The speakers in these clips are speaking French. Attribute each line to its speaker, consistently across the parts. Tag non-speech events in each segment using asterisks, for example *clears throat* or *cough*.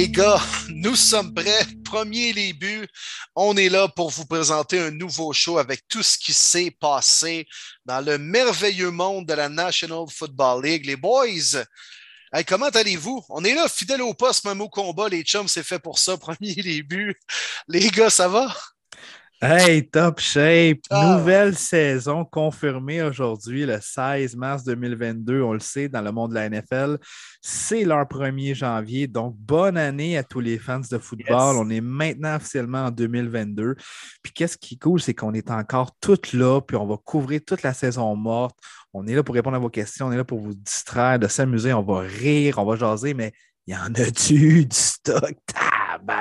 Speaker 1: les gars, nous sommes prêts. Premier début, on est là pour vous présenter un nouveau show avec tout ce qui s'est passé dans le merveilleux monde de la National Football League. Les boys, comment allez-vous? On est là, fidèle au poste, même au combat. Les chums, c'est fait pour ça. *laughs* Premier début. Les gars, ça va?
Speaker 2: Hey, top shape! Ah. Nouvelle saison confirmée aujourd'hui, le 16 mars 2022. On le sait, dans le monde de la NFL, c'est leur 1er janvier. Donc, bonne année à tous les fans de football. On est maintenant officiellement en 2022. Puis, qu'est-ce qui est cool, c'est qu'on est encore toutes là, puis on va couvrir toute la saison morte. On est là pour répondre à vos questions, on est là pour vous distraire, de s'amuser. On va rire, on va jaser, mais il y en a-tu du stock?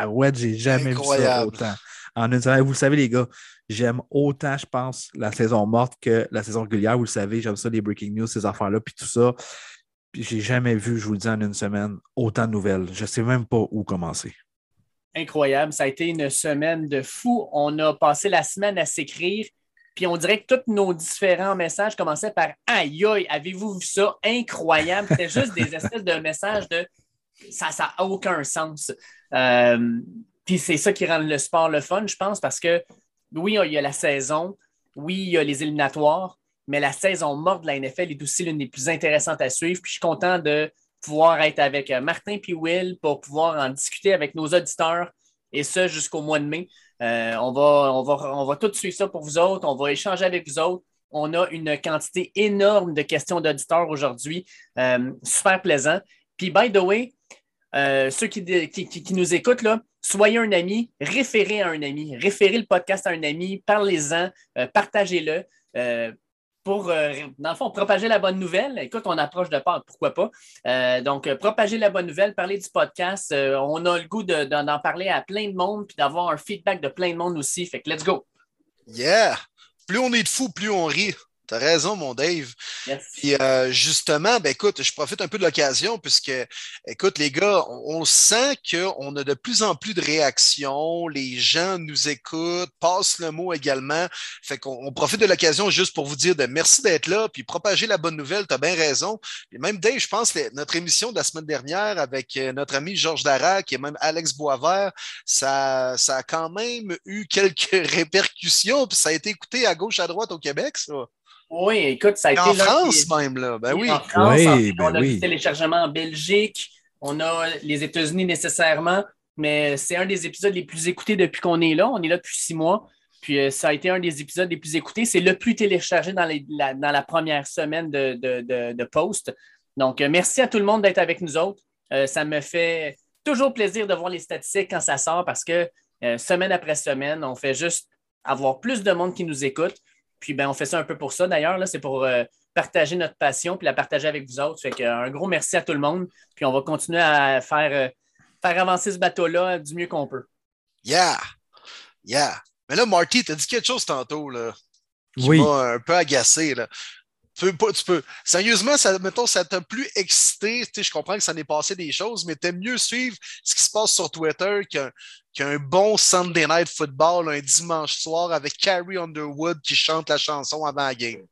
Speaker 2: ouais, j'ai jamais vu ça autant en une semaine. Vous le savez, les gars, j'aime autant, je pense, la saison morte que la saison régulière. Vous le savez, j'aime ça, les breaking news, ces affaires-là, puis tout ça. Puis j'ai jamais vu, je vous le dis en une semaine, autant de nouvelles. Je ne sais même pas où commencer.
Speaker 3: Incroyable. Ça a été une semaine de fou. On a passé la semaine à s'écrire. Puis on dirait que tous nos différents messages commençaient par Aïe aïe, avez-vous vu ça? Incroyable. C'était juste des *laughs* espèces de messages de ça n'a aucun sens. Euh, puis c'est ça qui rend le sport le fun, je pense, parce que oui, il y a la saison, oui, il y a les éliminatoires, mais la saison morte de la NFL est aussi l'une des plus intéressantes à suivre. Puis je suis content de pouvoir être avec euh, Martin et Will pour pouvoir en discuter avec nos auditeurs et ça jusqu'au mois de mai. Euh, on, va, on, va, on va tout suivre ça pour vous autres. On va échanger avec vous autres. On a une quantité énorme de questions d'auditeurs aujourd'hui. Euh, super plaisant. Puis, by the way, ceux qui, nous écoutent, là, soyez un ami, référez à un ami, référez le podcast à un ami, parlez-en, euh, partagez-le. Euh, pour, euh, dans le fond, propager la bonne nouvelle. Écoute, on approche de Pâques, pourquoi pas? donc, propager la bonne nouvelle, parler du podcast. on a le goût d'en parler à plein de monde puis d'avoir un feedback de plein de monde aussi. Fait que let's go!
Speaker 1: Yeah! Plus on est de fous, plus on rit. T'as raison, mon Dave. Puis euh, justement, ben écoute, je profite un peu de l'occasion puisque, écoute, les gars, on, sent qu'on a de plus en plus de réactions. Les gens nous écoutent, passent le mot également. Fait qu'on profite de l'occasion juste pour vous dire de merci d'être là, puis propager la bonne nouvelle. Tu as bien raison. Et même Dave, je pense, notre émission de la semaine dernière avec euh, notre ami Georges Darac et même Alex Boisvert, ça, ça a quand même eu quelques *laughs* répercussions, puis ça a été écouté à gauche, à droite au Québec, ça.
Speaker 3: Oui, écoute, ça a été.
Speaker 1: En France même, là. Ben oui.
Speaker 3: En France, ben on a oui. téléchargement en Belgique, on a les États-Unis nécessairement, mais c'est un des épisodes les plus écoutés depuis qu'on est là. On est là depuis six mois. Puis euh, ça a été un des épisodes les plus écoutés. C'est le plus téléchargé dans, la, dans la première semaine de, de, de, post. Donc, euh, merci à tout le monde d'être avec nous autres. Euh, ça me fait toujours plaisir de voir les statistiques quand ça sort parce que semaine après semaine, on fait juste avoir plus de monde qui nous écoute. Puis ben, on fait ça un peu pour ça d'ailleurs. C'est pour euh, partager notre passion puis la partager avec vous autres. Fait que, un gros merci à tout le monde. Puis on va continuer à faire, euh, faire avancer ce bateau-là du mieux qu'on peut.
Speaker 1: Yeah! Yeah! Mais là, Marty, tu as dit quelque chose tantôt là, qui m'a un peu agacé. Là. Tu peux, tu peux. Sérieusement, ça, mettons, ça t'a plus excité. je comprends que ça n'est passé des choses, mais t'aimes mieux suivre ce qui se passe sur Twitter qu'un bon Sunday Night Football un dimanche soir avec Carrie Underwood qui chante la chanson avant la game.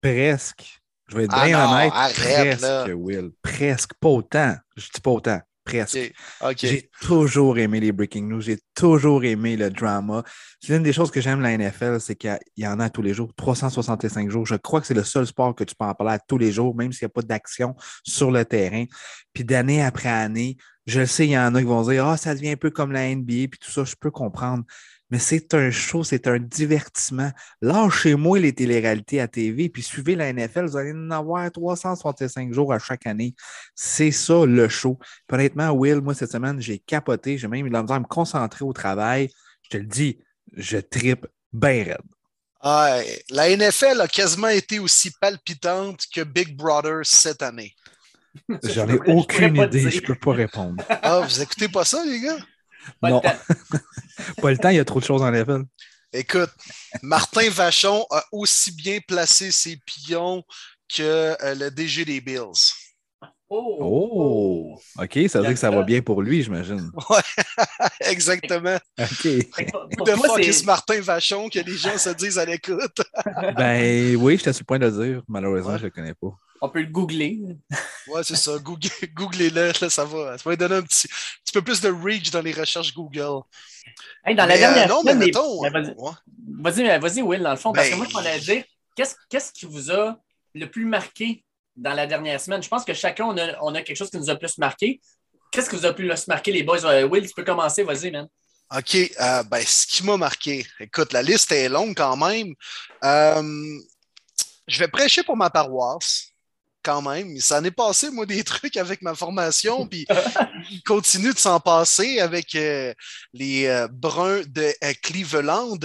Speaker 2: Presque. Je vais être ah bien honnête. presque, Will. Presque. Pas autant. Je dis pas autant. Presque. J'ai toujours aimé les breaking news. J'ai toujours aimé le drama. C'est l'une des choses que j'aime la NFL, c'est qu'il y, en a tous les jours, 365 jours. Je crois que c'est le seul sport que tu peux en parler à tous les jours, même s'il n'y a pas d'action sur le terrain. Puis d'année après année, je sais, il y en a qui vont dire Ah, ça devient un peu comme la NBA, puis tout ça, je peux comprendre mais c'est un show, c'est un divertissement. Lâchez-moi les téléréalités à TV, puis suivez la NFL, vous allez en avoir 365 jours à chaque année. C'est ça le show. honnêtement, Will, moi, cette semaine, j'ai capoté, j'ai même eu la misère à me concentrer au travail. Je te le dis, je tripe bien raide.
Speaker 1: la NFL a quasiment été aussi palpitante que Big Brother cette année.
Speaker 2: J'en ai aucune idée, je ne peux pas répondre.
Speaker 1: Ah, vous écoutez pas ça, les gars?
Speaker 2: Non. *laughs* pas le temps, il y a trop de choses en NFL.
Speaker 1: Écoute, Martin Vachon a aussi bien placé ses pions que euh, le DG des Bills.
Speaker 2: Oh. oh! OK, ça veut dire que ça va bien pour lui, j'imagine.
Speaker 1: Ouais, *laughs* exactement.
Speaker 2: OK.
Speaker 1: de fuck is Martin Vachon que les gens se disent à l'écoute?
Speaker 2: ben oui, j'étais sur le point de le dire. Malheureusement, je ne le connais pas.
Speaker 3: On peut le googler.
Speaker 1: ouais, c'est ça. *laughs* Googlez-le, ça va. Ça va donner un petit, petit, peu plus de reach dans les recherches Google.
Speaker 3: dans la dernière euh, non, mais mettons, vas-y, vas-y, Will, dans le fond, parce que moi, je voulais dire, qu'est-ce qui vous a le plus marqué dans la dernière semaine? Je pense que chacun, on a, on a quelque chose qui nous a plus marqué. Qu'est-ce qui vous a plus marqué, les boys? Euh, Will, tu peux commencer, vas-y, man.
Speaker 1: OK. Euh, ben, ce qui m'a marqué, écoute, la liste est longue quand même. Euh, je vais prêcher pour ma paroisse quand même. Ça en est passé, moi, des *laughs* trucs avec ma formation, *laughs* puis il continue de s'en passer avec euh, les euh, Bruns de euh, Cleveland.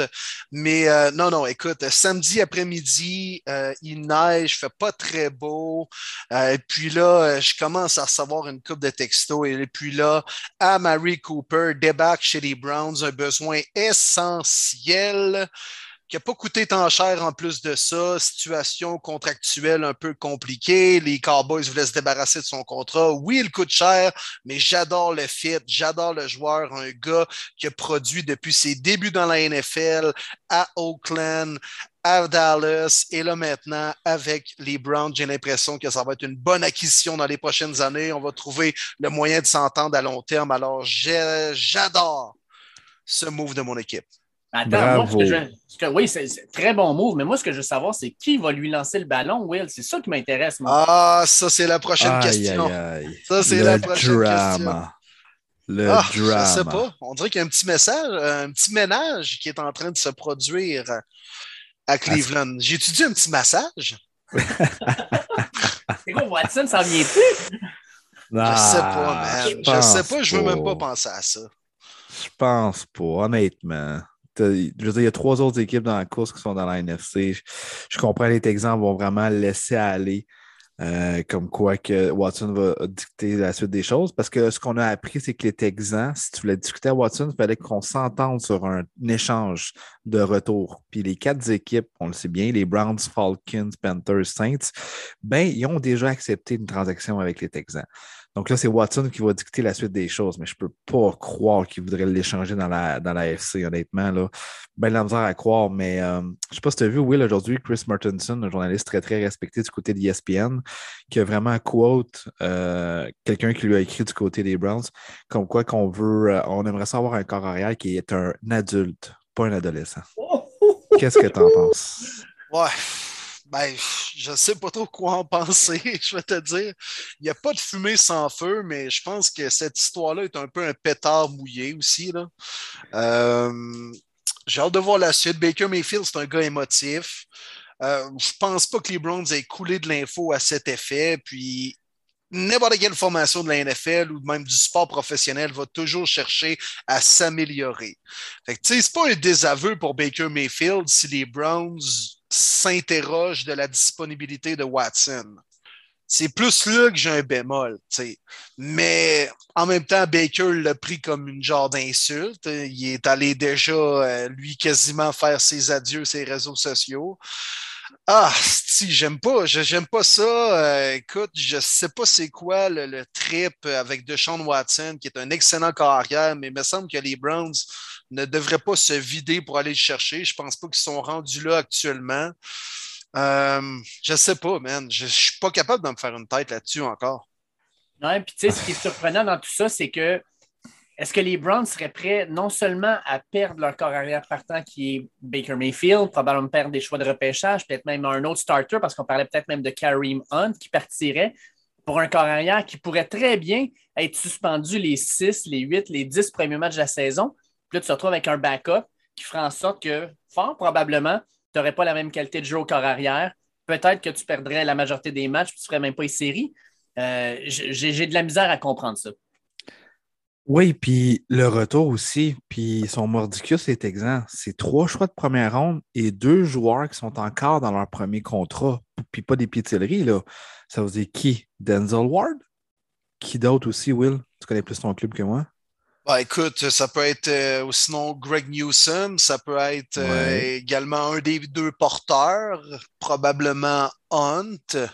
Speaker 1: Mais non, non, écoute, samedi après-midi, il neige, il fait pas très beau. et puis là, je commence à recevoir une coupe de textos. Et puis là, à Mary Cooper, débarque chez les Browns, un besoin essentiel qui n'a pas coûté tant cher en plus de ça. Situation contractuelle un peu compliquée. Les Cowboys voulaient se débarrasser de son contrat. Oui, il coûte cher, mais j'adore le fit, j'adore le joueur, un gars qui a produit depuis ses débuts dans la NFL à Oakland, à Dallas et là maintenant avec les Browns, j'ai l'impression que ça va être une bonne acquisition dans les prochaines années. On va trouver le moyen de s'entendre à long terme. Alors j'adore ce move de mon équipe.
Speaker 3: Attends, moi, ce que oui, c'est très bon move, mais moi, ce que je veux savoir, c'est qui va lui lancer le ballon, Will? C'est ça qui m'intéresse.
Speaker 1: Ah, ça, c'est la prochaine question. Ça, c'est la prochaine question.
Speaker 2: Le ah, drama.
Speaker 1: Je sais pas. On dirait qu'il y a un petit message, un petit ménage qui est en train de se produire à Cleveland. J'ai étudié un petit massage.
Speaker 3: c'est quoi, Watson, ça vient plus?
Speaker 1: je sais pas, man. Je, sais pas, je veux même pas penser à ça.
Speaker 2: Je pense pas, honnêtement je veux dire, il y a trois autres équipes dans la course qui sont dans la NFC. Je, comprends que les Texans vont vraiment laisser aller. Euh, comme quoi que Watson va dicter la suite des choses. Parce que ce qu'on a appris, c'est que les Texans, si tu voulais discuter à Watson, il fallait qu'on s'entende sur un, échange de retour. Puis les quatre équipes, on le sait bien, les Browns, Falcons, Panthers, Saints, ben, ils ont déjà accepté une transaction avec les Texans. Donc là, c'est Watson qui va dicter la suite des choses, mais je ne peux pas croire qu'il voudrait l'échanger dans la, dans la FC, honnêtement. Là. Ben la misère à croire, mais euh, je ne sais pas si tu as vu, Will, aujourd'hui, Chris Martinson, un journaliste très, très respecté du côté de ESPN, qui a vraiment quote euh, quelqu'un qui lui a écrit du côté des Browns, comme quoi qu'on veut, euh, on aimerait savoir un corps arrière qui est un adulte, pas un adolescent. Qu'est-ce que tu en penses?
Speaker 1: Ouais. Ben, je ne sais pas trop quoi en penser, *laughs* je vais te dire. Il n'y a pas de fumée sans feu, mais je pense que cette histoire-là est un peu un pétard mouillé aussi. Là. Euh, j'ai hâte de voir la suite. Baker Mayfield, c'est un gars émotif. Euh, je pense pas que les Browns aient coulé de l'info à cet effet. Puis n'importe quelle formation de la NFL ou même du sport professionnel va toujours chercher à s'améliorer. Que, c'est pas un désaveu pour Baker Mayfield si les Browns s'interroge de la disponibilité de Watson. C'est plus là que j'ai un bémol. Mais en même temps, Baker l'a pris comme une genre d'insulte. Il est allé déjà, euh, lui, quasiment faire ses adieux sur les réseaux sociaux. Ah, si, j'aime pas, j'aime pas ça. Euh, écoute, je sais pas c'est quoi le, trip avec Deshaun Watson, qui est un excellent carrière, mais il me semble que les Browns ne devraient pas se vider pour aller le chercher. Je pense pas qu'ils sont rendus là actuellement. Euh, je sais pas, man. Je, je suis pas capable de me faire une tête là-dessus encore.
Speaker 3: Non, puis tu sais, ce qui est surprenant dans tout ça, c'est que est-ce que les Browns seraient prêts non seulement à perdre leur corps arrière partant qui est Baker Mayfield, probablement perdre des choix de repêchage, peut-être même un autre starter, parce qu'on parlait peut-être même de Kareem Hunt qui partirait pour un corps arrière qui pourrait très bien être suspendu les 6, les 8, les 10 premiers matchs de la saison. Puis là, tu te retrouves avec un backup qui fera en sorte que, fort probablement, tu n'aurais pas la même qualité de jeu au corps arrière. Peut-être que tu perdrais la majorité des matchs, puis tu ne ferais même pas une série. Euh, j'ai de la misère à comprendre ça.
Speaker 2: Oui, puis le retour aussi, puis son mordicus est exempt. C'est trois choix de première ronde et deux joueurs qui sont encore dans leur premier contrat, puis pas des pitilleries, là. Ça vous dit qui? Denzel Ward? Qui d'autre aussi, Will? Tu connais plus ton club que moi?
Speaker 1: Bah, écoute, ça peut être euh, sinon Greg Newsom, ça peut être euh, également un des deux porteurs, probablement Hunt.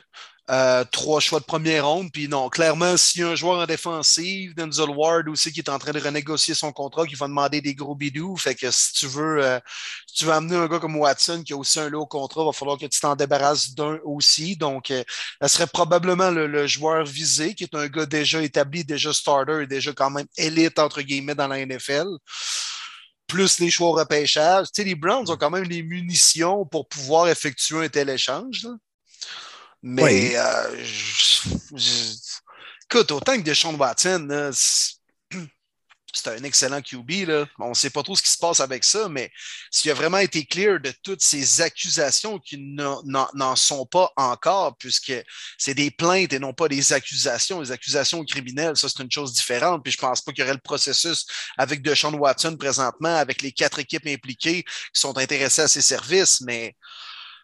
Speaker 1: Euh, trois choix de première ronde. Puis non, clairement, s'il y a un joueur en défensive, Denzel Ward aussi qui est en train de renégocier son contrat, qui va demander des gros bidous. Fait que si tu veux, euh, si tu veux amener un gars comme Watson qui a aussi un lot contrat, il va falloir que tu t'en débarrasses d'un aussi. Donc, euh, ça serait probablement le, joueur visé, qui est un gars déjà établi, déjà starter déjà quand même élite, entre guillemets, dans la NFL plus les choix au repêchage. Tu sais, les Browns ont quand même les munitions pour pouvoir effectuer un tel échange. Mais euh, écoute, autant que Deshaun Watson, c'est un excellent QB. Là. On ne sait pas trop ce qui se passe avec ça, mais s'il a vraiment été clair de toutes ces accusations qui n'en sont pas encore, puisque c'est des plaintes et non pas des accusations. Les accusations criminelles, ça, c'est une chose différente. Puis je ne pense pas qu'il y aurait le processus avec Deshaun Watson présentement, avec les quatre équipes impliquées qui sont intéressées à ses services, mais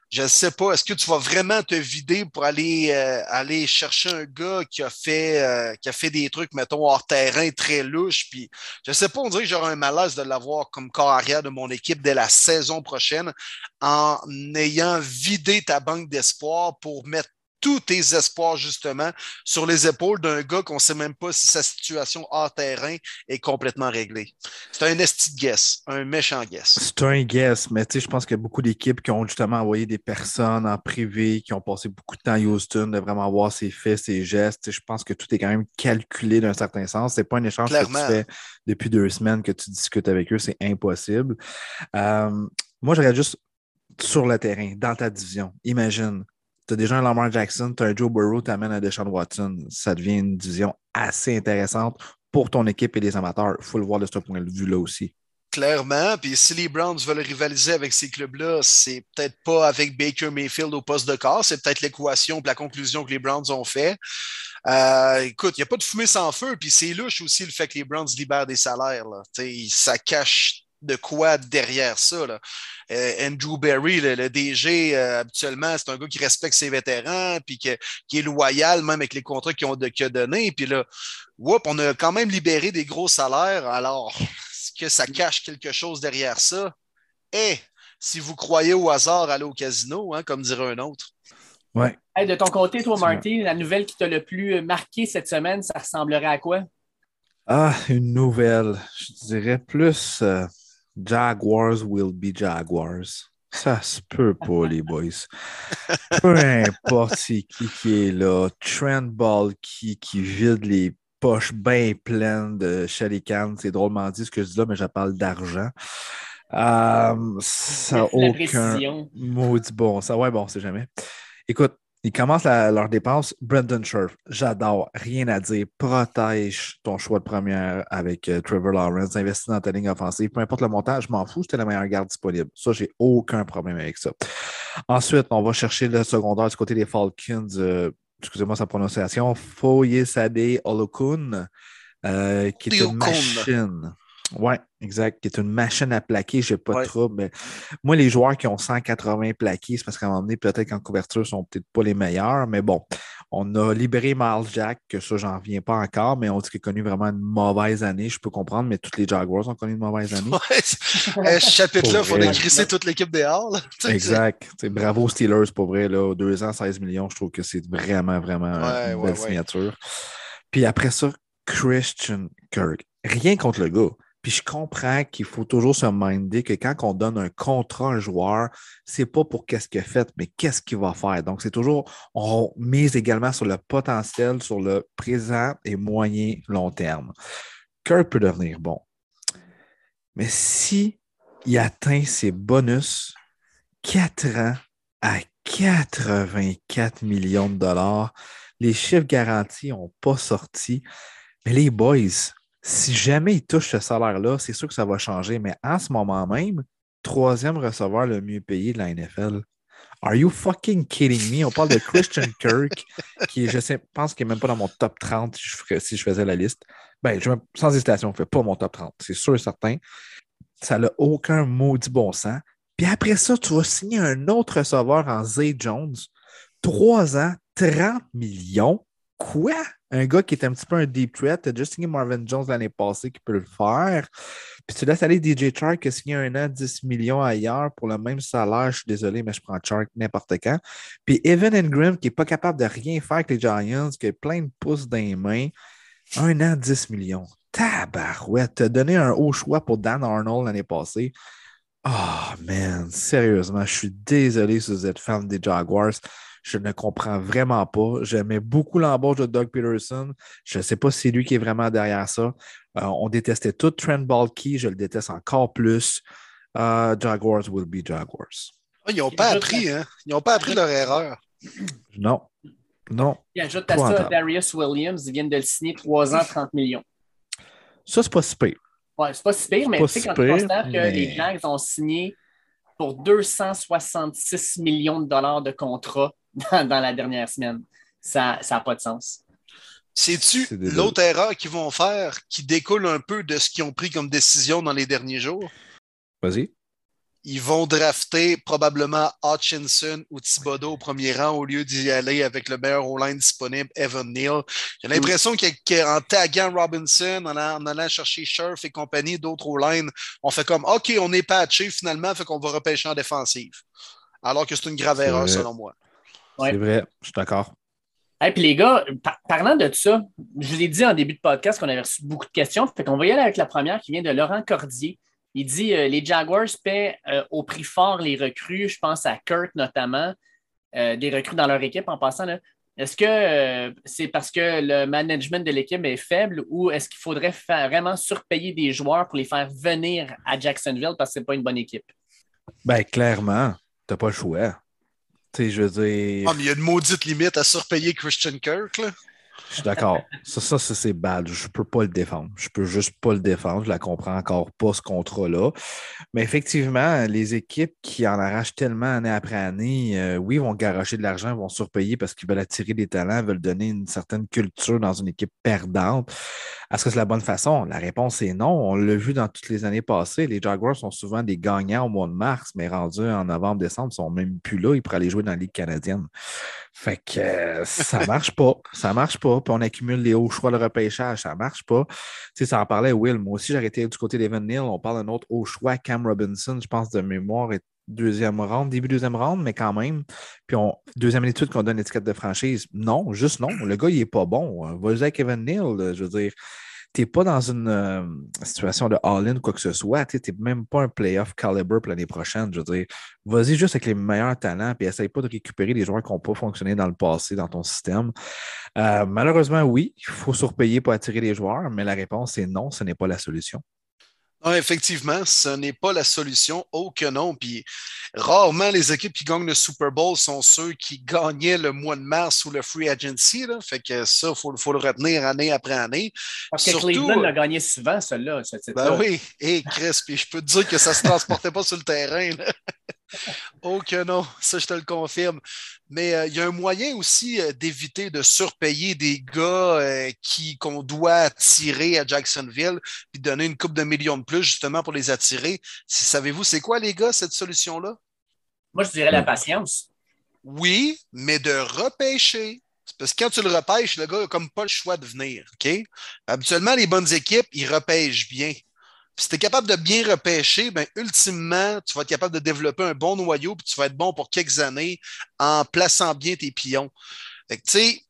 Speaker 1: je ne sais pas, est-ce que tu vas vraiment te vider pour aller, euh, aller chercher un gars qui a, fait, euh, qui a fait des trucs, mettons, hors terrain très louches? Puis, je ne sais pas, on dirait que j'aurais un malaise de l'avoir comme corps arrière de mon équipe dès la saison prochaine en ayant vidé ta banque d'espoir pour mettre tous tes espoirs, justement, sur les épaules d'un gars qu'on ne sait même pas si sa situation hors terrain est complètement réglée. C'est un esti guess, un méchant guess.
Speaker 2: C'est un guess, mais tu sais, je pense qu'il y a beaucoup d'équipes qui ont justement envoyé des personnes en privé, qui ont passé beaucoup de temps à Houston, de vraiment voir ses faits, ses gestes. je pense que tout est quand même calculé d'un certain sens. C'est pas un échange que tu fais depuis deux semaines que tu discutes avec eux, c'est impossible. Euh, moi, j'aurais juste sur le terrain, dans ta division. Imagine, tu as déjà un Lamar Jackson, tu as un Joe Burrow, tu amènes un Deshaun Watson. Ça devient une division assez intéressante pour ton équipe et les amateurs. Il faut le voir de ce point de vue-là aussi.
Speaker 1: Clairement. Puis si les Browns veulent rivaliser avec ces clubs-là, c'est peut-être pas avec Baker Mayfield au poste de corps, c'est peut-être l'équation la conclusion que les Browns ont fait. Euh, écoute, il n'y a pas de fumée sans feu, puis c'est louche aussi le fait que les Browns libèrent des salaires. Ça cache de quoi derrière ça. Là. Euh, Andrew Berry, le, DG, euh, habituellement, c'est un gars qui respecte ses vétérans, puis qui est loyal même avec les contrats qu'il a donnés. Puis là, on a quand même libéré des gros salaires. Alors, est-ce que ça cache quelque chose derrière ça? Et eh, si vous croyez au hasard, allez au casino, hein, comme dirait un autre.
Speaker 2: Ouais.
Speaker 3: de ton côté, toi, Marty, la nouvelle qui t'a le plus marqué cette semaine, ça ressemblerait à quoi?
Speaker 2: Ah, une nouvelle. Je dirais plus. Euh, Jaguars will be Jaguars. Ça se peut pas, les boys. Peu importe qui qui est là. Trent Ball qui, qui vide les poches bien pleines de Shalikan. C'est drôlement dit ce que je dis là, mais je parle d'argent. Euh, ça n'a aucun maudit bon. Ça, ouais, bon, c'est jamais. Écoute, ils commencent leur dépense. Brendan Scherf, j'adore, rien à dire. Protège ton choix de première avec euh, Trevor Lawrence. Investis dans ta ligne offensive. Peu importe le montage, je m'en fous, c'était la meilleure garde disponible. Ça, j'ai aucun problème avec ça. Ensuite, on va chercher le secondaire du côté des Falcons. Euh, excusez-moi sa prononciation. Foyesade Olokun, euh, qui est une machine. Oui, exact. Qui est une machine à plaquer, je n'ai pas de trouble. Mais moi, les joueurs qui ont 180 plaqués, c'est parce qu'à un moment donné, peut-être qu'en couverture, ne sont peut-être pas les meilleurs. Mais bon, on a libéré Miles Jack, que ça, j'en reviens pas encore, mais on dit qu'il a connu vraiment une mauvaise année. Je peux comprendre, mais toutes les Jaguars ont connu une mauvaise année.
Speaker 1: Ouais, ce chapitre-là, il faut décrisser toute l'équipe des Halls.
Speaker 2: Exact. bravo Steelers, pour vrai. Là, deux ans, 16 millions, je trouve que c'est vraiment, vraiment une belle signature. Puis après ça, Christian Kirk. Rien contre le gars. Puis je comprends qu'il faut toujours se minder que quand on donne un contrat à un joueur, c'est pas pour qu'est-ce qu'il a fait, mais qu'est-ce qu'il va faire. Donc, c'est toujours, on mise également sur le potentiel, sur le présent et moyen long terme. Kirk peut devenir bon. Mais si atteint ses bonus 4 ans à 84 millions de dollars, les chiffres garantis n'ont pas sorti. Mais les boys, si jamais il touche ce salaire-là, c'est sûr que ça va changer. Mais en ce moment même, troisième receveur le mieux payé de la NFL. Are you fucking kidding me? On parle de Christian *laughs* Kirk, qui je sais, pense qu'il n'est même pas dans mon top 30 si je, faisais la liste. Ben, je, sans hésitation, on ne fait pas mon top 30. C'est sûr et certain. Ça n'a aucun maudit bon sens. Puis après ça, tu vas signer un autre receveur en Zay Jones. Trois ans, 30 millions? Quoi? Un gars qui est un petit peu un deep threat. Tu as juste signé Marvin Jones l'année passée qui peut le faire. Puis tu laisses aller DJ Chark qui a signé un an 10 millions ailleurs pour le même salaire. Je suis désolé, mais je prends Chark n'importe quand. Puis Evan Ingram qui n'est pas capable de rien faire avec les Giants, qui a plein de pouces dans les mains. Un an 10 millions. Tabarouette. Tu as donné un haut choix pour Dan Arnold l'année passée. Oh man, sérieusement, je suis désolé si vous êtes fan des Jaguars. Je ne comprends vraiment pas. J'aimais beaucoup l'embauche de Doug Peterson. Je ne sais pas si c'est lui qui est vraiment derrière ça. Euh, on détestait tout Trent Balky. Je le déteste encore plus. Euh, Jaguars will be Jaguars.
Speaker 1: Ah, ils n'ont pas appris, hein? Ils n'ont pas appris leur erreur.
Speaker 2: Non. Non.
Speaker 3: Il ajoute à ça Darius Williams. Ils viennent de le signer 3 ans, 30 millions.
Speaker 2: Ça, c'est pas si pire.
Speaker 3: Ouais, c'est pas si pire, mais tu sais, quand tu constates que les Jags ont signé pour 266 millions de dollars de contrat dans, la dernière semaine. Ça n'a pas de sens.
Speaker 1: C'est-tu l'autre erreur qu'ils vont faire qui découle un peu de ce qu'ils ont pris comme décision dans les derniers jours?
Speaker 2: Vas-y.
Speaker 1: Ils vont drafter probablement Hutchinson ou Thibodeau au premier rang au lieu d'y aller avec le meilleur O-line disponible, Evan Neal. J'ai l'impression qu'en taguant Robinson, en, allant chercher Scherf et compagnie, d'autres O-line, on fait comme OK, on est patché finalement, fait qu'on va repêcher en défensive. Alors que c'est une grave erreur selon moi.
Speaker 2: C'est vrai, je suis d'accord.
Speaker 3: Et puis les gars, parlant de ça, je vous ai dit en début de podcast qu'on avait reçu beaucoup de questions. Fait qu'on va y aller avec la première qui vient de Laurent Cordier. Il dit euh, les Jaguars paient euh, au prix fort les recrues. Je pense à Kurt notamment, euh, des recrues dans leur équipe en passant. Est-ce que c'est parce que le management de l'équipe est faible ou est-ce qu'il faudrait vraiment surpayer des joueurs pour les faire venir à Jacksonville parce que ce n'est pas une bonne équipe?
Speaker 2: Ben, clairement, tu n'as pas le choix je veux dire.
Speaker 1: Ah, mais il y a une maudite limite à surpayer Christian Kirk, là.
Speaker 2: Je suis d'accord. Ça, ça c'est bad. Je peux pas le défendre. Je peux juste pas le défendre. Je la comprends encore pas, ce contrat-là. Mais effectivement, les équipes qui en arrachent tellement année après année, euh, oui, vont garocher de l'argent, vont surpayer parce qu'ils veulent attirer des talents, veulent donner une certaine culture dans une équipe perdante. Est-ce que c'est la bonne façon? La réponse est non. On l'a vu dans toutes les années passées. Les Jaguars sont souvent des gagnants au mois de mars, mais rendus en novembre, décembre, ils sont même plus là. Ils pourraient aller jouer dans la Ligue canadienne. Fait que euh, ça marche pas. Ça marche pas. Puis on accumule les hauts choix de repêchage. Ça marche pas. Tu sais, ça en parlait Will. Moi aussi, arrêté du côté d'Evan Neal. On parle d'un autre haut choix, Cam Robinson, je pense, de mémoire, est deuxième round, début deuxième round, mais quand même. Puis on, deuxième étude qu'on donne l'étiquette de franchise. Non, juste non. Le gars, il est pas bon. Vas-y avec Evan Neal, je veux dire tu n'es pas dans une euh, situation de all-in ou quoi que ce soit. Tu n'es même pas un playoff caliber pour l'année prochaine. Je veux dire, vas-y juste avec les meilleurs talents et essaye pas de récupérer les joueurs qui n'ont pas fonctionné dans le passé dans ton système. Euh, malheureusement, oui, il faut surpayer pour attirer les joueurs, mais la réponse est non, ce n'est pas la solution.
Speaker 1: Non, effectivement, ce n'est pas la solution. Oh que non. Puis rarement les équipes qui gagnent le Super Bowl sont ceux qui gagnaient le mois de mars ou le free agency. Là. Fait que ça, il faut, le retenir année après année.
Speaker 3: Parce que Cleveland l'a gagné souvent, celui-là.
Speaker 1: ben oui, et Chris, puis je peux te dire que ça ne se transportait pas sur le terrain. *laughs* oh que non, ça je te le confirme. Mais euh, il y a un moyen aussi euh, d'éviter de surpayer des gars euh, qui qu'on doit attirer à Jacksonville puis donner une coupe de millions de plus justement pour les attirer. Savez-vous, c'est quoi les gars cette solution-là?
Speaker 3: Moi, je dirais la patience.
Speaker 1: Oui, mais de repêcher. Parce que quand tu le repêches, le gars n'a comme pas le choix de venir. OK? Habituellement, les bonnes équipes, ils repêchent bien si tu es capable de bien repêcher, ben, ultimement, tu vas être capable de développer un bon noyau, puis tu vas être bon pour quelques années en plaçant bien tes pions. sais,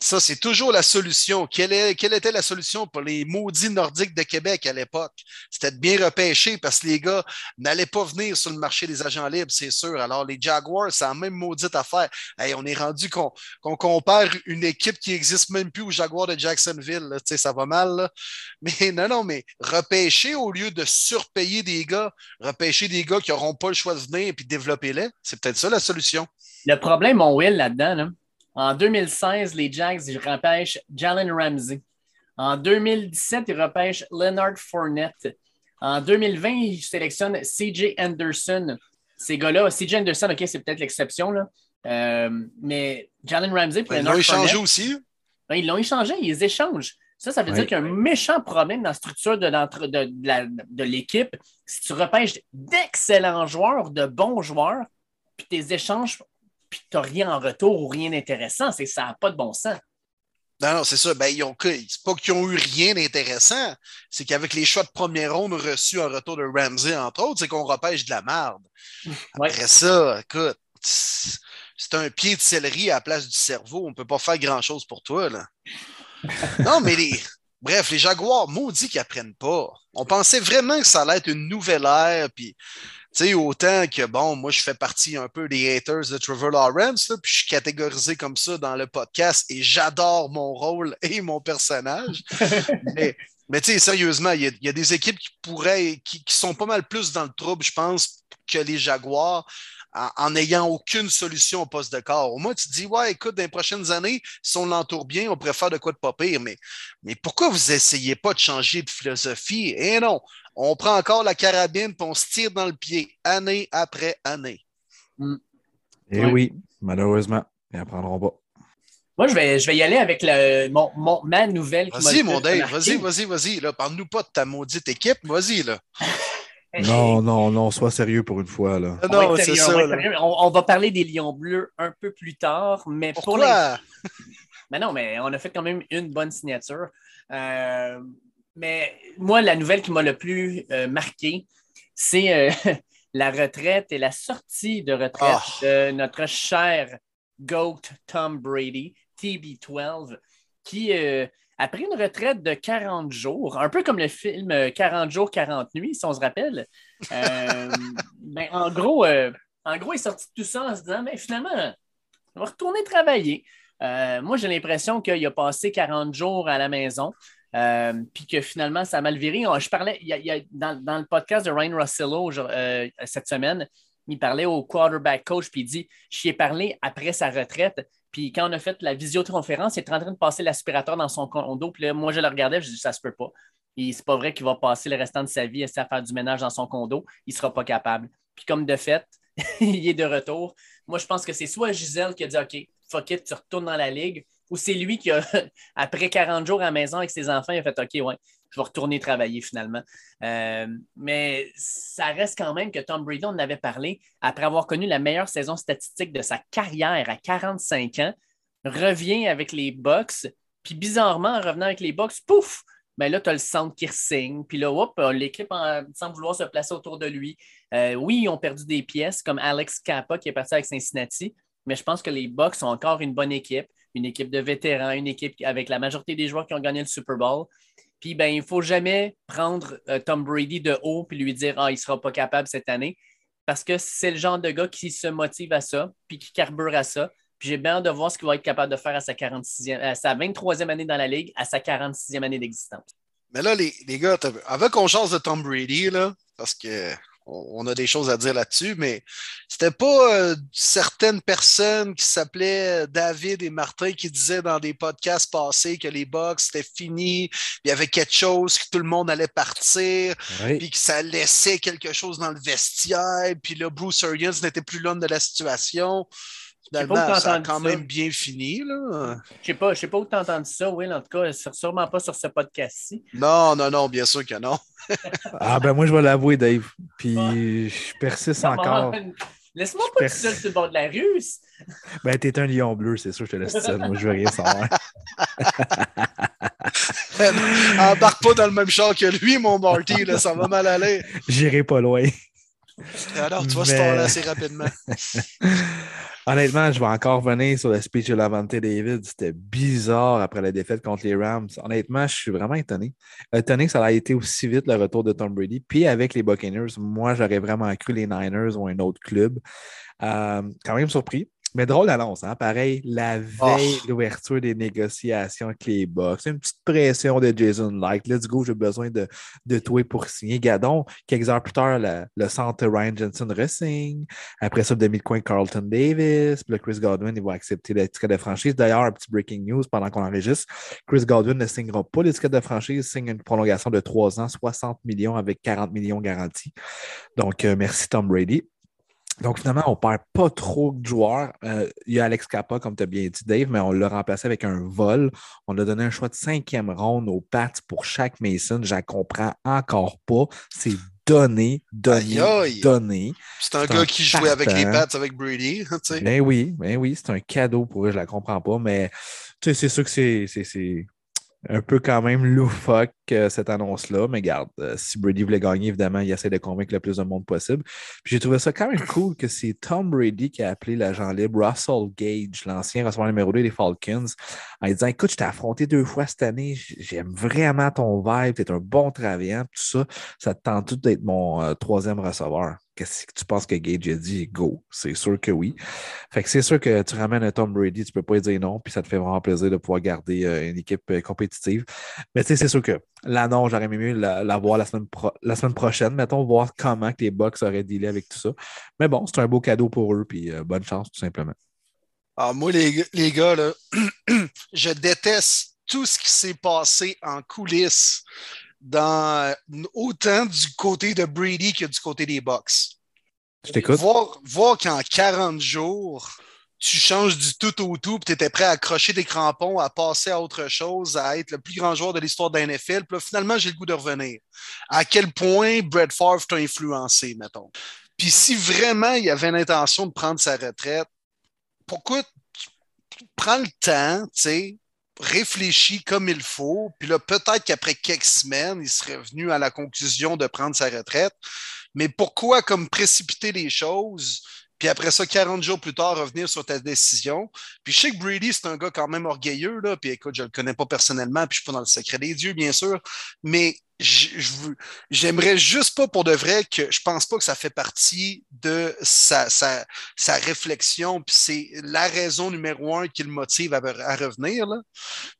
Speaker 1: ça, c'est toujours la solution. Quelle, était la solution pour les maudits nordiques de Québec à l'époque? C'était de bien repêcher parce que les gars n'allaient pas venir sur le marché des agents libres, c'est sûr. Alors, les Jaguars, c'est la même maudite affaire. on est rendu qu'on compare une équipe qui n'existe même plus aux Jaguars de Jacksonville. Ça va mal. *laughs* Mais non, non, mais repêcher au lieu de surpayer des gars, repêcher des gars qui n'auront pas le choix de venir et puis développer-les, c'est peut-être ça la solution.
Speaker 3: Le problème, mon Will, là-dedans, là, en 2016, les Jags, ils repêchent Jalen Ramsey. En 2017, ils repêchent Leonard Fournette. En 2020, ils sélectionnent CJ Anderson. Ces gars-là, CJ Anderson, OK, c'est peut-être l'exception, là. Euh, mais Jalen Ramsey
Speaker 1: ben, Ils l'ont échangé aussi.
Speaker 3: Ben, ils l'ont échangé, ils échangent. Ça, ça veut dire qu'il y a un méchant problème dans la structure de, de, de l'équipe. Si tu repêches d'excellents joueurs, de bons joueurs, puis tes échanges puis tu n'as rien en retour ou rien d'intéressant. C'est, ça n'a pas de bon sens.
Speaker 1: Non, non, c'est ça. Ben, ils ont, c'est pas qu'ils ont eu rien d'intéressant. C'est qu'avec les choix de première ronde reçus en retour de Ramsey, entre autres, c'est qu'on repêche de la merde. *laughs* Après ça, écoute, c'est un pied de céleri à la place du cerveau. On peut pas faire grand-chose pour toi, là. *laughs* non, mais les. Bref, les Jaguars, maudits qu'ils apprennent pas. On pensait vraiment que ça allait être une nouvelle ère, puis autant que, bon, moi, je fais partie un peu des haters de Trevor Lawrence, puis je suis catégorisé comme ça dans le podcast et j'adore mon rôle *laughs* et mon personnage. mais, mais tu sais, sérieusement, il y, a des équipes qui pourraient, qui, sont pas mal plus dans le trouble, je pense, que les Jaguars en n'ayant aucune solution au poste de corps. Au moins, tu te dis, ouais, écoute, dans les prochaines années, si on l'entoure bien, on faire de quoi de pas pire. Mais, mais pourquoi vous essayez pas de changer de philosophie? Eh non, on prend encore la carabine et on se tire dans le pied, année après année.
Speaker 2: Mm. Eh oui, malheureusement, ils n'apprendront pas.
Speaker 3: Moi, je vais, je vais y aller avec le, mon, ma nouvelle.
Speaker 1: Vas-y, mon Dave, vas-y, vas-y, vas-y. Parle-nous pas de ta maudite équipe, vas-y. là. *laughs*
Speaker 2: Non, non, non, sois sérieux pour une fois. Là.
Speaker 3: On, non, c'est ça, on, va parler des Lions bleus un peu plus tard, mais
Speaker 1: pour les... *laughs*
Speaker 3: mais non, mais on a fait quand même une bonne signature. Euh, mais moi, la nouvelle qui m'a le plus euh, marqué, c'est euh, *laughs* la retraite et la sortie de retraite oh. de notre cher GOAT Tom Brady, TB12, qui après une retraite de 40 jours, un peu comme le film 40 euh, jours, 40 nuits, si on se rappelle, euh, *laughs* ben, en, gros, euh, en gros, il est sorti de tout ça en se disant, mais finalement, on va retourner travailler. moi, j'ai l'impression qu'il a passé 40 jours à la maison, puis que finalement, ça a mal viré. Je parlais, il y a, dans, le podcast de Ryan Rossello cette semaine, il parlait au quarterback coach, puis il dit J'y ai parlé après sa retraite. Puis quand on a fait la visioconférence, il était en train de passer l'aspirateur dans son condo. Puis là, moi, je le regardais, je dis Ça se peut pas. Et c'est pas vrai qu'il va passer le restant de sa vie à faire du ménage dans son condo. Il sera pas capable. Puis comme de fait, *laughs* il est de retour. Moi, je pense que c'est soit Gisèle qui a dit OK, fuck it, tu retournes dans la ligue, ou c'est lui qui a, *laughs* après 40 jours à la maison avec ses enfants, a fait OK, ouais, je vais retourner travailler finalement. Euh, mais ça reste quand même que Tom Brady, on en avait parlé, après avoir connu la meilleure saison statistique de sa carrière à 45 ans, revient avec les Bucks. Puis bizarrement, en revenant avec les Bucks, pouf! Mais ben là, tu as le centre qui signe. Puis là, hop, l'équipe semble vouloir se placer autour de lui. Euh, oui, ils ont perdu des pièces comme Alex Kappa qui est parti avec Cincinnati, mais je pense que les Bucks sont encore une bonne équipe, une équipe de vétérans, une équipe avec la majorité des joueurs qui ont gagné le Super Bowl. Puis ben, il ne faut jamais prendre euh, Tom Brady de haut puis lui dire Ah, il ne sera pas capable cette année. Parce que c'est le genre de gars qui se motive à ça, puis qui carbure à ça. Puis j'ai bien hâte de voir ce qu'il va être capable de faire à sa, 46e, à sa 23e année dans la Ligue, à sa 46e année d'existence.
Speaker 1: Mais là, les, gars, avant qu'on change de Tom Brady, là, parce que on a des choses à dire là-dessus, mais c'était pas euh, certaines personnes qui s'appelaient David et Martin qui disaient dans des podcasts passés que les box c'était fini, il y avait quelque chose, que tout le monde allait partir, puis que ça laissait quelque chose dans le vestiaire, puis là, Bruce Arians n'était plus l'homme de la situation. Finalement, ça a quand même bien fini. Là.
Speaker 3: Je ne sais pas où tu as entendu ça, Will. En tout cas, sûrement pas sur ce podcast-ci.
Speaker 1: Non, non, non, bien sûr que non. *laughs*
Speaker 2: ah, ben moi, je vais l'avouer, Dave. Puis je persiste encore.
Speaker 3: Laisse-moi pas tout seul sur le bord de la rue.
Speaker 2: Ben, t'es un lion bleu, c'est sûr, je te laisse seul. Moi, je veux rien savoir. *laughs*
Speaker 1: Embarque pas dans le même char que lui, mon Marty, là, ça va mal aller. *laughs*
Speaker 2: J'irai pas loin.
Speaker 1: Alors, tu vas se se assez rapidement. *laughs*
Speaker 2: Honnêtement, je vais encore revenir sur le speech de Lavante David. C'était bizarre après la défaite contre les Rams. Honnêtement, je suis vraiment étonné. Étonné que ça a été aussi vite le retour de Tom Brady. Puis avec les Buccaneers, moi, j'aurais vraiment cru les Niners ou un autre club. Euh, quand même surpris. Mais drôle d'annonce, hein? pareil, la veille de l'ouverture des négociations avec les Bucks. Une petite pression de Jason Light. Let's go, j'ai besoin de, de toi pour signer. Gadon, quelques heures plus tard, le centre Ryan Jensen resigne. Après ça, demi-coin Carlton Davis. Puis là, Chris Godwin, il va accepter l'étiquette de franchise. D'ailleurs, un petit breaking news pendant qu'on enregistre. Chris Godwin ne signera pas l'étiquette de franchise, signe une prolongation de 3 ans, 60 millions avec 40 millions garantis. Donc, euh, merci Tom Brady. Donc, finalement, on ne perd pas trop de joueurs. Euh, il y a Alex Kappa, comme tu as bien dit, Dave, mais on l'a remplacé avec un vol. On a donné un choix de cinquième ronde aux Pats pour chaque Mason. Je ne comprends encore pas. C'est donné, donné, donné.
Speaker 1: C'est un gars qui jouait avec les Pats avec Brady. *laughs*
Speaker 2: Ben oui, ben oui, c'est un cadeau pour eux, je ne la comprends pas, mais c'est sûr que c'est un peu quand même loufoque cette annonce-là, mais garde, euh, si Brady voulait gagner, évidemment, il essaie de convaincre le plus de monde possible. Puis j'ai trouvé ça quand même cool que c'est Tom Brady qui a appelé l'agent libre Russell Gage, l'ancien receveur numéro 2 des Falcons, en disant Écoute, je t'ai affronté deux fois cette année, j'aime vraiment ton vibe, tu es un bon travaillant, tout ça, ça te tente tout d'être mon euh, troisième receveur. Qu'est-ce que tu penses que Gage a dit? Go. C'est sûr que oui. Fait que c'est sûr que tu ramènes un Tom Brady, tu peux pas dire non, puis ça te fait vraiment plaisir de pouvoir garder euh, une équipe compétitive. Mais tu sais, c'est sûr que là, non, j'aurais aimé mieux la, voir la semaine, la semaine prochaine. Mettons, voir comment que les Bucks auraient dealé avec tout ça. Mais bon, c'est un beau cadeau pour eux, puis euh, bonne chance, tout simplement.
Speaker 1: Alors, ah, moi, les, les gars, là, *clears throat* je déteste tout ce qui s'est passé en coulisses dans, autant du côté de Brady que du côté des Bucks.
Speaker 2: Je t'écoute.
Speaker 1: Voir, voir qu'en 40 jours, tu changes du tout au tout, puis tu étais prêt à accrocher des crampons, à passer à autre chose, à être le plus grand joueur de l'histoire de la NFL. Puis finalement, j'ai le goût de revenir. À quel point Brett Favre t'a influencé, mettons? Puis si vraiment il avait l'intention de prendre sa retraite, pourquoi prends le temps, tu sais, réfléchi comme il faut, puis là, peut-être qu'après quelques semaines, il serait venu à la conclusion de prendre sa retraite. Mais pourquoi comme précipiter les choses, puis après ça, 40 jours plus tard, revenir sur ta décision. Puis je sais que Brady, c'est un gars quand même orgueilleux, là. Puis écoute, je le connais pas personnellement, puis je suis pas dans le secret des dieux, bien sûr. Mais j'aimerais juste pas pour de vrai que je pense pas que ça fait partie de sa, sa, sa réflexion, puis c'est la raison numéro un qui le motive à, à revenir. Là.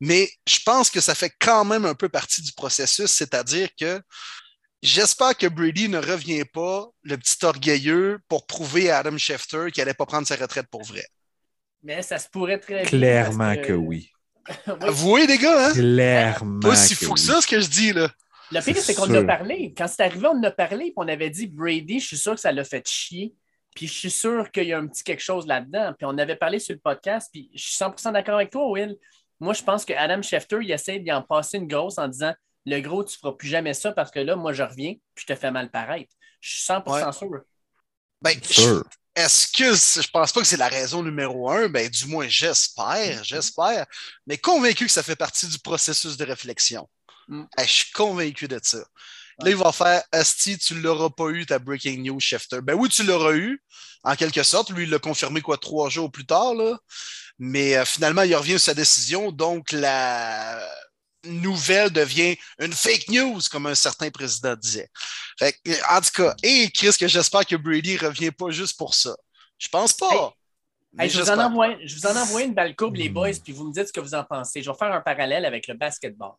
Speaker 1: Mais je pense que ça fait quand même un peu partie du processus, c'est-à-dire que J'espère que Brady ne revient pas, le petit orgueilleux, pour prouver à Adam Schefter qu'il n'allait pas prendre sa retraite pour vrai.
Speaker 3: Mais ça se pourrait très
Speaker 2: bien. Clairement que... oui. *laughs*
Speaker 1: Vous voyez, les gars, hein?
Speaker 2: Clairement.
Speaker 1: Pas si fou que ça, ce que je dis, là.
Speaker 3: Le pire, c'est qu'on en a parlé. Quand c'est arrivé, on en a parlé, puis on avait dit Brady, je suis sûr que ça l'a fait chier. Puis je suis sûr qu'il y a un petit quelque chose là-dedans. Puis on avait parlé sur le podcast, puis je suis 100% d'accord avec toi, Will. Moi, je pense que Adam Schefter, il essaie d'y en passer une grosse en disant le gros, tu ne feras plus jamais ça parce que là, moi, je reviens, puis je te fais mal paraître. Je suis 100% sûr.
Speaker 1: Ben, est-ce que je pense pas que c'est la raison numéro un? Ben, du moins, j'espère, j'espère, mais convaincu que ça fait partie du processus de réflexion. Mm. je suis convaincu de ça. Là, il va faire Asti, tu ne l'auras pas eu, ta breaking news, Shifter. Ben oui, tu l'auras eu, en quelque sorte. Lui, il l'a confirmé quoi, trois jours plus tard, là. Mais euh, finalement, il revient sur sa décision. Donc, la nouvelle devient une fake news, comme un certain président disait. en tout cas, et Chris, que j'espère que Brady ne revient pas juste pour ça. Je pense pas.
Speaker 3: je, vous en envoie, je vous en envoie une balle courbe, les boys, puis vous me dites ce que vous en pensez. Je vais faire un parallèle avec le basketball.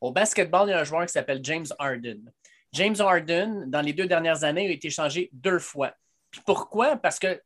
Speaker 3: Au basketball, il y a un joueur qui s'appelle James Harden. James Harden, dans les deux dernières années, a été changé deux fois. pourquoi? Parce que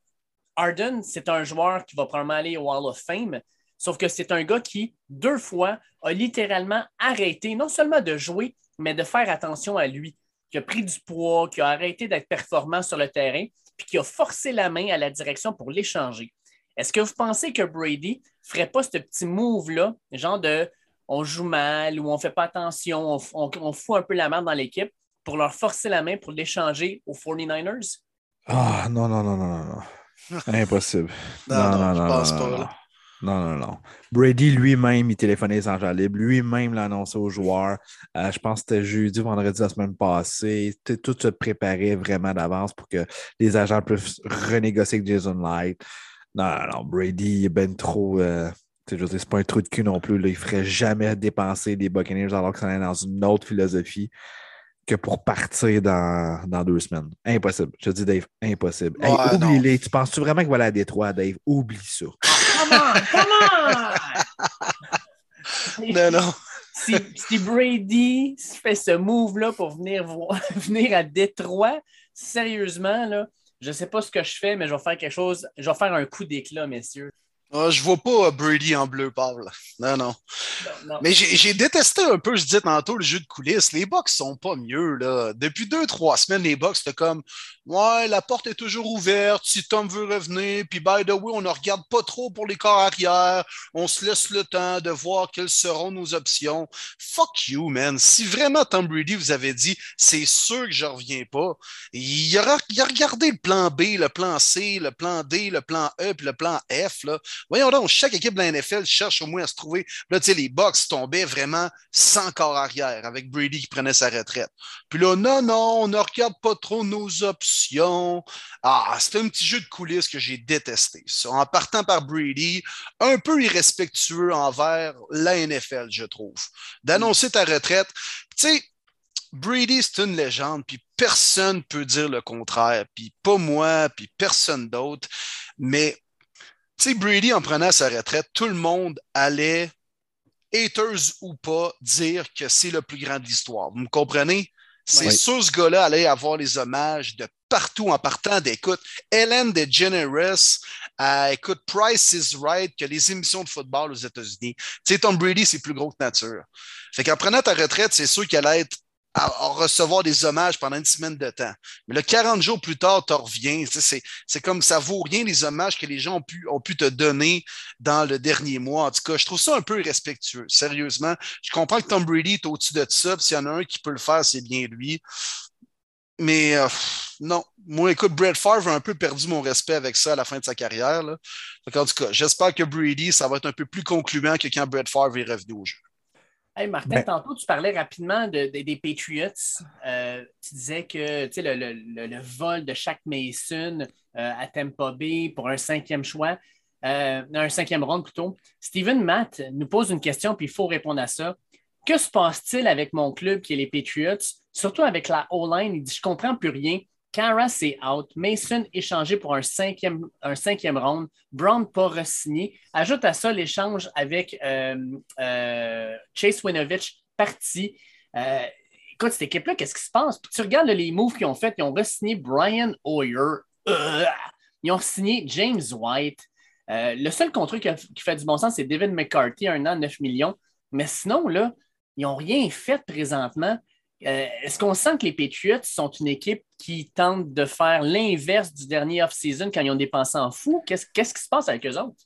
Speaker 3: Harden, c'est un joueur qui va probablement aller au Hall of Fame, Sauf que c'est un gars qui, deux fois, a littéralement arrêté non seulement de jouer, mais de faire attention à lui, qui a pris du poids, qui a arrêté d'être performant sur le terrain, puis qui a forcé la main à la direction pour l'échanger. Est-ce que vous pensez que Brady ferait pas ce petit move-là, genre de on joue mal ou on fait pas attention, on, fout un peu la main dans l'équipe pour leur forcer la main pour l'échanger aux 49ers?
Speaker 2: Ah, non, non, non, non, non. *laughs* Impossible. non, non, non, je pense pas. Non, non, non. Brady lui-même, il téléphonait les agents libres. Lui-même l'a annoncé aux joueurs. Euh, je pense que c'était jeudi, vendredi la semaine passée. Tout se préparait vraiment d'avance pour que les agents puissent renégocier avec Jason Light. Non, non, non. Brady est ben trop. Euh, c'est pas un trou de cul non plus. Il ne ferait jamais dépenser des Buccaneers alors que ça est dans une autre philosophie que pour partir dans, dans, deux semaines. Impossible. Je te dis, Dave, impossible. oublie-les. Tu penses-tu vraiment qu'il va aller à Détroit, Dave? Oublie ça.
Speaker 3: Come on!
Speaker 1: non, non.
Speaker 3: Si, Brady fait ce move-là pour venir, *laughs* venir à Détroit, sérieusement, là, je ne sais pas ce que je fais, mais je vais faire quelque chose. Je vais faire un coup d'éclat, messieurs.
Speaker 1: Ah, je vois pas euh, Brady en bleu, Paul. Non, non. Mais j'ai détesté un peu, je disais tantôt, le jeu de coulisses. Les box sont pas mieux. Là. Depuis deux, trois semaines, les box, c'était comme Ouais, la porte est toujours ouverte, si Tom veut revenir, puis by the way, on ne regarde pas trop pour les corps arrière, on se laisse le temps de voir quelles seront nos options. Fuck you, man. Si vraiment Tom Brady vous avait dit c'est sûr que je reviens pas, il a, il a regardé le plan B, le plan C, le plan D, le plan E, puis le plan F. Là. Voyons donc, chaque équipe de la NFL cherche au moins à se trouver. Là, tu sais, les Bucks tombaient vraiment sans corps arrière avec Brady qui prenait sa retraite. Puis là, non, non, on ne regarde pas trop nos options. Ah, c'était un petit jeu de coulisses que j'ai détesté. En partant par Brady, un peu irrespectueux envers la NFL, je trouve. D'annoncer ta retraite. Tu sais, Brady, c'est une légende, puis personne ne peut dire le contraire, puis pas moi, puis personne d'autre. Mais sais, Brady, en prenant sa retraite, tout le monde allait, haters ou pas, dire que c'est le plus grand de l'histoire. Vous me comprenez? C'est sûr, ce gars-là allait avoir les hommages de partout en partant d'écoute. Ellen DeGeneres, à écoute Price is Right, que les émissions de football aux États-Unis. Tu sais, Tom Brady, c'est plus gros que nature. Fait qu'en prenant ta retraite, c'est sûr qu'elle allait être à, recevoir des hommages pendant une semaine de temps. Mais le 40 jours plus tard, tu reviens. C'est comme ça vaut rien les hommages que les gens ont pu, ont pu te donner dans le dernier mois. En tout cas, je trouve ça un peu irrespectueux, sérieusement. Je comprends que Tom Brady est au-dessus de ça. S'il y en a un qui peut le faire, c'est bien lui. Mais euh, non, moi, écoute, Brett Favre a un peu perdu mon respect avec ça à la fin de sa carrière. Là. en tout cas, j'espère que Brady, ça va être un peu plus concluant que quand Brett Favre est revenu au jeu.
Speaker 3: Martin, ben- tantôt, tu parlais rapidement des Patriots. Euh, tu disais que le, vol de Shaq Mason euh, à Tampa Bay pour un cinquième choix, euh, un cinquième round plutôt. Steven Matt nous pose une question, puis il faut répondre à ça. Que se passe-t-il avec mon club qui est les Patriots, surtout avec la O-line? Il dit Je comprends plus rien. Cara, c'est out. Mason échangé pour un cinquième, un cinquième round. Brown pas re-signé. Ajoute à ça l'échange avec euh, euh, Chase Winovich parti. Euh, écoute, cette équipe-là, qu'est-ce qui se passe? tu regardes les moves qu'ils ont fait. Ils ont re-signé Brian Hoyer. ils ont signé James White. le seul contrat qui, qui, fait du bon sens, c'est David McCarthy, un an, 9 millions. Mais sinon, là, ils n'ont rien fait présentement. Euh, est-ce qu'on sent que les Patriots sont une équipe qui tente de faire l'inverse du dernier off-season quand ils ont dépensé en fou? Qu'est-ce, qui se passe avec eux autres?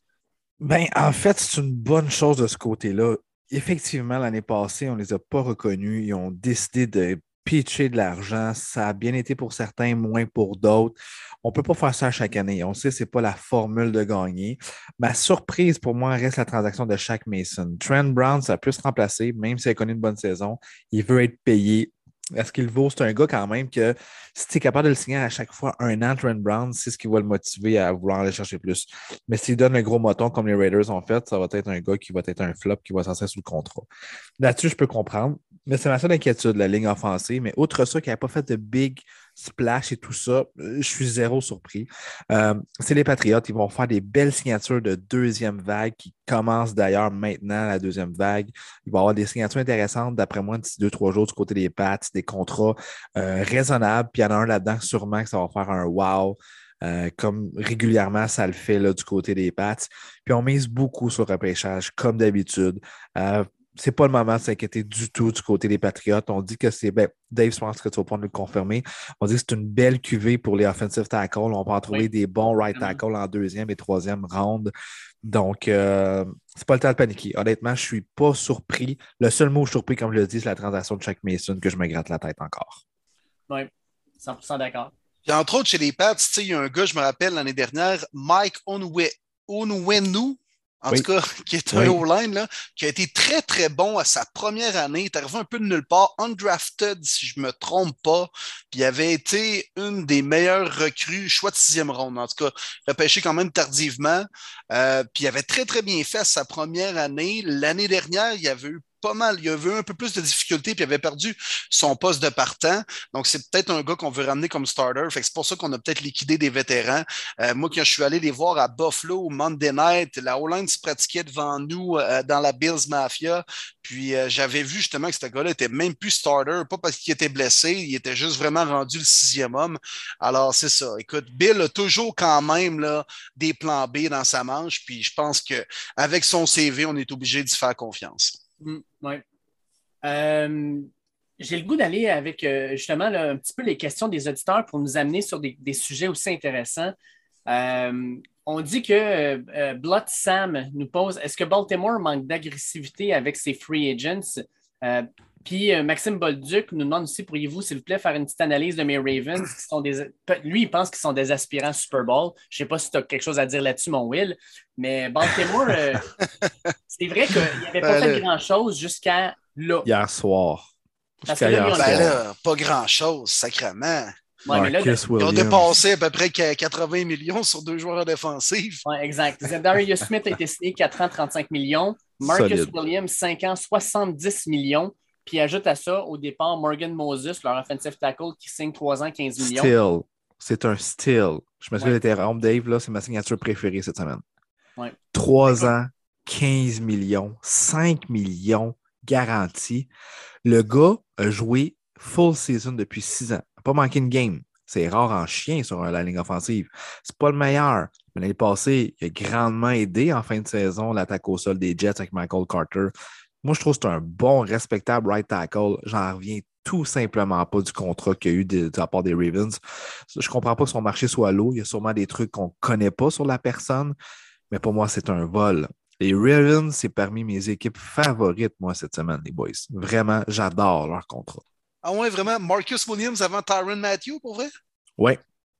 Speaker 2: Ben, en fait, c'est une bonne chose de ce côté-là. Effectivement, l'année passée, on ne les a pas reconnus. Ils ont décidé de pitcher de l'argent. Ça a bien été pour certains, moins pour d'autres. On ne peut pas faire ça chaque année. On sait que ce n'est pas la formule de gagner. Ma surprise pour moi reste la transaction de Shaq Mason. Trent Brown, ça peut se remplacer, même s'il a connu une bonne saison. Il veut être payé. Est-ce qu'il vaut? C'est un gars quand même que si tu es capable de le signer à chaque fois un an, Trent Brown, c'est ce qui va le motiver à vouloir aller chercher plus. Mais s'il donne un gros moton comme les Raiders ont fait, ça va être un gars qui va être un flop, qui va s'en sous le contrat. Là-dessus, je peux comprendre. Mais c'est ma seule inquiétude, la ligne offensive. Mais outre ça, qui n'a pas fait de big splash et tout ça, euh, je suis zéro surpris. Euh, c'est les Patriotes. Ils vont faire des belles signatures de deuxième vague qui commencent d'ailleurs maintenant, la deuxième vague. Il va y avoir des signatures intéressantes, d'après moi, d'ici deux, trois jours du côté des Pats, des contrats euh, raisonnables. Puis il y en a un là-dedans, sûrement, que ça va faire un wow. comme régulièrement ça le fait là, du côté des Pats. Puis on mise beaucoup sur le repêchage, comme d'habitude c'est pas le moment de s'inquiéter du tout du côté des Patriotes. On dit que c'est, ben, Dave, je pense que tu vas pouvoir nous le confirmer. On dit que c'est une belle cuvée pour les offensive tackles. On peut en trouver des bons right tackles en deuxième et troisième round. Donc, euh, c'est pas le temps de paniquer. Honnêtement, je suis pas surpris. Le seul mot surpris, comme je le dis, c'est la transaction de Chuck Mason que je me gratte la tête encore.
Speaker 3: Oui, 100% d'accord.
Speaker 1: Puis entre autres, chez les Pats, il y a un gars, je me rappelle l'année dernière, Mike Onwenu, en tout cas, *laughs* qui est un O-line, qui a été très, très bon à sa première année. Il est arrivé un peu de nulle part, undrafted, si je ne me trompe pas. Puis il avait été une des meilleures recrues, choix de sixième ronde. En tout cas, repêché quand même tardivement. Euh, puis il avait très, très bien fait sa première année. L'année dernière, il y avait eu pas mal. Il avait eu un peu plus de difficultés, puis il avait perdu son poste de partant. Donc, c'est peut-être un gars qu'on veut ramener comme starter. C'est pour ça qu'on a peut-être liquidé des vétérans. Euh, moi, quand je suis allé les voir à Buffalo, Monday Night, la O-line se pratiquait devant nous euh, dans la Bills Mafia. Puis euh, j'avais vu justement que ce gars-là était même plus starter, pas parce qu'il était blessé, il était juste vraiment rendu le sixième homme. Alors, c'est ça. Écoute, Bill a toujours quand même là, des plans B dans sa manche, puis je pense qu'avec son CV, on est obligé d'y faire confiance.
Speaker 3: Mm, oui. Euh, j'ai le goût d'aller avec euh, justement un petit peu les questions des auditeurs pour nous amener sur des, sujets aussi intéressants. on dit que Blood Sam nous pose est-ce que Baltimore manque d'agressivité avec ses free agents? Puis euh, Maxime Bolduc nous demande aussi pourriez-vous, s'il vous plaît, faire une petite analyse de mes Ravens qui sont des. Lui, il pense qu'ils sont des aspirants Super Bowl. Je ne sais pas si tu as quelque chose à dire là-dessus, mon Will. Mais Baltimore, euh, *laughs* c'est vrai qu'il avait pas fait grand-chose jusqu'à là.
Speaker 2: Hier soir.
Speaker 1: Parce que là, ben pas grand-chose, sacrément. ils ont dépassé à peu près 80 millions sur deux joueurs défensifs.
Speaker 3: Oui, exact. Darius Smith a été signé 4 ans, 35 millions. Marcus Williams, 5 ans, 70 millions. Puis ajoute à ça, au départ, Morgan Moses, leur offensive tackle, qui signe 3 ans, 15 millions.
Speaker 2: Still. C'est un still. Je me souviens ouais. Rome Dave, là, c'est ma signature préférée cette semaine. Ouais. 3 ans, 15 millions, 5 millions garantis. Le gars a joué full season depuis 6 ans. n'a pas manqué une game. C'est rare en chien sur la ligne offensive. C'est pas le meilleur. Mais l'année passée, il a grandement aidé en fin de saison l'attaque au sol des Jets avec Michael Carter. Moi, je trouve que c'est un bon, respectable right tackle. J'en reviens tout simplement pas du contrat qu'il y a eu de, la part des Ravens. Je ne comprends pas que son marché soit l'eau. Il y a sûrement des trucs qu'on ne connaît pas sur la personne, mais pour moi, c'est un vol. Les Ravens, c'est parmi mes équipes favorites, moi, cette semaine, les boys. Vraiment, j'adore leur contrat.
Speaker 1: Ah ouais, vraiment? Marcus Williams avant Tyron Matthew, pour vrai?
Speaker 2: Oui,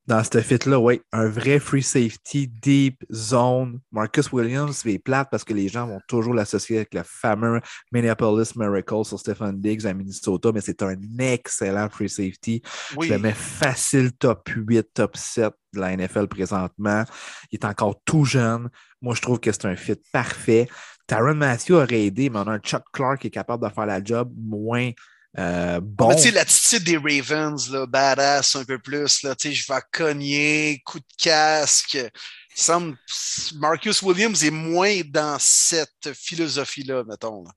Speaker 2: dans cette fit-là, oui, un vrai free safety, deep zone. Marcus Williams, c'est plate parce que les gens vont toujours l'associer avec le fameux Minneapolis Miracle sur Stephen Diggs à Minnesota, mais c'est un excellent free safety. Oui. Je le mets facile top 8, top 7 de la NFL présentement. Il est encore tout jeune. Moi, je trouve que c'est un fit parfait. Tyron Matthew aurait aidé, mais on a un Chuck Clark qui est capable de faire la job moins euh, bon.
Speaker 1: Tu sais, l'attitude des Ravens, là, badass un peu plus, là, tu sais, je vais cogner, coup de casque. semble, Marcus Williams est moins dans cette philosophie-là, mettons. Là.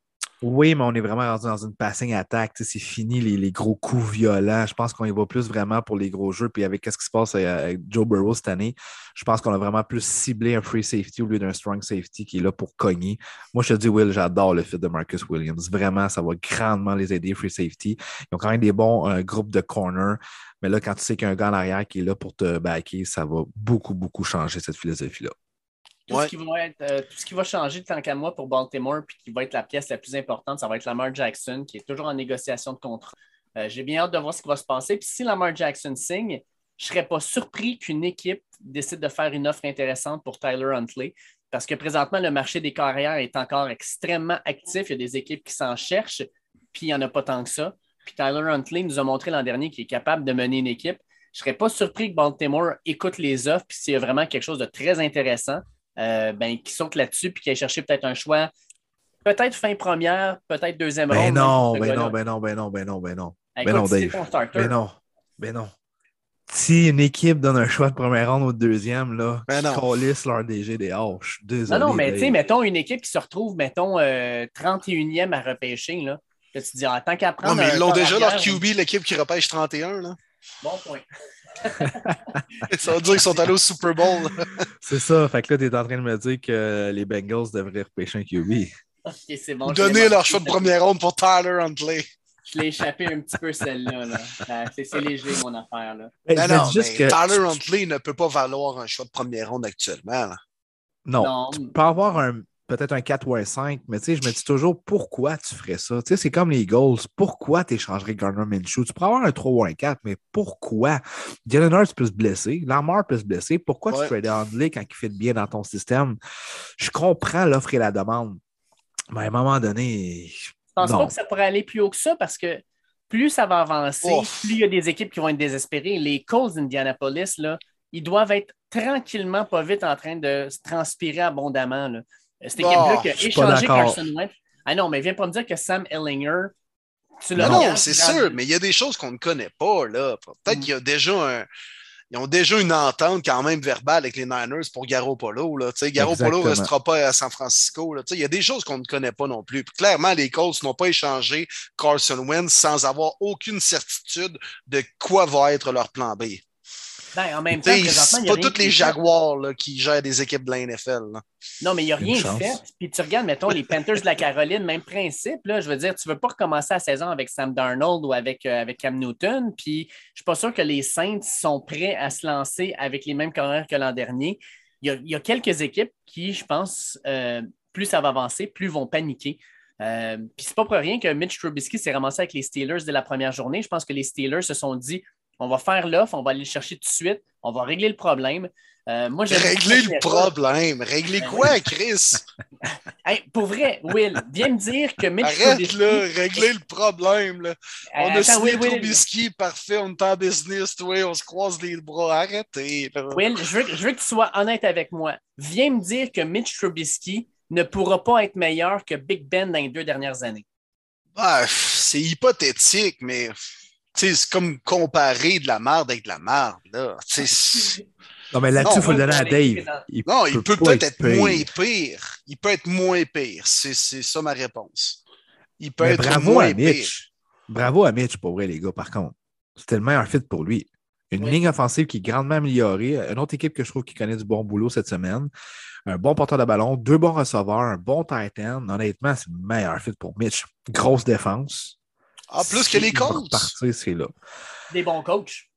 Speaker 2: Oui, mais on est vraiment rendu dans une passing attack. C'est fini les, gros coups violents. Je pense qu'on y va plus vraiment pour les gros jeux. Puis avec ce qui se passe avec Joe Burrow cette année, je pense qu'on a vraiment plus ciblé un free safety au lieu d'un strong safety qui est là pour cogner. Moi, je te dis, Will, j'adore le fit de Marcus Williams. Vraiment, ça va grandement les aider, free safety. Ils ont quand même des bons euh, groupes de corner. Mais là, quand tu sais qu'il y a un gars en arrière qui est là pour te backer, ça va beaucoup, beaucoup changer cette philosophie-là.
Speaker 3: Tout, ce qui va être, euh, tout ce qui va changer tant qu'à moi pour Baltimore, puis qui va être la pièce la plus importante, ça va être Lamar Jackson, qui est toujours en négociation de contrat. Euh, j'ai bien hâte de voir ce qui va se passer. Puis si Lamar Jackson signe, je ne serais pas surpris qu'une équipe décide de faire une offre intéressante pour Tyler Huntley. Parce que présentement, le marché des carrières est encore extrêmement actif. Il y a des équipes qui s'en cherchent, puis il n'y en a pas tant que ça. Puis Tyler Huntley nous a montré l'an dernier qu'il est capable de mener une équipe. Je ne serais pas surpris que Baltimore écoute les offres, puis s'il y a vraiment quelque chose de très intéressant, euh, ben, qui saute là-dessus puis qui a cherché peut-être un choix, peut-être fin première, peut-être deuxième
Speaker 2: ben Non, ben non, ben non, ben non, ben non, ben non, ben non. Ben non, Ben non, ben non. Si une équipe donne un choix de première ronde ou de deuxième, là, ben leur DG des haches.
Speaker 3: Désolé. Non, non, mais tu sais, mettons une équipe qui se retrouve, mettons, 31e euh, à repêcher, là. tu te dis, en tant qu'apprendre.
Speaker 1: Non, mais ils l'ont déjà leur QB, l'équipe qui repêche 31, là.
Speaker 3: Bon point. *laughs*
Speaker 1: ça veut dire qu'ils sont allés au Super Bowl. *laughs*
Speaker 2: c'est ça. Fait que là, tu es en train de me dire que les Bengals devraient repêcher un QB.
Speaker 3: Ok, c'est bon.
Speaker 1: Donner leur choix de première ronde pour Tyler Huntley.
Speaker 3: Je l'ai échappé un petit peu celle-là. Là. C'est léger mon affaire. Là.
Speaker 1: Ben, non, juste que... Tyler Huntley ne peut pas valoir un choix de première ronde actuellement.
Speaker 2: Non. non. Tu peux avoir un, peut-être un 4 ou un 5, mais tu sais, je me dis toujours pourquoi tu ferais ça? Tu sais, c'est comme les Eagles. Pourquoi tu échangerais Garner Minshew? Tu pourrais avoir un 3 ou un 4, mais pourquoi? Jalen Hurts peut se blesser, Lamar peut se blesser. Pourquoi tu ferais Handley quand il fait bien dans ton système? Je comprends l'offre et la demande, mais à un moment donné.
Speaker 3: Je pense pas que ça pourrait aller plus haut que ça parce que plus ça va avancer, plus il y a des équipes qui vont être désespérées. Les Colts d'Indianapolis, là, ils doivent être tranquillement, pas vite, en train de se transpirer abondamment. Là. Cette équipe-là qui a échangé Carson Wentz. Ah non, mais viens pas me dire que Sam Ellinger,
Speaker 1: tu l'as Non, c'est sûr, mais il y a des choses qu'on ne connaît pas, là. Peut-être mm. qu'il y a déjà un ils ont déjà une entente quand même verbale avec les Niners pour Garoppolo. Là. Garoppolo ne restera pas à San Francisco. Il y a des choses qu'on ne connaît pas non plus. clairement, les Colts n'ont pas échangé Carson Wentz sans avoir aucune certitude de quoi va être leur plan B.
Speaker 3: Ben, en même temps,
Speaker 1: c'est pas tous les Jaguars qui gèrent des équipes de la NFL.
Speaker 3: Non, mais il n'y a rien fait. Puis tu regardes, mettons, les Panthers de la Caroline, même principe. Là, je veux dire, tu ne veux pas recommencer la saison avec Sam Darnold ou avec, euh, avec Cam Newton. Puis je ne suis pas sûr que les Saints sont prêts à se lancer avec les mêmes carrières que l'an dernier. Il y, a, quelques équipes qui, je pense, euh, plus ça va avancer, plus vont paniquer. Euh, puis c'est pas pour rien que Mitch Trubisky s'est ramassé avec les Steelers dès la première journée. Je pense que les Steelers se sont dit on va faire l'offre, on va aller le chercher tout de suite, on va régler le problème.
Speaker 1: Euh, moi, régler le problème. Régler ben quoi, Chris? *laughs*
Speaker 3: pour vrai, Will, viens me dire que
Speaker 1: Mitch Arrête, là, régler le problème. Là. Euh, on a signé Trubisky, parfait, on est en business, toi, on se croise les bras. Arrêtez.
Speaker 3: Will, je veux, je veux, que tu sois honnête avec moi. Viens me dire que Mitch Trubisky ne pourra pas être meilleur que Big Ben dans les deux dernières années.
Speaker 1: Ah, c'est hypothétique, mais c'est comme comparer de la merde avec de la merde. Là.
Speaker 2: non, mais là-dessus, il faut le donner à Dave.
Speaker 1: non, il peut peut-être être, moins pire. Il peut être moins pire. C'est ça ma réponse. Il peut être bravo moins à Mitch.
Speaker 2: Bravo à Mitch, pour vrai, les gars, par contre. C'était le meilleur fit pour lui. Une ligne offensive qui est grandement améliorée. Une autre équipe que je trouve qui connaît du bon boulot cette semaine. Un bon porteur de ballon, deux bons receveurs, un bon Titan. Honnêtement, c'est le meilleur fit pour Mitch. Grosse défense.
Speaker 1: Ah, plus que les Colts.
Speaker 2: c'est là.
Speaker 3: Des bons coachs.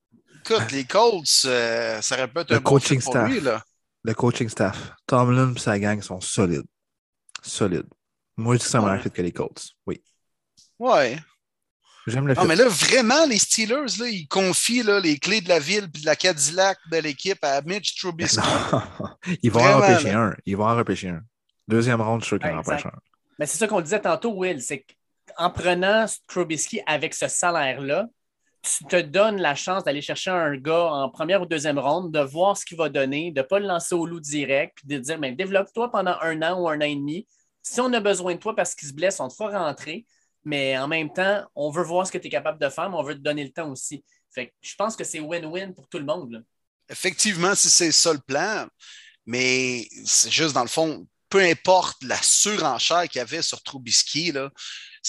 Speaker 1: Écoute, les Colts, euh, ça répète un coaching bon staff. Lui, là.
Speaker 2: Le coaching staff. Tomlin et sa gang sont solides. Solides. Moi, je dis ça meilleur fit que les Colts. Oui.
Speaker 1: Ouais.
Speaker 2: J'aime le
Speaker 1: Non, mais là, vraiment, les Steelers, là, ils confient là, les clés de la ville et de la Cadillac de l'équipe à Mitch Trubisky. *laughs*
Speaker 2: ils vont en repêcher un. Ils vont en repêcher un. Deuxième round, je suis sûr qu'ils en repêchent un.
Speaker 3: Mais c'est ça qu'on disait tantôt, Will. C'est en prenant Trubisky avec ce salaire-là, tu te donnes la chance d'aller chercher un gars en première ou deuxième ronde, de voir ce qu'il va donner, de ne pas le lancer au loup direct, puis de dire développe-toi pendant un an ou un an et demi. Si on a besoin de toi parce qu'il se blesse, on te fera rentrer. Mais en même temps, on veut voir ce que tu es capable de faire, mais on veut te donner le temps aussi. Fait je pense que c'est win-win pour tout le monde.
Speaker 1: Effectivement, si c'est ça le plan, mais c'est juste dans le fond, peu importe la surenchère qu'il y avait sur Trubisky, là,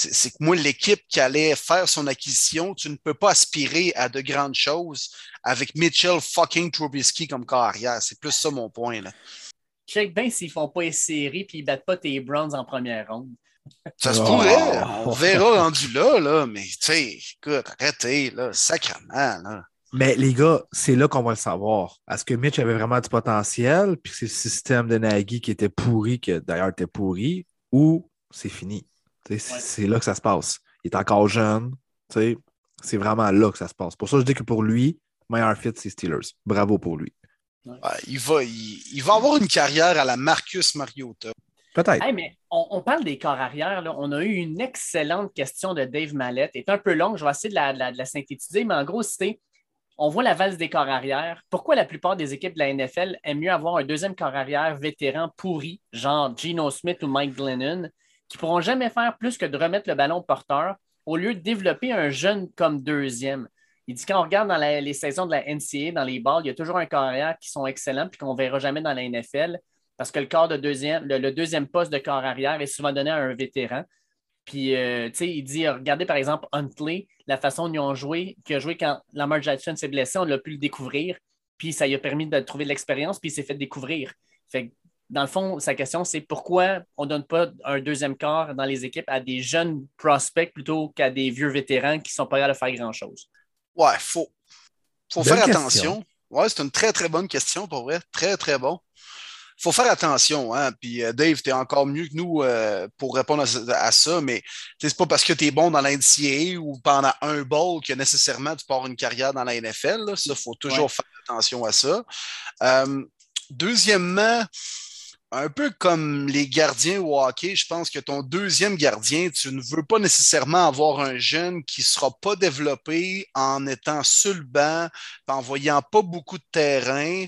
Speaker 1: c'est que moi, l'équipe qui allait faire son acquisition, tu ne peux pas aspirer à de grandes choses avec Mitchell fucking Trubisky comme carrière. C'est plus ça mon point. Là.
Speaker 3: Check bien s'ils ne font pas les séries et ils ne battent pas tes Browns en première ronde.
Speaker 1: Ça se pourrait. On verra rendu là, là. Mais tu sais, écoute, arrêtez, là, sacrement. Là.
Speaker 2: Mais les gars, c'est là qu'on va le savoir. Est-ce que Mitch avait vraiment du potentiel, puis c'est le système de Nagy qui était pourri, qui d'ailleurs était pourri, ou c'est fini? C'est là que ça se passe. Il est encore jeune. C'est vraiment là que ça se passe. Pour ça, je dis que pour lui, meilleur fit, c'est Steelers. Bravo pour lui.
Speaker 1: il, va, il, va avoir une carrière à la Marcus Mariota.
Speaker 2: Peut-être.
Speaker 3: mais on, parle des corps arrière. On a eu une excellente question de Dave Mallette. Elle est un peu longue. Je vais essayer de la, synthétiser, mais en gros, c'est on voit la valse des corps arrière. Pourquoi la plupart des équipes de la NFL aiment mieux avoir un deuxième corps arrière vétéran pourri, genre Geno Smith ou Mike Glennon, qui ne pourront jamais faire plus que de remettre le ballon porteur au lieu de développer un jeune comme deuxième. Il dit quand on regarde dans les saisons de la NCA, dans les balles, il y a toujours un carrière qui sont excellents puis qu'on ne verra jamais dans la NFL parce que le, corps de deuxième, le, deuxième poste de corps arrière est souvent donné à un vétéran. Puis, euh, tu sais, il dit, regardez par exemple Huntley, la façon dont ils ont joué, qui a joué quand Lamar Jackson s'est blessé, on l'a pu le découvrir. Puis, ça lui a permis de trouver de l'expérience, puis il s'est fait découvrir. Dans le fond, sa question, c'est pourquoi on ne donne pas un deuxième quart dans les équipes à des jeunes prospects plutôt qu'à des vieux vétérans qui ne sont pas capables de faire grand-chose?
Speaker 1: Ouais, il faut, faut faire attention. Ouais, c'est une très, très bonne question pour vrai. Très, très bon. Il faut faire attention. Hein? Puis euh, Dave, tu es encore mieux que nous euh, pour répondre à, ça, mais c'est pas parce que tu es bon dans l'NCAA ou pendant un bowl que nécessairement tu pars une carrière dans la NFL. Là. Ça, il faut toujours faire attention à ça. Euh, deuxièmement, un peu comme les gardiens au hockey, je pense que ton deuxième gardien, tu ne veux pas nécessairement avoir un jeune qui ne sera pas développé en étant sur le banc, en voyant pas beaucoup de terrain,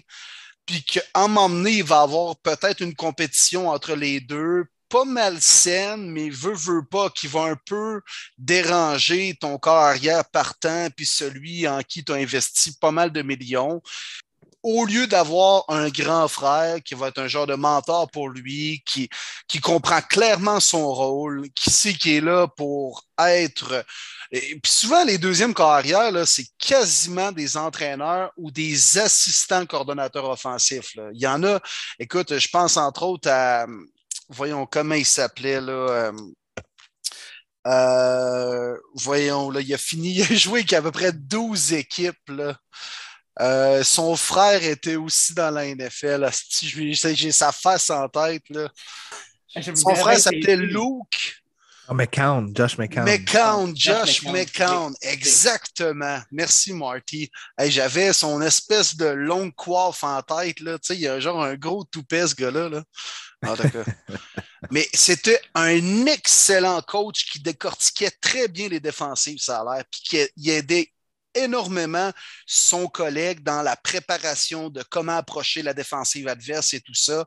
Speaker 1: puis qu'en m'emmener, il va avoir peut-être une compétition entre les deux, pas malsaine, mais veut, veut pas, qui va un peu déranger ton corps arrière partant, puis celui en qui tu as investi pas mal de millions au lieu d'avoir un grand frère qui va être un genre de mentor pour lui, qui, comprend clairement son rôle, qui sait qu'il est là pour être. Et puis souvent, les deuxièmes carrières, c'est quasiment des entraîneurs ou des assistants coordonnateurs offensifs. Il y en a, écoute, je pense entre autres à, voyons comment il s'appelait, là. Euh, euh, voyons, là, il a fini, *laughs* il a joué avec à peu près 12 équipes. Euh, son frère était aussi dans la NFL. J'ai sa face en tête. Là. Son frère s'appelait Luke.
Speaker 2: Oh, McCown, Josh McCown.
Speaker 1: McCown, Josh, McCown, exactement. Merci, Marty. J'avais son espèce de longue coiffe en tête. Là. Il y a genre un gros toupet, ce gars-là. Là. Ah, *laughs* Mais c'était un excellent coach qui décortiquait très bien les défensives, ça a l'air, puis qui aidait énormément son collègue dans la préparation de comment approcher la défensive adverse et tout ça.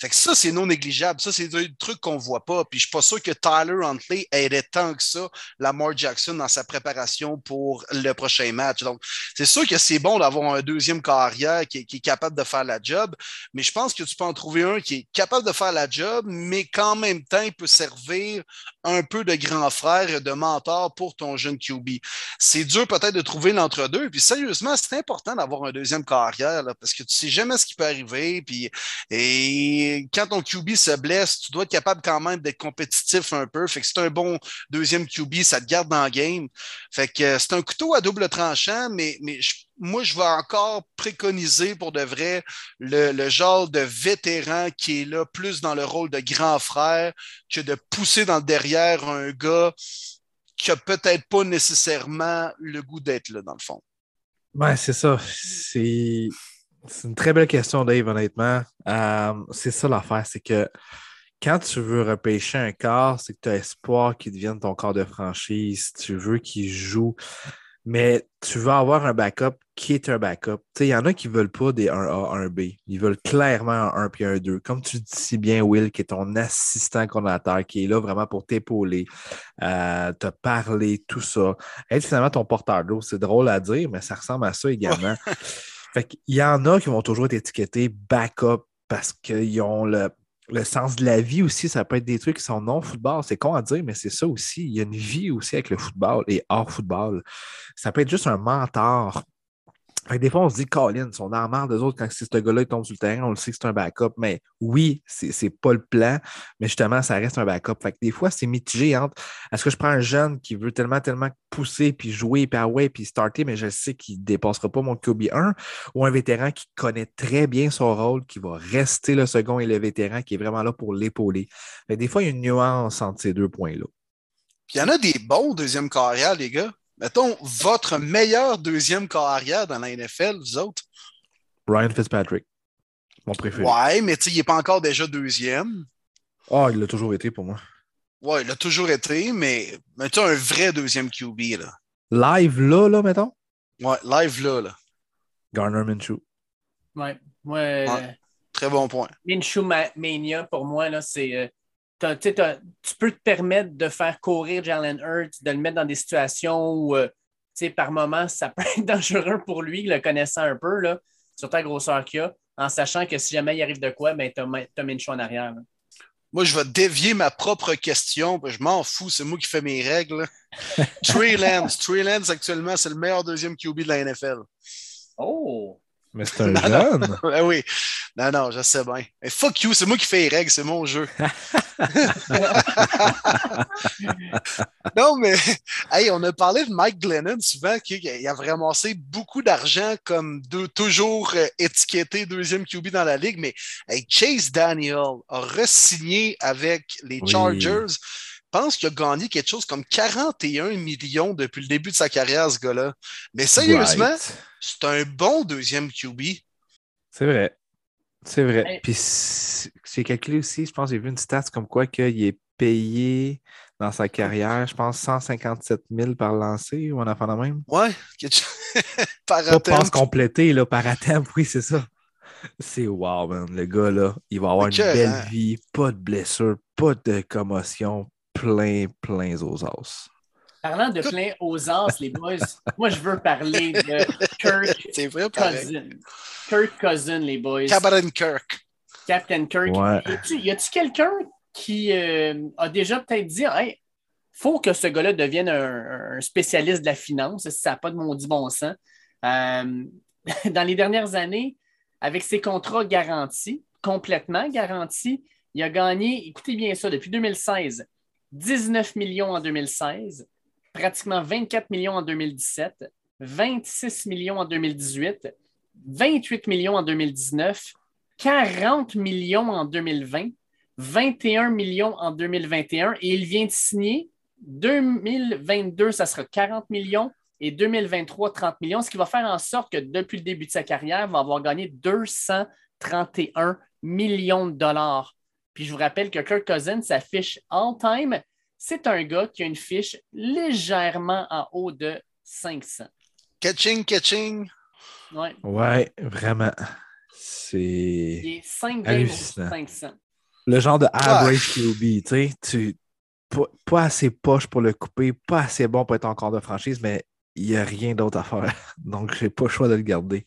Speaker 1: Fait que ça, c'est non négligeable. Ça, c'est un truc qu'on ne voit pas. Puis je suis pas sûr que Tyler Huntley aidait tant que ça Lamar Jackson dans sa préparation pour le prochain match. Donc, c'est sûr que c'est bon d'avoir un deuxième carrière qui est, capable de faire la job, mais je pense que tu peux en trouver un qui est capable de faire la job, mais qu'en même temps, il peut servir un peu de grand frère de mentor pour ton jeune QB. C'est dur peut-être de trouver l'entre-deux. Puis sérieusement, c'est important d'avoir un deuxième carrière parce que tu sais jamais ce qui peut arriver. Et quand ton QB se blesse, tu dois être capable quand même d'être compétitif un peu. Fait que c'est un bon deuxième QB, ça te garde dans le game. Fait que c'est un couteau à double tranchant, mais, mais moi, je vais encore préconiser pour de vrai le, le, genre de vétéran qui est là plus dans le rôle de grand frère que de pousser dans le derrière un gars qui n'a peut-être pas nécessairement le goût d'être là, dans le fond?
Speaker 2: Ouais, c'est ça. C'est une très belle question, Dave, honnêtement. Euh, c'est ça l'affaire, c'est que quand tu veux repêcher un corps, c'est que tu as espoir qu'il devienne ton corps de franchise. Tu veux qu'il joue mais tu veux avoir un backup qui est un backup? Il y en a qui ne veulent pas des 1A, 1B. Ils veulent clairement un 1 puis un 2. Comme tu dis si bien, Will, qui est ton assistant coordinateur, qui est là vraiment pour t'épauler, euh, te parler, tout ça. Être finalement ton porteur d'eau, c'est drôle à dire, mais ça ressemble à ça également. fait qu'il y en a qui vont toujours être étiquetés backup parce qu'ils ont le le sens de la vie aussi, ça peut être des trucs qui sont non football. C'est con à dire, mais c'est ça aussi. Il y a une vie aussi avec le football et hors football. Ça peut être juste un mentor des fois, on se dit, Colin, dans la marre d'eux autres quand ce gars-là tombe sur le terrain, on le sait que c'est un backup. Mais oui, c'est pas le plan, mais justement, ça reste un backup. Fait que des fois, c'est mitigé entre est-ce que je prends un jeune qui veut tellement, tellement pousser, puis jouer, puis away, puis starter, mais je sais qu'il ne dépassera pas mon QB 1, ou un vétéran qui connaît très bien son rôle, qui va rester le second et le vétéran qui est vraiment là pour l'épauler. Des fois, il y a une nuance entre ces deux points-là.
Speaker 1: Il y en a des bons deuxième carrière, les gars. Mettons, votre meilleur deuxième carrière dans la NFL, vous autres?
Speaker 2: Ryan Fitzpatrick, mon préféré.
Speaker 1: Ouais, mais il n'est pas encore déjà deuxième.
Speaker 2: Ah, il l'a toujours été pour moi.
Speaker 1: Ouais, il l'a toujours été, mais mettons un vrai deuxième QB. Là.
Speaker 2: Live là, là, mettons?
Speaker 1: Ouais, live là, là.
Speaker 2: Garner Minshew.
Speaker 3: Ouais, ouais.
Speaker 1: Très bon point.
Speaker 3: Minshew Mania, pour moi, là, c'est. Tu peux te permettre de faire courir Jalen Hurts, de le mettre dans des situations où, euh, par moment, ça peut être *laughs* dangereux pour lui, le connaissant un peu, là, sur ta grosseur qu'il a, en sachant que si jamais il arrive de quoi, ben, tu as, Minshew en arrière.
Speaker 1: Moi, je vais dévier ma propre question. Je m'en fous, c'est moi qui fais mes règles. Trey Lance. Trey Lance, actuellement, c'est le meilleur deuxième QB de la NFL.
Speaker 3: Oh!
Speaker 2: Mais c'est un *laughs* jeune. *laughs*
Speaker 1: Ben oui. Non, non, je sais bien. Mais fuck you, c'est moi qui fais les règles, c'est mon jeu. *laughs* non, mais hey, on a parlé de Mike Glennon souvent, qui a vraiment beaucoup d'argent comme deux, toujours euh, étiqueté deuxième QB dans la ligue, mais Chase Daniel a re-signé avec les Chargers. Pense qu'il a gagné quelque chose comme 41 millions depuis le début de sa carrière, ce gars-là. Mais sérieusement, c'est un bon deuxième QB.
Speaker 2: C'est vrai. C'est vrai. Puis c'est calculé aussi, je pense, j'ai vu une stat comme quoi qu'il est payé dans sa carrière, je pense, 157 000 par lancé ou en affaire de même.
Speaker 1: Ouais, *laughs*
Speaker 2: par Pas passe complété, là, par attempt, oui, c'est ça. C'est wow, man. Le gars, là, il va avoir une belle vie, pas de blessure, pas de commotion, plein, plein aux os.
Speaker 3: Parlant de plein aux os, les boys, moi, je veux parler de Kirk *laughs* vrai, Cousin. Kirk Cousin, les boys.
Speaker 1: Captain Kirk.
Speaker 3: Captain Kirk. Y a-tu quelqu'un qui euh, a déjà peut-être dit Hey, faut que ce gars-là devienne un, spécialiste de la finance, si ça n'a pas de mon dit bon sens. Euh, *laughs* dans les dernières années, avec ses contrats garantis, complètement garantis, il a gagné, écoutez bien ça, depuis 2016, 19 millions en 2016, pratiquement 24 millions en 2017, 26 millions en 2018, 28 millions en 2019, 40 millions en 2020, 21 millions en 2021 et il vient de signer 2022, ça sera 40 millions et 2023, 30 millions, ce qui va faire en sorte que depuis le début de sa carrière, il va avoir gagné 231 millions de dollars. Puis je vous rappelle que Kirk Cousins, sa fiche all-time, c'est un gars qui a une fiche légèrement en haut de 500.
Speaker 1: Catching, catching.
Speaker 2: Ouais. Ouais, vraiment. C'est. Il
Speaker 3: est 5 games 500.
Speaker 2: Le genre de average QB, tu sais, tu, pas, assez poche pour le couper, pas assez bon pour être encore de franchise, mais il n'y a rien d'autre à faire. *laughs* Donc, je n'ai pas le choix de le garder.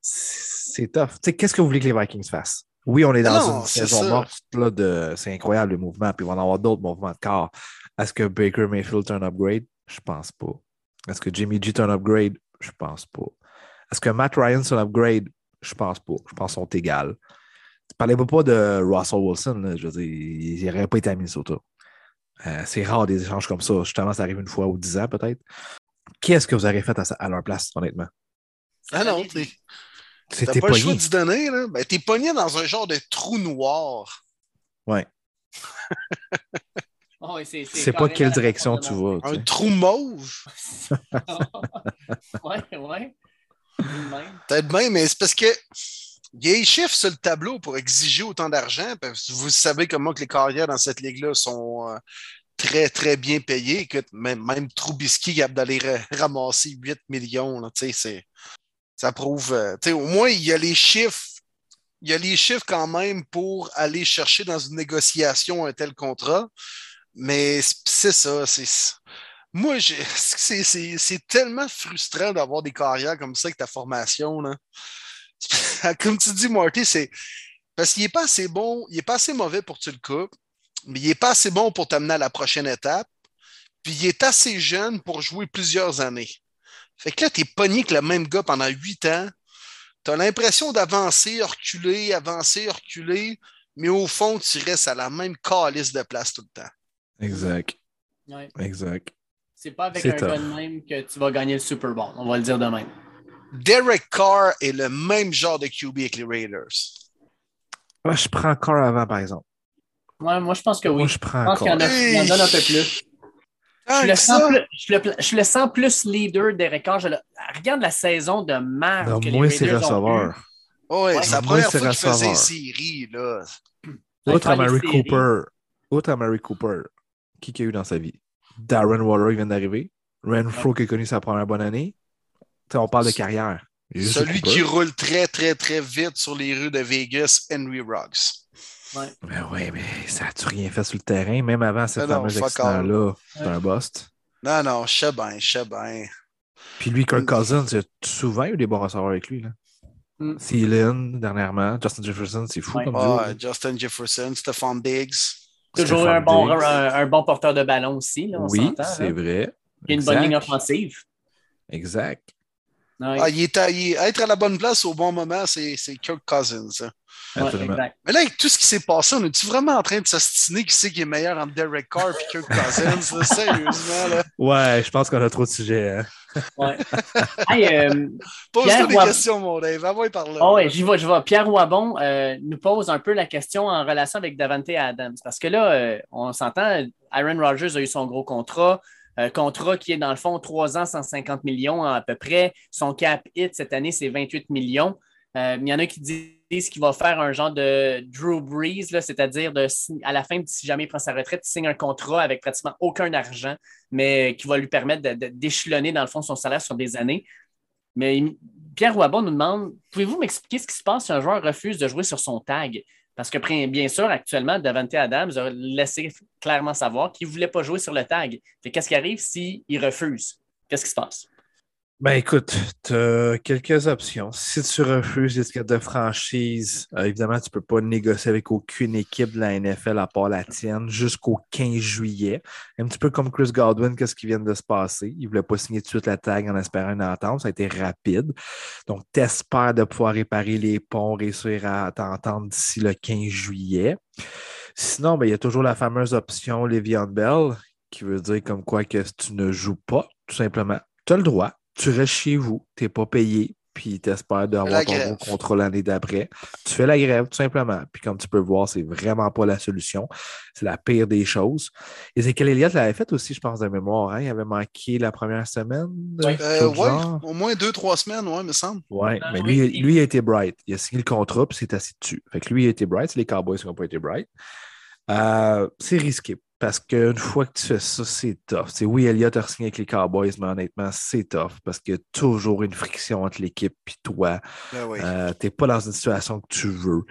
Speaker 2: C'est tough. Tu sais, qu'est-ce que vous voulez que les Vikings fassent? Oui, on est dans une saison morte. Là, de... C'est incroyable le mouvement, puis il va en avoir d'autres mouvements de corps. Est-ce que Baker Mayfield un upgrade? Je pense pas. Est-ce que Jimmy G un upgrade? Je pense pas. Est-ce que Matt Ryan est un upgrade? Je pense pas. Je pense qu'ils sont égales. Tu parlais pas de Russell Wilson, je veux dire, il n'aurait pas été à Minnesota. Euh, c'est rare des échanges comme ça. Justement, ça arrive une fois ou dix ans peut-être. Qu'est-ce que vous auriez fait à, leur place, honnêtement?
Speaker 1: Ah non, c'était pas le choix d'y donner. Là. Ben, t'es pogné dans un genre de trou noir.
Speaker 2: Ouais. *laughs*
Speaker 3: oh,
Speaker 2: c'est pas quelle direction tu vas.
Speaker 1: Un trou mauve. *laughs*
Speaker 3: ouais, ouais.
Speaker 1: Peut-être bien, mais c'est parce que il y a des chiffres sur le tableau pour exiger autant d'argent. Vous savez comment que les carrières dans cette ligue-là sont euh, très, très bien payées. Que même, même Trubisky a d'aller ramasser 8 millions. Là, ça prouve. Euh, au moins, il y a les chiffres. Il y a les chiffres quand même pour aller chercher dans une négociation un tel contrat. Mais c'est ça. Moi, *laughs* c'est tellement frustrant d'avoir des carrières comme ça avec ta formation. Là. *laughs* comme tu dis, Marty, c'est parce qu'il n'est pas assez bon, il n'est pas assez mauvais pour tu le coupes, mais il n'est pas assez bon pour t'amener à la prochaine étape, puis il est assez jeune pour jouer plusieurs années. Fait que là, tu es pogné avec le même gars pendant huit ans. Tu as l'impression d'avancer, reculer, avancer, reculer, mais au fond, tu restes à la même calice de place tout le temps.
Speaker 2: Exact. Exact.
Speaker 3: C'est pas avec un gars de même que tu vas gagner le Super Bowl, on va le dire de même.
Speaker 1: Derek Carr est le même genre de QB avec les Raiders.
Speaker 2: Moi, je prends Carr avant, par exemple.
Speaker 3: Ouais, moi, je pense que oui.
Speaker 2: Moi, je prends je pense
Speaker 3: qu'il y en, a, un peu plus. Je le, sens plus, je, le, sens plus leader Derek Carr. Je regarde la saison de mars.
Speaker 2: Non, moi, c'est receveur.
Speaker 1: Oh, ouais, c'est la première fois qu'il faisait une série. Là.
Speaker 2: Autre à Mary Cooper. Autre à Mary Cooper. Qui qu'il y a eu dans sa vie? Darren Waller qui vient d'arriver. Renfro qui a connu sa première bonne année on parle de carrière.
Speaker 1: Celui qui roule très, très, très vite sur les rues de Vegas, Henry Ruggs.
Speaker 3: Ouais.
Speaker 2: Ben oui, mais ça n'a-tu rien fait sur le terrain, même avant ce fameux accident-là? C'est un bust.
Speaker 1: Non, non, je sais bien, je sais bien.
Speaker 2: Puis lui, Kirk Cousins, il a souvent eu des bons receveurs avec lui. Là. Mm. dernièrement. Justin Jefferson, c'est fou comme
Speaker 1: ouais, Justin Jefferson, Stephon Diggs.
Speaker 3: Toujours un bon, un, bon, porteur de ballon aussi. Là,
Speaker 2: oui, c'est vrai.
Speaker 3: Il a une bonne ligne offensive.
Speaker 2: Exact.
Speaker 1: Ah, il est être à la bonne place au bon moment, c'est Kirk Cousins. Mais là, avec tout ce qui s'est passé, on est-tu vraiment en train de s'astiner qui c'est qui est meilleur entre Derek Carr et Kirk Cousins? Sérieusement, là?
Speaker 2: Ouais, je pense qu'on a trop de sujets. Hein.
Speaker 3: Ouais. euh,
Speaker 1: Pose-toi des questions, mon Dave. Va par là.
Speaker 3: Oh, ouais, j'y vais, j'y vais. Pierre Wabon euh, nous pose un peu la question en relation avec Davante Adams. Parce que là, euh, on s'entend, Aaron Rodgers a eu son gros contrat. Contrat qui est dans le fond 3 ans, 150 millions à peu près. Son cap hit cette année, c'est 28 millions. Euh, il y en a qui disent qu'il va faire un genre de Drew Brees, c'est-à-dire à la fin, si jamais il prend sa retraite, il signe un contrat avec pratiquement aucun argent, mais qui va lui permettre d'échelonner dans le fond son salaire sur des années. Mais Pierre Wabon nous demande Pouvez-vous m'expliquer ce qui se passe si un joueur refuse de jouer sur son tag? Parce que, bien sûr, actuellement, Davante Adams a laissé clairement savoir qu'il ne voulait pas jouer sur le tag. Qu'est-ce qui arrive s'il refuse? Qu'est-ce qui se passe?
Speaker 2: Ben écoute, tu as quelques options. Si tu refuses les cartes de franchise, euh, évidemment, tu ne peux pas négocier avec aucune équipe de la NFL à part la tienne jusqu'au 15 juillet. Un petit peu comme Chris Godwin, qu'est-ce qui vient de se passer? Il ne voulait pas signer tout de suite la tag en espérant une entente. Ça a été rapide. Donc, tu espères de pouvoir réparer les ponts, réussir à t'entendre d'ici le 15 juillet. Sinon, ben, il y a toujours la fameuse option Le'Veon Bell, qui veut dire comme quoi que tu ne joues pas, tout simplement. Tu as le droit tu restes chez vous, tu n'es pas payé, puis tu espères d'avoir ton bon contrôle l'année d'après. Tu fais la grève, tout simplement. Puis comme tu peux voir, c'est vraiment pas la solution. C'est la pire des choses. Ezekiel Elliott l'avait fait aussi, je pense, de mémoire. Hein? Il avait manqué la première semaine.
Speaker 1: Oui, euh, au moins deux, trois semaines, oui, me semble.
Speaker 2: Oui, mais lui, lui, il a été bright. Il a signé le contrat, puis c'est assis dessus. Fait que lui, il a été bright. C'est les Cowboys qui n'ont pas été bright. Euh, c'est risqué. Parce qu'une fois que tu fais ça, c'est tough. C'est oui, Elliott a signé avec les Cowboys, mais honnêtement, c'est tough parce qu'il y a toujours une friction entre l'équipe et toi. Ben euh, tu n'es pas dans une situation que tu veux.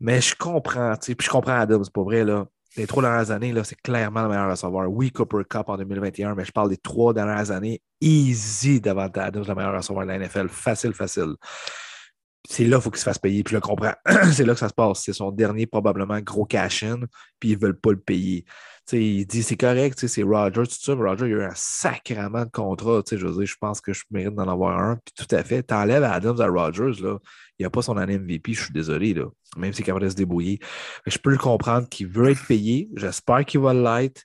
Speaker 2: Mais je comprends, puis je comprends Adams, c'est pas vrai, là. Les trois dernières années, là, c'est clairement le meilleur recevoir. Oui, Cooper Cup en 2021, mais je parle des trois dernières années. Easy devant Adams, le meilleur recevoir de la NFL. Facile, facile c'est là qu'il faut qu'il se fasse payer. Puis je le comprends. *clears throat* c'est là que ça se passe. C'est son dernier, probablement, gros cash-in, puis ils ne veulent pas le payer. Il dit c'est correct, c'est Roger, tout ça, mais Roger, il a eu un sacrement de contrat. Je veux dire, je pense que je mérite d'en avoir un. Puis tout à fait, t'enlèves Adams à Rogers, là, il n'a pas son année MVP, je suis désolé, là, même s'il est capable de se débrouiller. je peux le comprendre qu'il veut être payé. J'espère qu'il va l'être.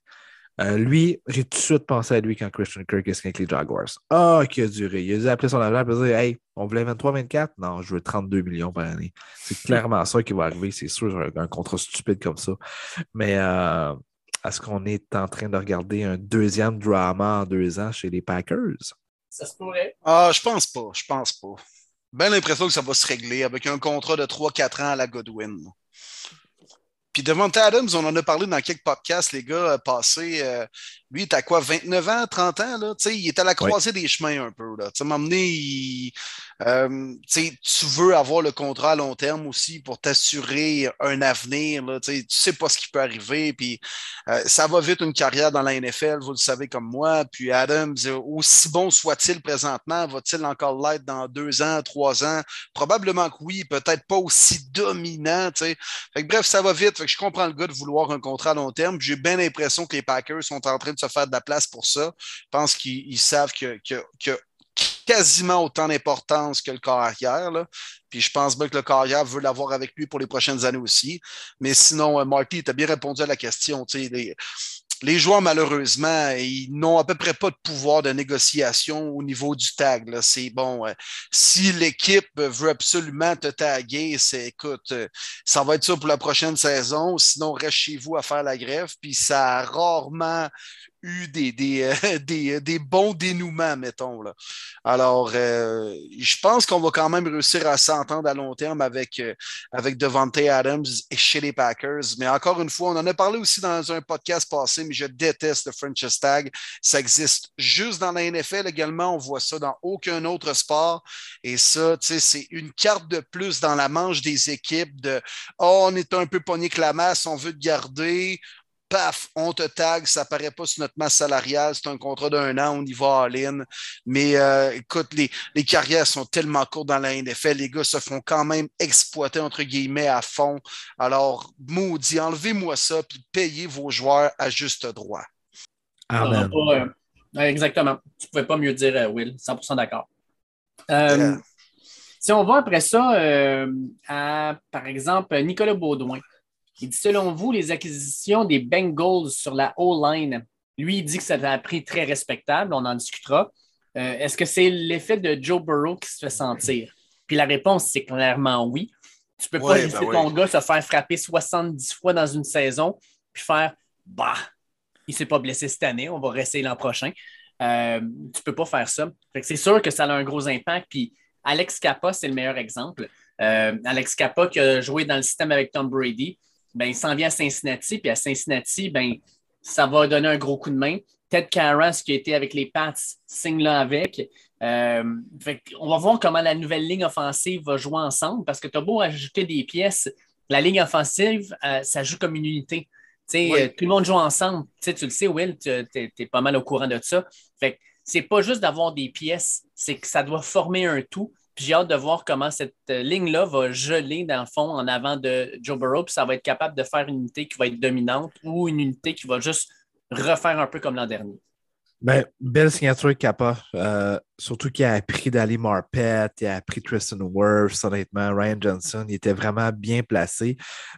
Speaker 2: Euh, lui, j'ai tout de suite pensé à lui quand Christian Kirk est avec les Jaguars. Ah, qui a duré. Il a appelé son agent et dit Hey, on voulait 23-24 Non, je veux 32 millions par année. C'est clairement ça qui va arriver, c'est sûr, un, contrat stupide comme ça. Mais euh, est-ce qu'on est en train de regarder un deuxième drama en deux ans chez les Packers?
Speaker 3: Ça se pourrait.
Speaker 1: Ah, je pense pas. Je pense pas. Bien l'impression que ça va se régler avec un contrat de 3-4 ans à la Godwin. Puis devant Adams, on en a parlé dans quelques podcasts, les gars, euh, passés. Euh, lui, il à quoi, 29 ans, 30 ans? Là? il est à la croisée des chemins un peu. Là. M'emmener, il, euh, tu veux avoir le contrat à long terme aussi pour t'assurer un avenir. Tu sais pas ce qui peut arriver. Puis, euh, ça va vite une carrière dans la NFL, vous le savez comme moi. Puis Adams, aussi bon soit-il présentement, va-t-il encore l'être dans deux ans, trois ans? Probablement que oui, peut-être pas aussi dominant. Fait que, bref, ça va vite. Je comprends le gars de vouloir un contrat à long terme. J'ai bien l'impression que les Packers sont en train de se faire de la place pour ça. Je pense qu'ils savent que quasiment autant d'importance que le carrière. Là. Puis je pense bien que le carrière veut l'avoir avec lui pour les prochaines années aussi. Mais sinon, euh, Marty, tu as bien répondu à la question. Les, les joueurs, malheureusement, ils n'ont à peu près pas de pouvoir de négociation au niveau du tag. C'est bon. Euh, si l'équipe veut absolument te taguer, c'est écoute, euh, ça va être ça pour la prochaine saison. Sinon, reste chez vous à faire la grève. Puis ça a rarement eu des, des, euh, *laughs* des, des, bons dénouements, mettons. Là. Alors, euh, je pense qu'on va quand même réussir à s'entendre à long terme avec, euh, avec Devante Adams et chez les Packers. Mais encore une fois, on en a parlé aussi dans un podcast passé, mais je déteste le French Tag. Ça existe juste dans la NFL également. On voit ça dans aucun autre sport. Et ça, tu sais, c'est une carte de plus dans la manche des équipes de Oh, on est un peu pogné que la masse, on veut te garder paf, on te tag, ça paraît pas sur notre masse salariale, c'est un contrat d'un an, on y va all-in. Mais euh, écoute, les, carrières sont tellement courtes dans la NFL, les gars se font quand même exploiter, entre guillemets, à fond. Alors, maudit, enlevez-moi ça, puis payez vos joueurs à juste droit.
Speaker 3: Amen. exactement. Tu ne pouvais pas mieux dire, euh, Will, 100% d'accord. Euh, si on va après ça à, par exemple, Nicolas Baudouin. Il dit selon vous, les acquisitions des Bengals sur la O-line, lui, il dit que ça a pris très respectable, on en discutera. Euh, est-ce que c'est l'effet de Joe Burrow qui se fait sentir? Puis la réponse, c'est clairement oui. Tu ne peux pas laisser ben ton gars se faire frapper 70 fois dans une saison, puis faire Bah, il ne s'est pas blessé cette année, on va rester l'an prochain. Euh, tu ne peux pas faire ça. c'est sûr que ça a un gros impact. Puis Alex Kappa, c'est le meilleur exemple. Euh, Alex Kappa qui a joué dans le système avec Tom Brady ben, il s'en vient à Cincinnati, puis à Cincinnati, ben, ça va donner un gros coup de main. Ted Karras, qui été avec les Pats, signe là avec. on va voir comment la nouvelle ligne offensive va jouer ensemble parce que tu as beau ajouter des pièces, la ligne offensive, ça joue comme une unité. Tout le monde joue ensemble. tu le sais, Will, tu es, pas mal au courant de ça. Fait c'est pas juste d'avoir des pièces, c'est que ça doit former un tout. Puis j'ai hâte de voir comment cette euh, ligne-là va geler dans le fond en avant de Joe Burrow. Puis ça va être capable de faire une unité qui va être dominante ou une unité qui va juste refaire un peu comme l'an dernier.
Speaker 2: Ben, belle signature Kappa. Euh, surtout qu'il a appris d'aller Marpet, il a appris Tristan Wirfs, honnêtement. Ryan Johnson, il était vraiment bien placé.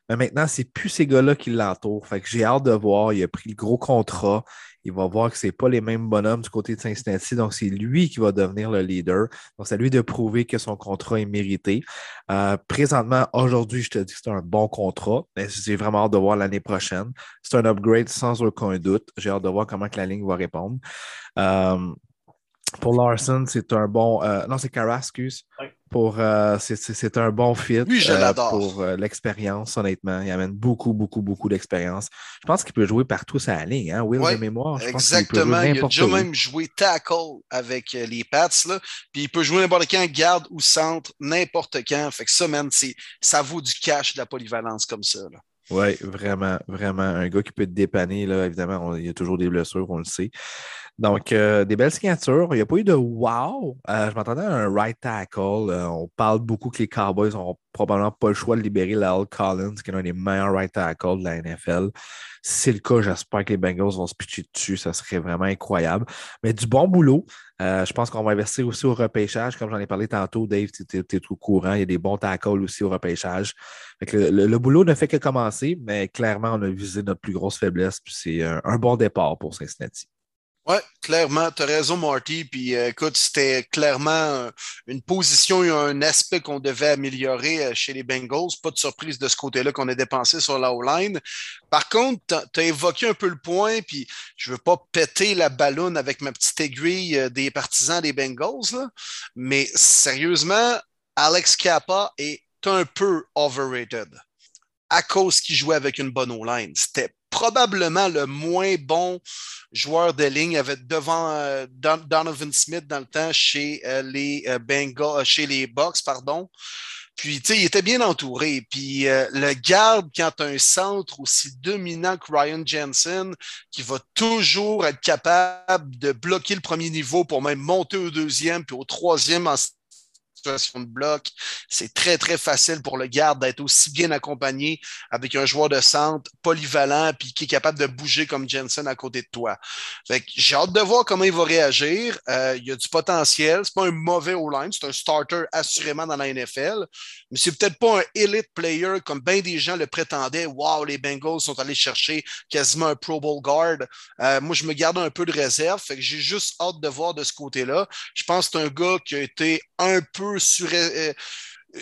Speaker 2: Mais maintenant, c'est plus ces gars-là qui l'entourent. Fait que j'ai hâte de voir. Il a pris le gros contrat il va voir que ce n'est pas les mêmes bonhommes du côté de Cincinnati. Donc, c'est lui qui va devenir le leader. Donc, c'est à lui de prouver que son contrat est mérité. Euh, présentement, aujourd'hui, je te dis que c'est un bon contrat, mais j'ai vraiment hâte de voir l'année prochaine. C'est un upgrade sans aucun doute. J'ai hâte de voir comment que la ligne va répondre. Euh, pour Larson, c'est un bon. Euh, non, c'est Carascus. Pour, euh, c'est un bon fit
Speaker 1: oui, je euh,
Speaker 2: pour euh, l'expérience, honnêtement. Il amène beaucoup, beaucoup, beaucoup d'expérience. Je pense qu'il peut jouer partout sa ligne, hein, Will de mémoire.
Speaker 1: exactement. il, a déjà même joué tackle avec les Pats, là. Puis il peut jouer n'importe quand, garde ou centre, n'importe quand. Fait que ça, man, ça vaut du cash de la polyvalence comme ça.
Speaker 2: Oui, vraiment, vraiment. Un gars qui peut te dépanner, là, évidemment, il y a toujours des blessures, on le sait. Donc, euh, des belles signatures. Il n'y a pas eu de wow. Euh, je m'attendais à un right tackle. Euh, on parle beaucoup que les Cowboys n'ont probablement pas le choix de libérer Lyle Collins, qui est un des meilleurs right tackles de la NFL. Si c'est le cas, j'espère que les Bengals vont se pitcher dessus. Ça serait vraiment incroyable. Mais du bon boulot. je pense qu'on va investir aussi au repêchage. Comme j'en ai parlé tantôt, Dave, tu es, au courant. Il y a des bons tackles aussi au repêchage. le, boulot ne fait que commencer, mais clairement, on a visé notre plus grosse faiblesse. C'est un bon départ pour Cincinnati.
Speaker 1: Oui, clairement, tu as raison, Marty. Puis euh, écoute, c'était clairement euh, une position et un aspect qu'on devait améliorer euh, chez les Bengals. Pas de surprise de ce côté-là qu'on a dépensé sur la O-line. Par contre, tu as, évoqué un peu le point, puis je veux pas péter la ballonne avec ma petite aiguille des partisans des Bengals, mais sérieusement, Alex Kappa est un peu overrated à cause qu'il jouait avec une bonne O-line. C'était probablement le moins bon joueur de ligne avec devant euh, Donovan Smith dans le temps chez euh, les euh, Bengals, chez les Bucks, pardon. Puis, tu sais, il était bien entouré. Puis, le garde, quand un centre aussi dominant que Ryan Jensen, qui va toujours être capable de bloquer le premier niveau pour même monter au deuxième, puis au troisième en situation de bloc. C'est très, très facile pour le garde d'être aussi bien accompagné avec un joueur de centre polyvalent puis qui est capable de bouger comme Jensen à côté de toi. j'ai hâte de voir comment il va réagir. Euh, il y a du potentiel. C'est pas un mauvais O-line. C'est un starter assurément dans la NFL. Mais c'est peut-être pas un elite player comme bien des gens le prétendaient. Wow, les Bengals sont allés chercher quasiment un Pro Bowl guard. Euh, moi, je me garde un peu de réserve. Fait que j'ai juste hâte de voir de ce côté-là. Je pense que c'est un gars qui a été un peu euh,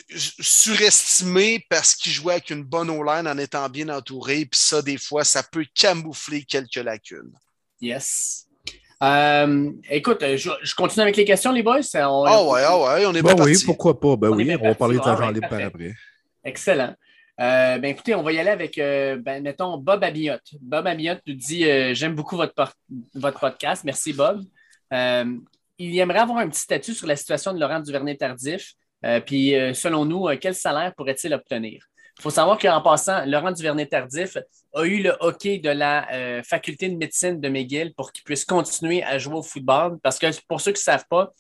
Speaker 1: surestimé parce qu'il jouait avec une bonne O-line en étant bien entouré. Puis ça, des fois, ça peut camoufler quelques lacunes.
Speaker 3: Yes. Euh, écoute, je, continue avec les questions, les boys.
Speaker 1: Ah ouais, ah ouais, on est
Speaker 2: ben oui, pourquoi pas? Ben oui, on va parler de l'argent libre par après.
Speaker 3: Excellent. Euh, ben écoutez, on va y aller avec, ben, mettons, Bob Abiotte. Bob Abiotte nous dit J'aime beaucoup votre, votre podcast. Merci, Bob il aimerait avoir un petit statut sur la situation de Laurent Duvernay-Tardif. Euh, puis, euh, selon nous, euh, quel salaire pourrait-il obtenir? Il faut savoir qu'en passant, Laurent Duvernay-Tardif a eu le hockey de la faculté de médecine de McGill pour qu'il puisse continuer à jouer au football. Parce que pour ceux qui ne savent pas,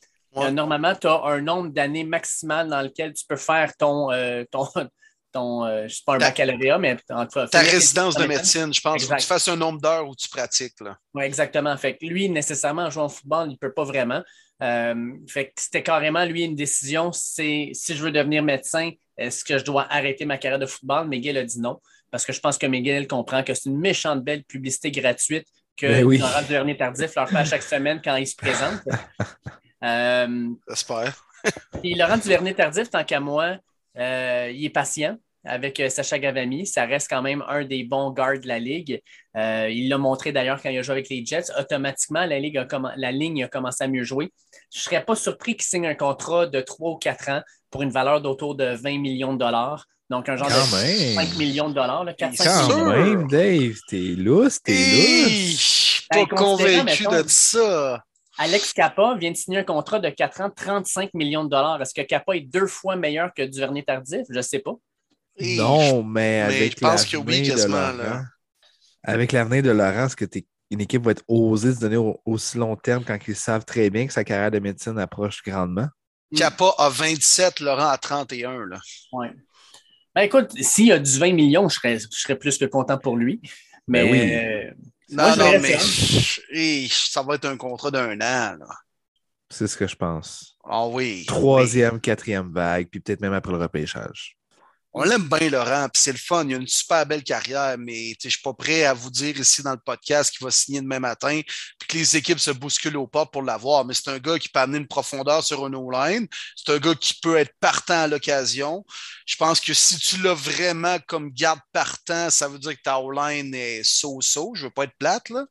Speaker 3: normalement, tu as un nombre d'années maximal dans lequel tu peux faire ton, ton, ton, euh, je sais pas un baccalauréat, mais
Speaker 1: en tout cas. Ta résidence de médecine, je pense. que tu fasses un nombre d'heures où tu pratiques.
Speaker 3: Oui, exactement. Fait que lui, nécessairement, en jouant au football, il ne peut pas vraiment. Euh, fait que c'était carrément, lui, une décision. C'est si je veux devenir médecin, est-ce que je dois arrêter ma carrière de football? Miguel a dit non. Parce que je pense que Miguel comprend que c'est une méchante belle publicité gratuite que ben oui. Laurent Dernier Tardif leur fait à chaque semaine quand il se présente. *laughs*
Speaker 1: euh, J'espère.
Speaker 3: Puis Laurent Duvernay Tardif, tant qu'à moi, euh, il est patient avec euh, Sacha Gavami. Ça reste quand même un des bons gardes de la Ligue. Euh, il l'a montré d'ailleurs quand il a joué avec les Jets. Automatiquement, la, Ligue la ligne a commencé à mieux jouer. Je ne serais pas surpris qu'il signe un contrat de 3 ou 4 ans pour une valeur d'autour de 20 millions de dollars. Donc, un genre de 5 millions de dollars. Là, 4,
Speaker 2: quand même, Dave, t'es lousse, t'es lousse.
Speaker 1: Je suis pas convaincu de ça
Speaker 3: Alex Kappa vient de signer un contrat de 4 ans, 35 millions de dollars. Est-ce que Kappa est deux fois meilleur que Duvernay Tardif? Je ne sais pas.
Speaker 2: Non, mais, avec je pense que oui, quasiment. Avec l'avenir de Laurent, est-ce que une équipe va être osée se donner aussi long terme quand ils savent très bien que sa carrière de médecine approche grandement?
Speaker 1: Kappa a 27, Laurent a 31.
Speaker 3: Oui. Ben écoute, s'il y a du 20 millions, je serais, je serais plus que content pour lui. Mais ben oui. Euh,
Speaker 1: non, non, mais ça va être un contrat d'un an.
Speaker 2: C'est ce que je pense.
Speaker 1: Ah oui.
Speaker 2: Troisième, quatrième vague, puis peut-être même après le repêchage.
Speaker 1: On l'aime bien, Laurent, puis c'est le fun. Il a une super belle carrière, mais je ne suis pas prêt à vous dire ici dans le podcast qu'il va signer demain matin, puis que les équipes se bousculent au pas pour l'avoir. Mais c'est un gars qui peut amener une profondeur sur un O-line. C'est un gars qui peut être partant à l'occasion. Je pense que si tu l'as vraiment comme garde partant, ça veut dire que ta O-line est so-so. Je ne veux pas être plate, là.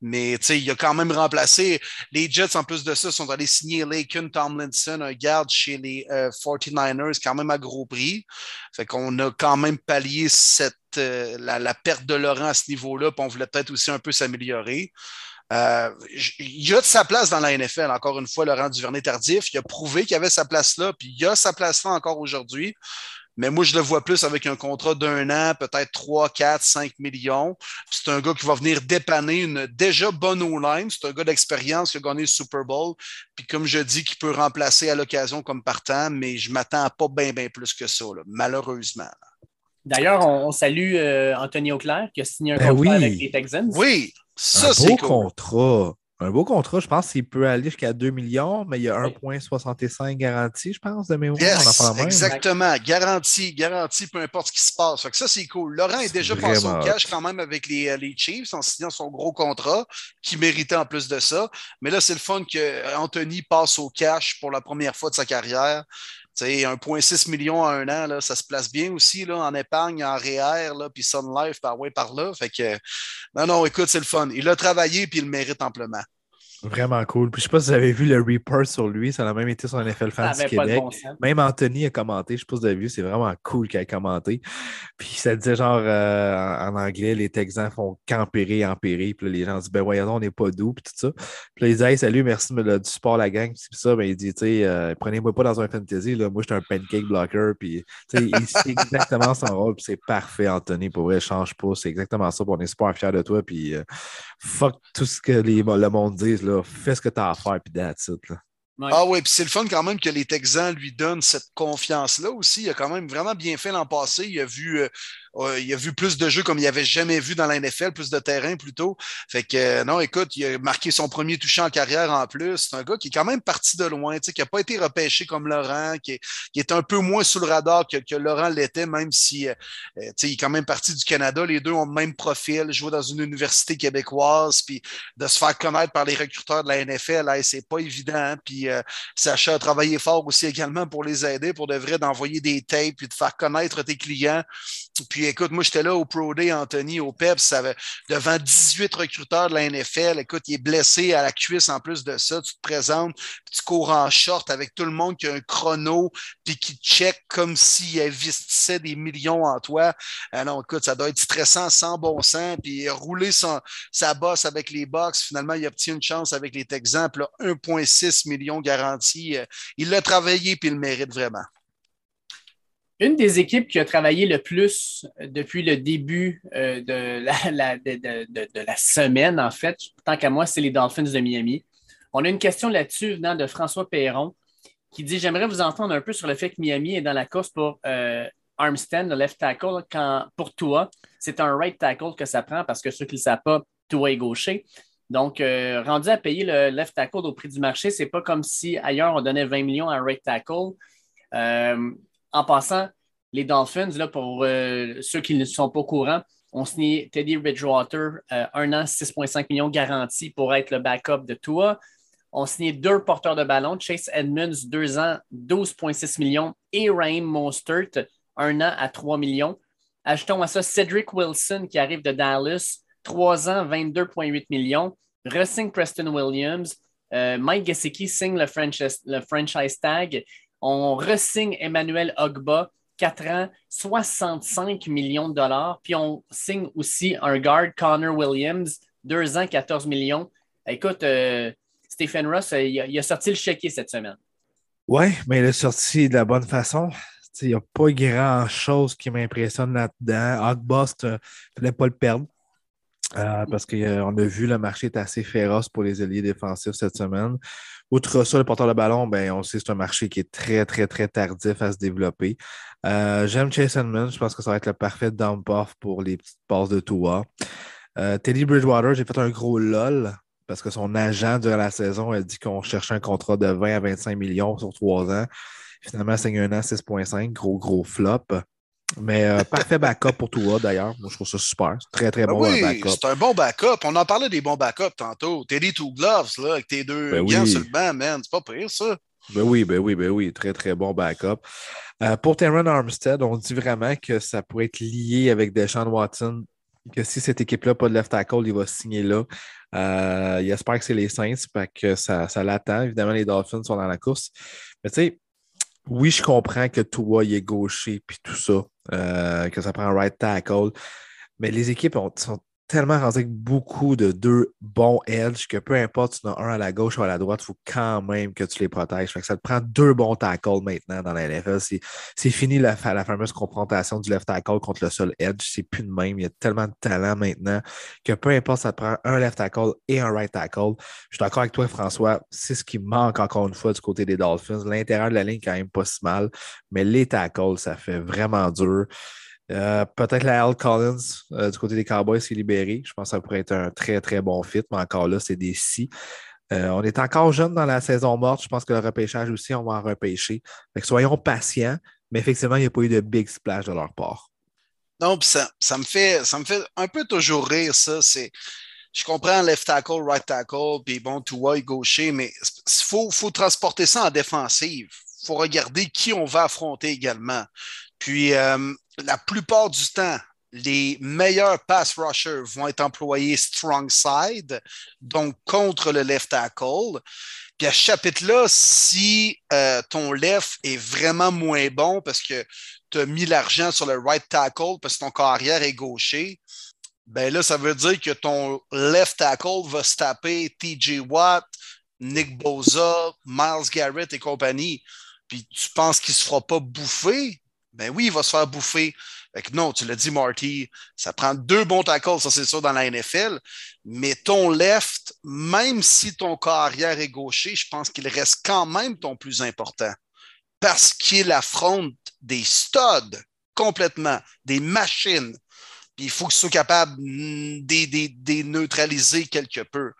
Speaker 1: Mais il a quand même remplacé. Les Jets, en plus de ça, sont allés signer Laken Tomlinson, un garde chez les 49ers, euh, quand même à gros prix. Fait qu'on a quand même pallié cette, euh, la, perte de Laurent à ce niveau-là, puis on voulait peut-être aussi un peu s'améliorer. Euh, il a de sa place dans la NFL, encore une fois, Laurent Duvernay-Tardif. Il a prouvé qu'il avait sa place là, puis il a sa place là encore aujourd'hui. Mais moi, je le vois plus avec un contrat d'un an, peut-être 3, 4, 5 millions. C'est un gars qui va venir dépanner une déjà bonne O-line. C'est un gars d'expérience qui a gagné le Super Bowl. Puis comme je dis, qui peut remplacer à l'occasion comme partant, mais je m'attends à pas bien, bien plus que ça, malheureusement.
Speaker 3: D'ailleurs, on, salue euh, Anthony Auclair qui a signé un ben contrat avec les Texans.
Speaker 1: Oui, ça c'est
Speaker 2: cool. contrat. Un beau contrat, je pense qu'il peut aller jusqu'à 2 millions, mais il y a 1,65 garanti, je pense, de mémoire.
Speaker 1: exactement. Garanti, garanti, peu importe ce qui se passe. ça, c'est cool. Laurent est déjà passé au cash quand même avec les, euh, les, Chiefs en signant son gros contrat, qui méritait en plus de ça. Mais là, c'est le fun qu'Anthony passe au cash pour la première fois de sa carrière. 1,6 million à un an, là, ça se place bien aussi là, en épargne, en REER, là, puis Sun Life par, ouais, par là. Fait que, non, non, écoute, c'est le fun. Il a travaillé puis il le mérite amplement.
Speaker 2: Vraiment cool. Puis je sais pas si vous avez vu le report sur lui, ça a même été sur NFL Fans du Québec. même Anthony a commenté, je sais pas si vous avez vu, c'est vraiment cool qu'il ait commenté. Puis ça disait genre euh, en, anglais, les Texans font qu'empirer, empirer. Puis là, les gens disent ben voyons, on n'est pas doux, puis tout ça. Puis là, ils disent salut, merci de du support la gang. Puis ça, ben il dit, tu sais, euh, prenez-moi pas dans un fantasy, là, moi je suis un pancake blocker. Puis sais, c'est exactement son rôle, puis c'est parfait, Anthony. Pour vrai, change pas. C'est exactement ça. Puis on est super fiers de toi. Puis euh, fuck tout ce que les, le monde dit fais ce que tu as à faire, puis that's it.
Speaker 1: Ah oui, puis c'est le fun quand même que les Texans lui donnent cette confiance-là aussi. Il a quand même vraiment bien fait l'an passé. Il a vu euh, il a vu plus de jeux comme il avait jamais vu dans la NFL, plus de terrain plutôt. Fait que euh, non, écoute, il a marqué son premier touché en carrière en plus. C'est un gars qui est quand même parti de loin, qui n'a pas été repêché comme Laurent, qui est, un peu moins sous le radar que, Laurent l'était, même si euh, euh, il est quand même parti du Canada. Les deux ont le même profil, jouer dans une université québécoise, puis de se faire connaître par les recruteurs de la NFL, c'est pas évident. Hein. Puis Sacha a travaillé fort aussi également pour les aider, pour de vrai, d'envoyer des tapes, puis de faire connaître tes clients. Puis écoute, moi, j'étais là au Pro Day, Anthony, au PEPS, devant 18 recruteurs de la NFL. Écoute, il est blessé à la cuisse en plus de ça. Tu te présentes, tu cours en short avec tout le monde qui a un chrono, puis qui check comme s'il investissait des millions en toi. Ah non, écoute, ça doit être stressant sans bon sens. Puis rouler sa bosse avec les box, finalement, il a obtenu une chance avec les Texans. 1,6 millions garantis. Euh, il l'a travaillé, puis il le mérite vraiment.
Speaker 3: Une des équipes qui a travaillé le plus depuis le début euh, *laughs* de, la, semaine, en fait, tant qu'à moi, c'est les Dolphins de Miami. On a une question là-dessus venant de François Perron qui dit J'aimerais vous entendre un peu sur le fait que Miami est dans la course pour euh, Armstead, le left tackle, quand pour toi, c'est un right tackle que ça prend parce que ceux qui ne le savent pas, Tua est gaucher. Donc, euh, rendu à payer le left tackle au prix du marché, c'est pas comme si ailleurs on donnait 20 millions à un right tackle. Euh, en passant, les Dolphins, pour euh, ceux qui ne sont pas au courant, ont signé Teddy Bridgewater, euh, un an, 6,5 millions garantis pour être le backup de Tua. On signé deux porteurs de ballon, Chase Edmonds, deux ans, 12,6 millions, et Raheem Mostert, un an à 3 millions. Ajoutons à ça Cedric Wilson qui arrive de Dallas, trois ans, 22,8 millions. Resigne Preston Williams. Euh, Mike Gesicki signe le le franchise tag. On resigne Emmanuel Ogba, 4 ans, 65 millions de dollars. Puis on signe aussi un guard, Connor Williams, 2 ans, 14 millions. Écoute, euh, Stephen Ross, il a, sorti le chéquier cette semaine.
Speaker 2: Oui, mais il a sorti de la bonne façon. Il n'y a pas grand-chose qui m'impressionne là-dedans. Hogboss, il ne fallait pas le perdre. Euh, parce qu'on a vu le marché est assez féroce pour les alliés défensifs cette semaine. Outre ça, le porteur de ballon, ben, on sait que c'est un marché qui est très, très, très tardif à se développer. Euh, j'aime Chase Edmonds. Je pense que ça va être le parfait dump-off pour les petites passes de Toa. Euh, Teddy Bridgewater, j'ai fait un gros lol parce que son agent durant la saison a dit qu'on cherchait un contrat de 20 à 25 millions sur trois ans. Finalement, c'est un an 6,5, gros, gros flop. Mais euh, parfait backup pour toi, d'ailleurs. Moi, je trouve ça super. C'est très, très ben bon
Speaker 1: oui,
Speaker 2: backup.
Speaker 1: C'est un bon backup. On en parlait des bons backups tantôt. Teddy Two Gloves, là, avec tes deux
Speaker 2: ben
Speaker 1: gants sur le banc, man. C'est pas pire, ça.
Speaker 2: Ben oui, ben oui, ben oui. Très, très bon backup. Euh, pour Terran Armstead, on dit vraiment que ça pourrait être lié avec Deshaun Watson. Que si cette équipe-là, pas de left tackle, il va signer là. Euh, il espère que c'est les Saints, parce que ça, ça l'attend. Évidemment, les Dolphins sont dans la course. Mais tu sais, oui, je comprends que toi, il est gaucher puis tout ça, euh, que ça prend un right tackle. Mais les équipes sont tellement rendu avec beaucoup de deux bons edge que peu importe, tu en as un à la gauche ou à la droite, il faut quand même que tu les protèges. ça te prend deux bons tackles maintenant dans la NFL. C'est fini la, la, fameuse confrontation du left tackle contre le seul edge. C'est plus de même. Il y a tellement de talent maintenant que peu importe, ça te prend un left tackle et un right tackle. Je suis d'accord avec toi, François. C'est ce qui manque encore une fois du côté des Dolphins. L'intérieur de la ligne, quand même pas si mal, mais les tackles, ça fait vraiment dur. Euh, peut-être la Al Collins euh, du côté des Cowboys qui est libéré. Je pense que ça pourrait être un très, très bon fit, mais encore là, c'est des si. Euh, on est encore jeune dans la saison morte. Je pense que le repêchage aussi, on va en repêcher. soyons patients, mais effectivement, il n'y a pas eu de big splash de leur part.
Speaker 1: Non, ça, ça, me fait, ça me fait un peu toujours rire, ça. C'est, je comprends left tackle, right tackle, puis bon, tout et gaucher, mais il faut, faut transporter ça en défensive. Il faut regarder qui on va affronter également. Puis, la plupart du temps, les meilleurs pass rushers vont être employés strong side, donc contre le left tackle. Puis à ce chapitre-là, si euh, ton left est vraiment moins bon parce que tu as mis l'argent sur le right tackle parce que ton carrière est gaucher, ben là, ça veut dire que ton left tackle va se taper TJ Watt, Nick Boza, Miles Garrett et compagnie. Puis tu penses qu'il ne se fera pas bouffer? Ben oui, il va se faire bouffer. non, tu l'as dit, Marty, ça prend deux bons tackles, ça c'est sûr, dans la NFL. Mais ton left, même si ton carrière est gaucher, je pense qu'il reste quand même ton plus important. Parce qu'il affronte des studs complètement, des machines. Puis il faut qu'il soit capable de neutraliser quelque peu.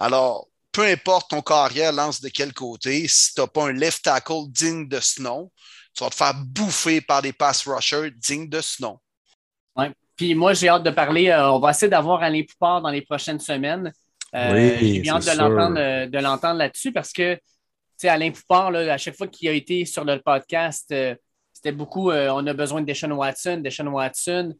Speaker 1: Alors, peu importe ton carrière lance de quel côté, si tu n'as pas un left tackle digne de ce nom, tu vas te faire bouffer par des pass rushers dignes de ce nom.
Speaker 3: Oui. Puis moi, j'ai hâte de parler. Euh, on va essayer d'avoir Alain Poupard dans les prochaines semaines. Euh, oui, j'ai hâte euh, de l'entendre, là-dessus parce que Alain Poupard, à chaque fois qu'il a été sur le podcast, c'était beaucoup on a besoin de Deshaun Watson, Deshaun Watson.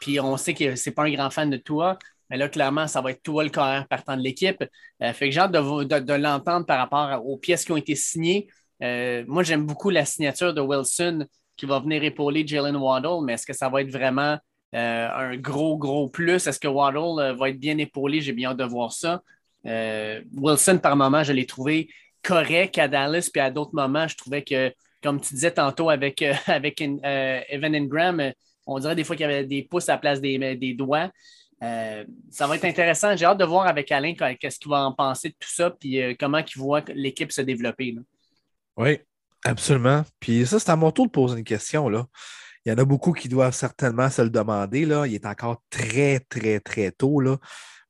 Speaker 3: puis on sait que c'est pas un grand fan de toi. Mais là, clairement, ça va être toi le carrière partant de l'équipe. fait que j'ai hâte de l'entendre par rapport aux pièces qui ont été signées. Euh, moi, j'aime beaucoup la signature de Wilson qui va venir épauler Jalen Waddle, mais est-ce que ça va être vraiment euh, un gros, gros plus? Est-ce que Waddle euh, va être bien épaulé? J'ai bien hâte de voir ça. Wilson, par moment, je l'ai trouvé correct à Dallas, puis à d'autres moments, je trouvais que, comme tu disais tantôt avec, *laughs* avec Evan Ingram, on dirait des fois qu'il y avait des pouces à la place des, des doigts. ça va être intéressant. J'ai hâte de voir avec Alain qu'est-ce qu'il va en penser de tout ça, puis comment il voit l'équipe se développer.
Speaker 2: Oui, absolument. Puis ça, c'est à mon tour de poser une question. Là. Il y en a beaucoup qui doivent certainement se le demander. Là. Il est encore très, très, très tôt. Là.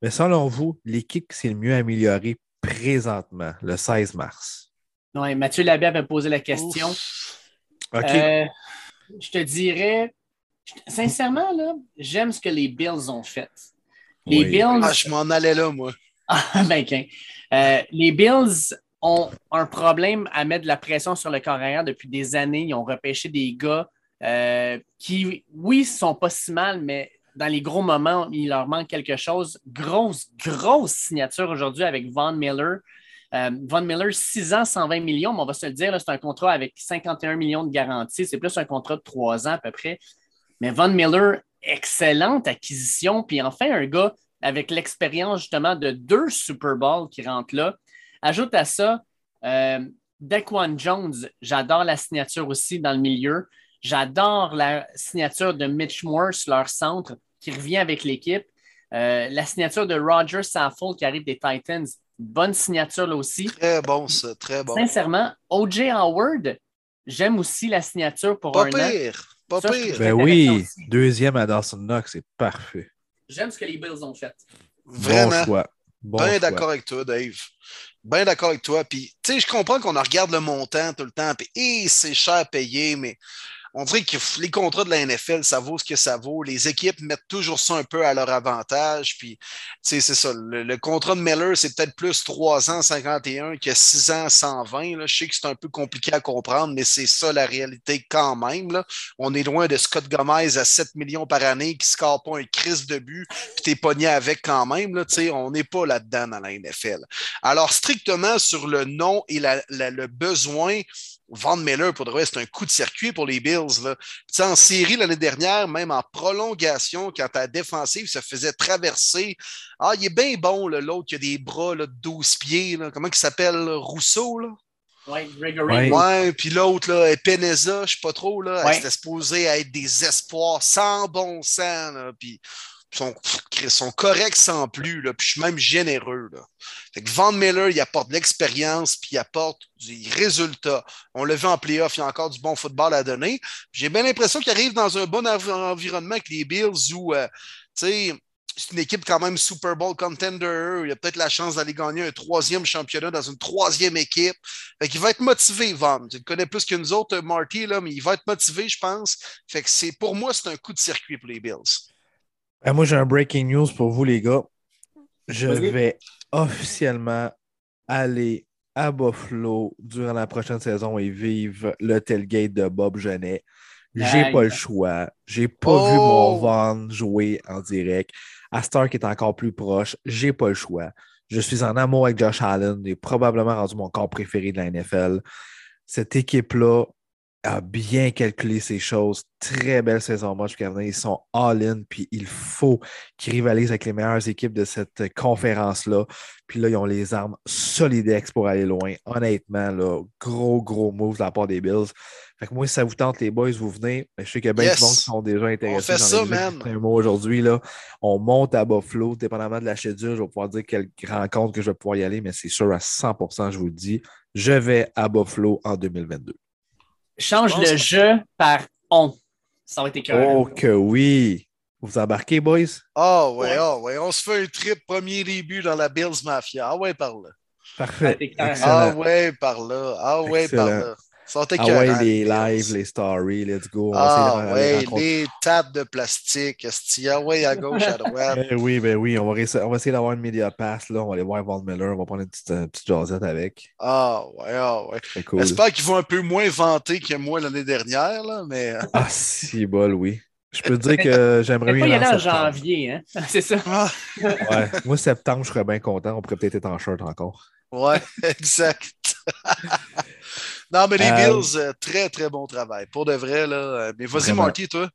Speaker 2: Mais selon vous, l'équipe qui s'est le mieux améliorée présentement, le 16 mars?
Speaker 3: Oui, Mathieu Labbé avait posé la question. OK. Euh, je te dirais, sincèrement, là, j'aime ce que les Bills ont fait.
Speaker 1: Les Bills. Ah, je m'en allais là, moi. *laughs*
Speaker 3: Ah, ben, euh, les Bills ont un problème à mettre de la pression sur le carrière depuis des années. Ils ont repêché des gars euh, qui, oui, sont pas si mal, mais dans les gros moments, il leur manque quelque chose. Grosse, grosse signature aujourd'hui avec Von Miller. Euh, Von Miller, 6 ans, 120 millions, mais on va se le dire, c'est un contrat avec 51 millions de garantie. C'est plus un contrat de 3 ans à peu près. Mais Von Miller, excellente acquisition. Puis enfin, un gars avec l'expérience justement de deux Super Bowls qui rentrent là. Ajoute à ça euh, Daquan Jones, j'adore la signature aussi dans le milieu. J'adore la signature de Mitch Morse, leur centre, qui revient avec l'équipe. Euh, la signature de Roger Saffold qui arrive des Titans, bonne signature là aussi.
Speaker 1: Très bon, ça, très bon.
Speaker 3: Sincèrement, O.J. Howard, j'aime aussi la signature pour
Speaker 1: pas pire, Pas pire.
Speaker 2: Ben oui, deuxième à Dawson Knox, c'est parfait.
Speaker 3: J'aime ce que les Bills ont fait.
Speaker 1: Vraiment. Bon choix. Bien d'accord avec toi, Dave. Bien d'accord avec toi. Puis, tu sais, je comprends qu'on regarde le montant tout le temps, puis c'est cher à payer, mais on dirait que les contrats de la NFL, ça vaut ce que ça vaut. Les équipes mettent toujours ça un peu à leur avantage. Puis, c'est ça. Le, contrat de Miller, c'est peut-être plus 3 ans 51 que 6 ans 120. Là. Je sais que c'est un peu compliqué à comprendre, mais c'est ça la réalité quand même. On est loin de Scott Gomez à 7 millions par année qui ne score pas un crise de but, puis t'es pogné avec quand même. On n'est pas là-dedans dans la NFL. Alors, strictement sur le nom et le besoin Van Miller, pour de vrai, c'est un coup de circuit pour les Bills. Là. en série l'année dernière, même en prolongation, quand ta défensive se faisait traverser. Ah, il est bien bon, l'autre qui a des bras de 12 pieds. Là. Comment il s'appelle? Rousseau? Là?
Speaker 3: Oui, Gregory.
Speaker 1: Ouais, puis l'autre, là, Peneza, je sais pas trop, là, ouais. c'était supposé être des espoirs sans bon sens. Là, puis sont, corrects sans plus, là, puis je suis même généreux. Là. Fait que Van Miller, il apporte l'expérience, puis il apporte des résultats. On l'a vu en playoff, il y a encore du bon football à donner. J'ai bien l'impression qu'il arrive dans un bon environnement avec les Bills où, euh, tu sais, c'est une équipe quand même Super Bowl contender. Il a peut-être la chance d'aller gagner un troisième championnat dans une troisième équipe. Fait qu'il va être motivé, Van. Tu le connais plus que nous autres, Marty, là, mais il va être motivé, je pense. Fait que c'est pour moi, c'est un coup de circuit pour les Bills.
Speaker 2: Ben, moi, j'ai un breaking news pour vous, les gars. Je vais officiellement aller à Buffalo durant la prochaine saison et vivre le tailgate de Bob Genet. J'ai pas le choix. J'ai pas vu mon oh! Van jouer en direct. Astor qui est encore plus proche. J'ai pas le choix. Je suis en amour avec Josh Allen. Il est probablement rendu mon corps préféré de la NFL. Cette équipe-là a bien calculé ces choses. Très belle saison match Ils sont all-in, puis il faut qu'ils rivalisent avec les meilleures équipes de cette conférence-là. Puis là, ils ont les armes solidex pour aller loin. Honnêtement, là, gros, gros move de la part des Bills. Fait que moi, si ça vous tente, les boys, vous venez. Je sais a bien monde qui sont déjà intéressés.
Speaker 1: On fait ça, man.
Speaker 2: Aujourd'hui, là, on monte à Buffalo, dépendamment de la schedule. Je vais pouvoir dire quelle rencontre que je vais pouvoir y aller, mais c'est sûr à 100%, je vous le dis. Je vais à Buffalo en 2022.
Speaker 3: Change le jeu par on. Ça va être écœurant.
Speaker 2: Oh que oui. Vous embarquez, boys?
Speaker 1: Ah ouais, ah ouais. On se fait un trip premier début dans la Bills Mafia. Ah ouais, par là.
Speaker 2: Parfait.
Speaker 1: Ah ouais, par là. Ah ouais, par là.
Speaker 2: Ah ouais, les lives, les stories, let's go.
Speaker 1: ah ouais, les tables de plastique. Ah ouais, à gauche, à droite.
Speaker 2: ben oui, ben oui, on va, on va essayer d'avoir une media pass. Là. On va aller voir Von Miller, on va prendre une petite, une petite jasette avec.
Speaker 1: Ah ouais, ah ouais. J'espère qu'ils vont un peu moins vanter que moi l'année dernière, là, mais... Euh,
Speaker 2: ah si, bol, oui. Je peux te dire *laughs* que j'aimerais bien.
Speaker 3: Il y en en janvier, hein? *laughs* C'est ça. Ah.
Speaker 2: ouais. Moi, septembre, je serais bien content. On pourrait peut-être être en shirt encore.
Speaker 1: Ouais, *laughs* exact. Non, mais les euh, Bills, euh, très, très bon travail. Pour de vrai, là. Euh, mais vas-y, Marty, toi.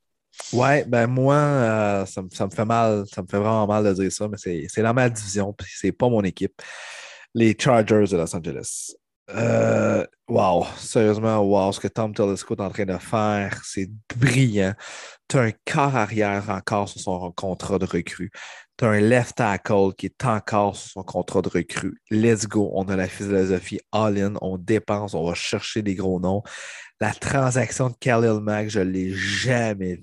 Speaker 2: Ouais, ben moi, ça, me fait mal, ça me fait vraiment mal de dire ça, mais c'est dans ma division, puis c'est pas mon équipe. Les Chargers de Los Angeles. wow, sérieusement, wow, ce que Tom Telesco est en train de faire, c'est brillant. Tu as un quart arrière encore sur son contrat de recrue. Tu as un left tackle qui est encore sur son contrat de recrue. Let's go. On a la philosophie all-in. On dépense. On va chercher des gros noms. La transaction de Khalil Mack, je ne l'ai jamais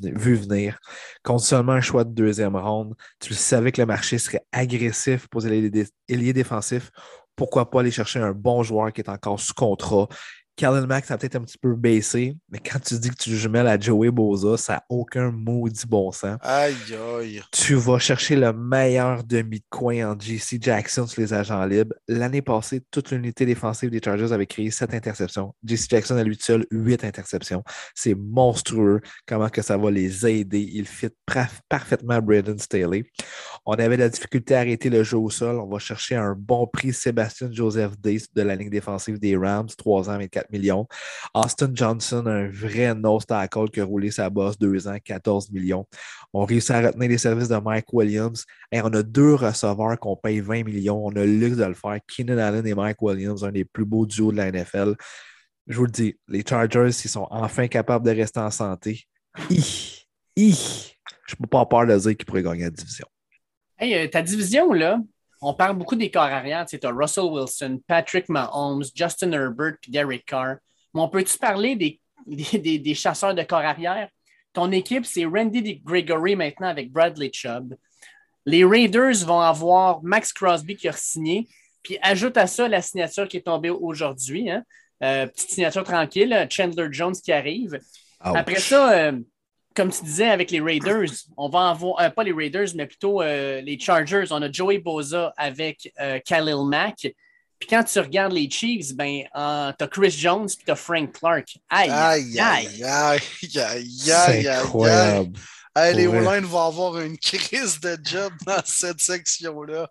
Speaker 2: vu venir. Contre seulement un choix de deuxième ronde, tu savais que le marché serait agressif pour les ailiers défensifs. Pourquoi pas aller chercher un bon joueur qui est encore sous contrat? Kellen Max a peut-être un petit peu baissé, mais quand tu dis que tu jumelles à Joey Boza, ça n'a aucun maudit bon sens.
Speaker 1: Aïe, aïe.
Speaker 2: Tu vas chercher le meilleur demi de coin en JC Jackson sur les agents libres. L'année passée, toute l'unité défensive des Chargers avait créé sept interceptions. JC Jackson à lui seul, huit interceptions. C'est monstrueux comment que ça va les aider. Il fit parfaitement Braden Staley. On avait la difficulté à arrêter le jeu au sol. On va chercher un bon prix Sébastien Joseph Day de la ligne défensive des Rams, 3 ans, 24 millions. Austin Johnson, un vrai nose tackle qui a roulé sa bosse, 2 ans, 14 millions. On réussit à retenir les services de Mike Williams. Et on a deux receveurs qu'on paye 20 millions. On a le luxe de le faire. Keenan Allen et Mike Williams, un des plus beaux duos de la NFL. Je vous le dis, les Chargers, ils sont enfin capables de rester en santé. Je ne peux pas peur de dire qu'ils pourraient gagner la division.
Speaker 3: Hey, euh, ta division, là, on parle beaucoup des corps arrière. Tu sais, as Russell Wilson, Patrick Mahomes, Justin Herbert puis Derek Carr. Mais on peut-tu parler des, des, des, chasseurs de corps arrière? Ton équipe, c'est Randy Gregory maintenant avec Bradley Chubb. Les Raiders vont avoir Max Crosby qui a signé. Puis ajoute à ça la signature qui est tombée aujourd'hui. Hein? Euh, petite signature tranquille, Chandler Jones qui arrive. Après ça, euh, comme tu disais avec les Raiders, on va avoir, euh, pas les Raiders, mais plutôt euh, les Chargers. On a Joey Boza avec euh, Khalil Mack. Puis quand tu regardes les Chiefs, ben, tu as Chris Jones puis tu as Frank Clark. Aïe, aïe, aïe, aïe,
Speaker 1: aïe, aïe, incroyable. Aïe, les O-line vont avoir une *laughs* crise de job dans cette section-là.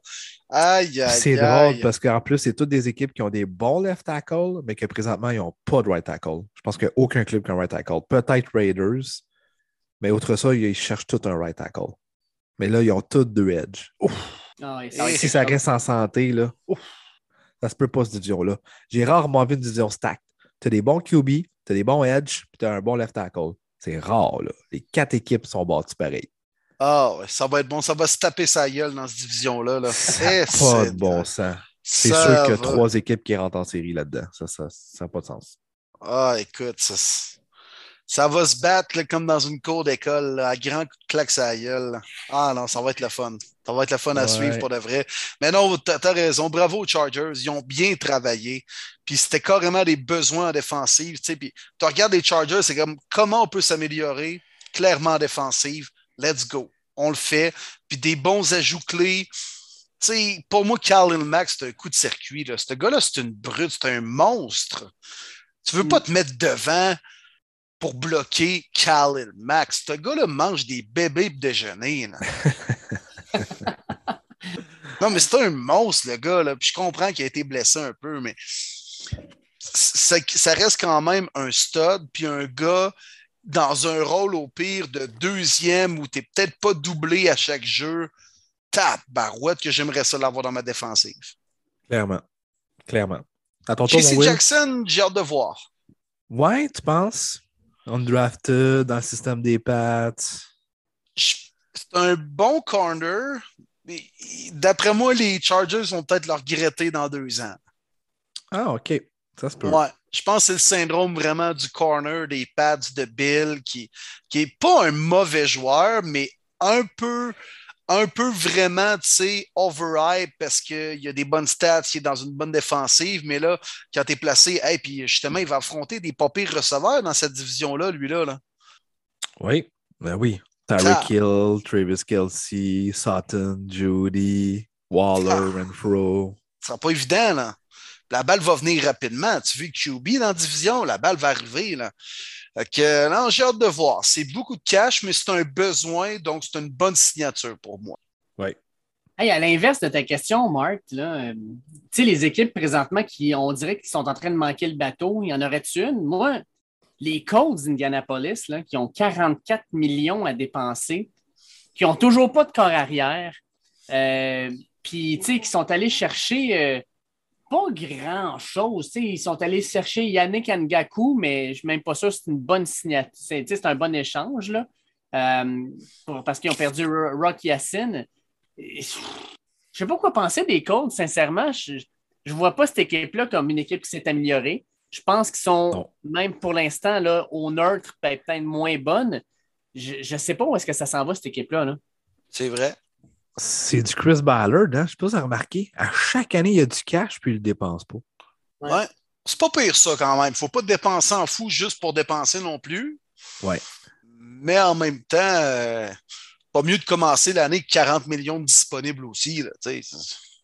Speaker 1: Aïe, aïe,
Speaker 2: C'est drôle parce qu'en plus, c'est toutes des équipes qui ont des bons left tackle, mais que présentement, ils n'ont pas de right tackle. Je pense qu'il n'y a aucun club qui a un right tackle. Peut-être Raiders, mais outre ça, ils cherchent tout un right tackle. Mais là, ils ont tous deux edge. Ah si ça reste en santé, là, ouf, ça se peut pas cette division-là. J'ai rarement vu une division stack. Tu as des bons QB, tu as des bons edge, puis tu as un bon left tackle. C'est rare, là. Les quatre équipes sont bâties pareil.
Speaker 1: Ah, ouais, ça va être bon. Ça va se taper sa gueule dans cette division-là. Là.
Speaker 2: pas de bon sens. C'est sûr qu'il y a trois équipes qui rentrent en série là-dedans. Ça n'a ça, pas de sens.
Speaker 1: Ah, écoute, ça, ça va se battre comme dans une cour d'école, à grand claque à gueule. Ah non, ça va être le fun. Ça va être le fun à suivre pour de vrai. Mais non, tu as, raison. Bravo aux Chargers. Ils ont bien travaillé. Puis c'était carrément des besoins en défensive. Puis tu regardes les Chargers, c'est comme comment on peut s'améliorer clairement en défensive? Let's go. On le fait. Puis des bons ajouts clés. sais, pour moi, Khalil Max, c'est un coup de circuit. Là. Ce gars-là, c'est une brute, c'est un monstre. Tu veux pas mm. te mettre devant pour bloquer Khalil Max. Ce gars-là mange des bébés pour déjeuner. *laughs* non, mais c'est un monstre, le gars. Là. Puis je comprends qu'il a été blessé un peu, mais ça, reste quand même un stud, puis un gars dans un rôle au pire de deuxième où tu n'es peut-être pas doublé à chaque jeu. Tap, barouette, que j'aimerais ça l'avoir dans ma défensive.
Speaker 2: Clairement. Clairement.
Speaker 1: À ton Jackson, j'ai hâte de voir.
Speaker 2: Ouais, tu penses? Undrafted, dans le système des Pats.
Speaker 1: C'est un bon corner. D'après moi, les Chargers vont peut-être le regretter dans deux ans.
Speaker 2: Ah, OK. Ça se peut.
Speaker 1: Ouais. Je pense que c'est le syndrome vraiment du corner des Pats de Bill qui n'est est pas un mauvais joueur, mais un peu un peu vraiment, tu sais, overhype parce qu'il y a des bonnes stats, il est dans une bonne défensive, mais là, quand tu es placé, et puis justement, il va affronter des pas pires receveurs dans cette division-là, lui-là. Là.
Speaker 2: Oui, ben oui. Tyreek Hill, Travis Kelsey, Sutton, Judy, Waller, ah. Renfro.
Speaker 1: Ce sera pas évident, là. La balle va venir rapidement. Tu veux QB dans la division, la balle va arriver, là. Que, non, j'ai hâte de voir. C'est beaucoup de cash, mais c'est un besoin, donc c'est une bonne signature pour moi.
Speaker 2: Oui.
Speaker 3: à l'inverse de ta question, Marc, là, euh, les équipes présentement qui, on dirait qu'ils sont en train de manquer le bateau, il y en aurait-tu une? Moi, les Colts d'Indianapolis, qui ont 44 millions à dépenser, qui n'ont toujours pas de corps arrière, euh, puis qui sont allés chercher euh, pas grand-chose. Ils sont allés chercher Yannick Ngaku, mais je ne suis même pas sûr que c'est une bonne signature. C'est un bon échange là, euh, parce qu'ils ont perdu Rock Yassin. Je ne sais pas quoi penser des Colts, sincèrement. Je ne vois pas cette équipe-là comme une équipe qui s'est améliorée. Je pense qu'ils sont, même pour l'instant, au neutre, peut-être moins bonnes. Je ne sais pas où est-ce que ça s'en va, cette équipe-là. -là,
Speaker 1: c'est vrai.
Speaker 2: C'est du Chris Ballard, hein? Je sais pas si vous avez remarqué. À chaque année, il y a du cash, puis il ne le dépense pas.
Speaker 1: Ouais. C'est pas pire ça quand même. Faut pas dépenser en fou juste pour dépenser non plus.
Speaker 2: Ouais.
Speaker 1: Mais en même temps, euh, pas mieux de commencer l'année avec 40 millions disponibles aussi.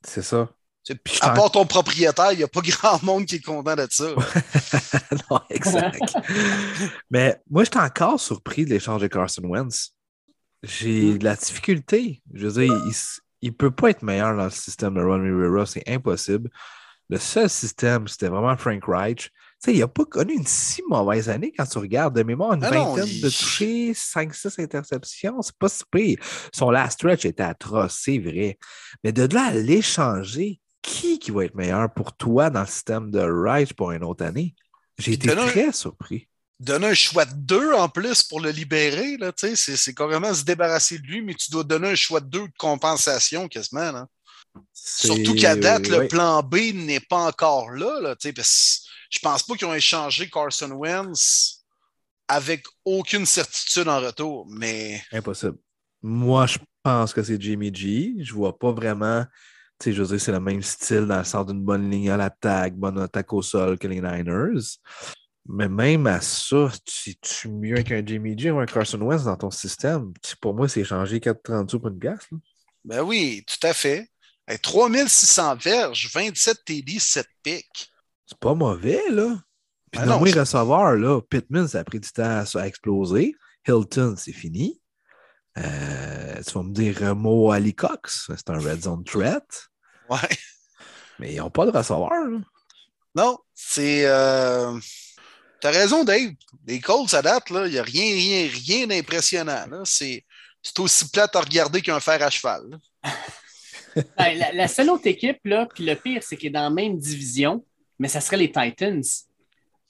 Speaker 2: C'est ça.
Speaker 1: à part ton propriétaire, il n'y a pas *laughs* grand monde qui est content de ça. *laughs*
Speaker 2: non, exact. *laughs* Mais moi, j'étais encore surpris de l'échange de Carson Wentz J'ai de la difficulté. Je veux dire, il ne peut pas être meilleur dans le système de Ron Rivera, c'est impossible. Le seul système, c'était vraiment Frank Reich. sais, il n'a pas connu une si mauvaise année quand tu regardes de mémoire une vingtaine de touchés, 5-6 interceptions. C'est pas si pire. Son last stretch était atroce, c'est vrai. Mais de là à l'échanger, qui, qui va être meilleur pour toi dans le système de Reich pour une autre année? J'ai été très surpris
Speaker 1: donner un choix de deux en plus pour le libérer, là, c'est, c'est carrément se débarrasser de lui, mais tu dois donner un choix de deux de compensation quasiment. Là. Surtout qu'à date, le plan B n'est pas encore là. là parce je pense pas qu'ils ont échangé Carson Wentz avec aucune certitude en retour, mais.
Speaker 2: Impossible. Moi, je pense que c'est Jimmy G. Je vois pas vraiment. Tu sais, je veux dire, c'est le même style dans le sens d'une bonne ligne à l'attaque, bonne attaque au sol que les Niners. Mais même à ça, tu mieux qu'un Jimmy G ou un Carson Wentz dans ton système? Pour moi, c'est changer 4,32 pour une glace.
Speaker 1: Ben oui, tout à fait. 3600 verges, 27 TD, 7 pics.
Speaker 2: C'est pas mauvais, là. Puis ben non, les receveurs, là, Pittman, ça a pris du temps à, exploser. Hilton, c'est fini. Euh, tu vas me dire Remo Ali Cox, c'est un red zone threat.
Speaker 1: Ouais.
Speaker 2: Mais ils n'ont pas de receveur. Là.
Speaker 1: Non, c'est. Euh... T'as raison, Dave. Les Colts, ça date, il n'y a rien, rien, rien d'impressionnant. C'est aussi plate à regarder qu'un fer à cheval. *laughs*
Speaker 3: Ben, la, seule autre équipe, là, puis le pire, c'est qu'il est dans la même division, mais ça serait les Titans.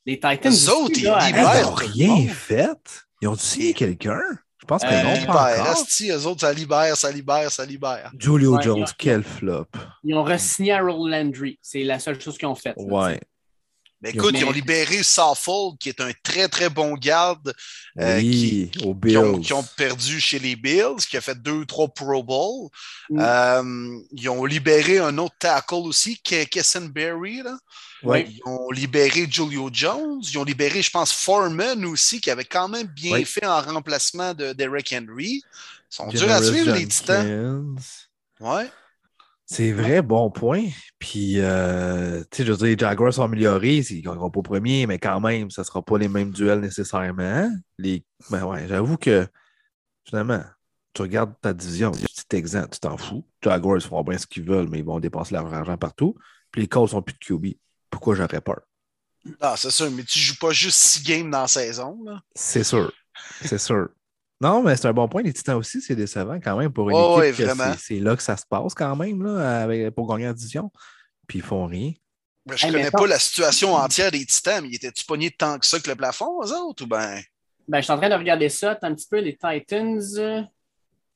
Speaker 3: Les Titans.
Speaker 1: Les autres, ils
Speaker 2: n'ont rien fait. Ils ont signé quelqu'un. Je pense qu'ils n'ont pas encore.
Speaker 1: eux autres, ça libère, ça libère, ça libère.
Speaker 2: Julio Jones, quel flop.
Speaker 3: Ils ont re-signé à Roland Landry. C'est la seule chose qu'ils ont faite.
Speaker 2: Ouais.
Speaker 1: Mais écoute, ils ont libéré Saffold, qui est un très, très bon garde.
Speaker 2: Euh, qui,
Speaker 1: aux Bills. Qui, ont, perdu chez les Bills, qui a fait deux ou trois Pro Bowl. Mm. Euh, ils ont libéré un autre tackle aussi, Kessenberry. Là. Ils ont libéré Julio Jones. Ils ont libéré, je pense, Foreman aussi, qui avait quand même bien fait en remplacement de Derek Henry. Ils sont durs à suivre, les Titans. Ouais.
Speaker 2: C'est vrai, bon point. Puis, euh, tu sais, je veux dire, les Jaguars sont améliorés, ils ne gagneront pas premier, mais quand même, ça ne sera pas les mêmes duels nécessairement. Les... Ben ouais, j'avoue que, finalement, tu regardes ta division, petit exemple, tu t'en fous. Les Jaguars feront bien ce qu'ils veulent, mais ils vont dépenser leur argent partout. Puis les Colts sont plus de QB. Pourquoi j'aurais peur?
Speaker 1: Ah, c'est sûr, mais tu ne joues pas juste six games dans la saison.
Speaker 2: C'est sûr. C'est sûr. Non, mais c'est un bon point. Les Titans aussi, c'est décevant quand même pour une équipe. c'est là que ça se passe quand même là, pour gagner la division. Puis ils font rien.
Speaker 1: je ne connais pas la situation entière des Titans, mais étaient-tu pognés tant que ça que le plafond, eux autres, ou ben?
Speaker 3: Ben, je suis en train de regarder ça un petit peu. Les Titans,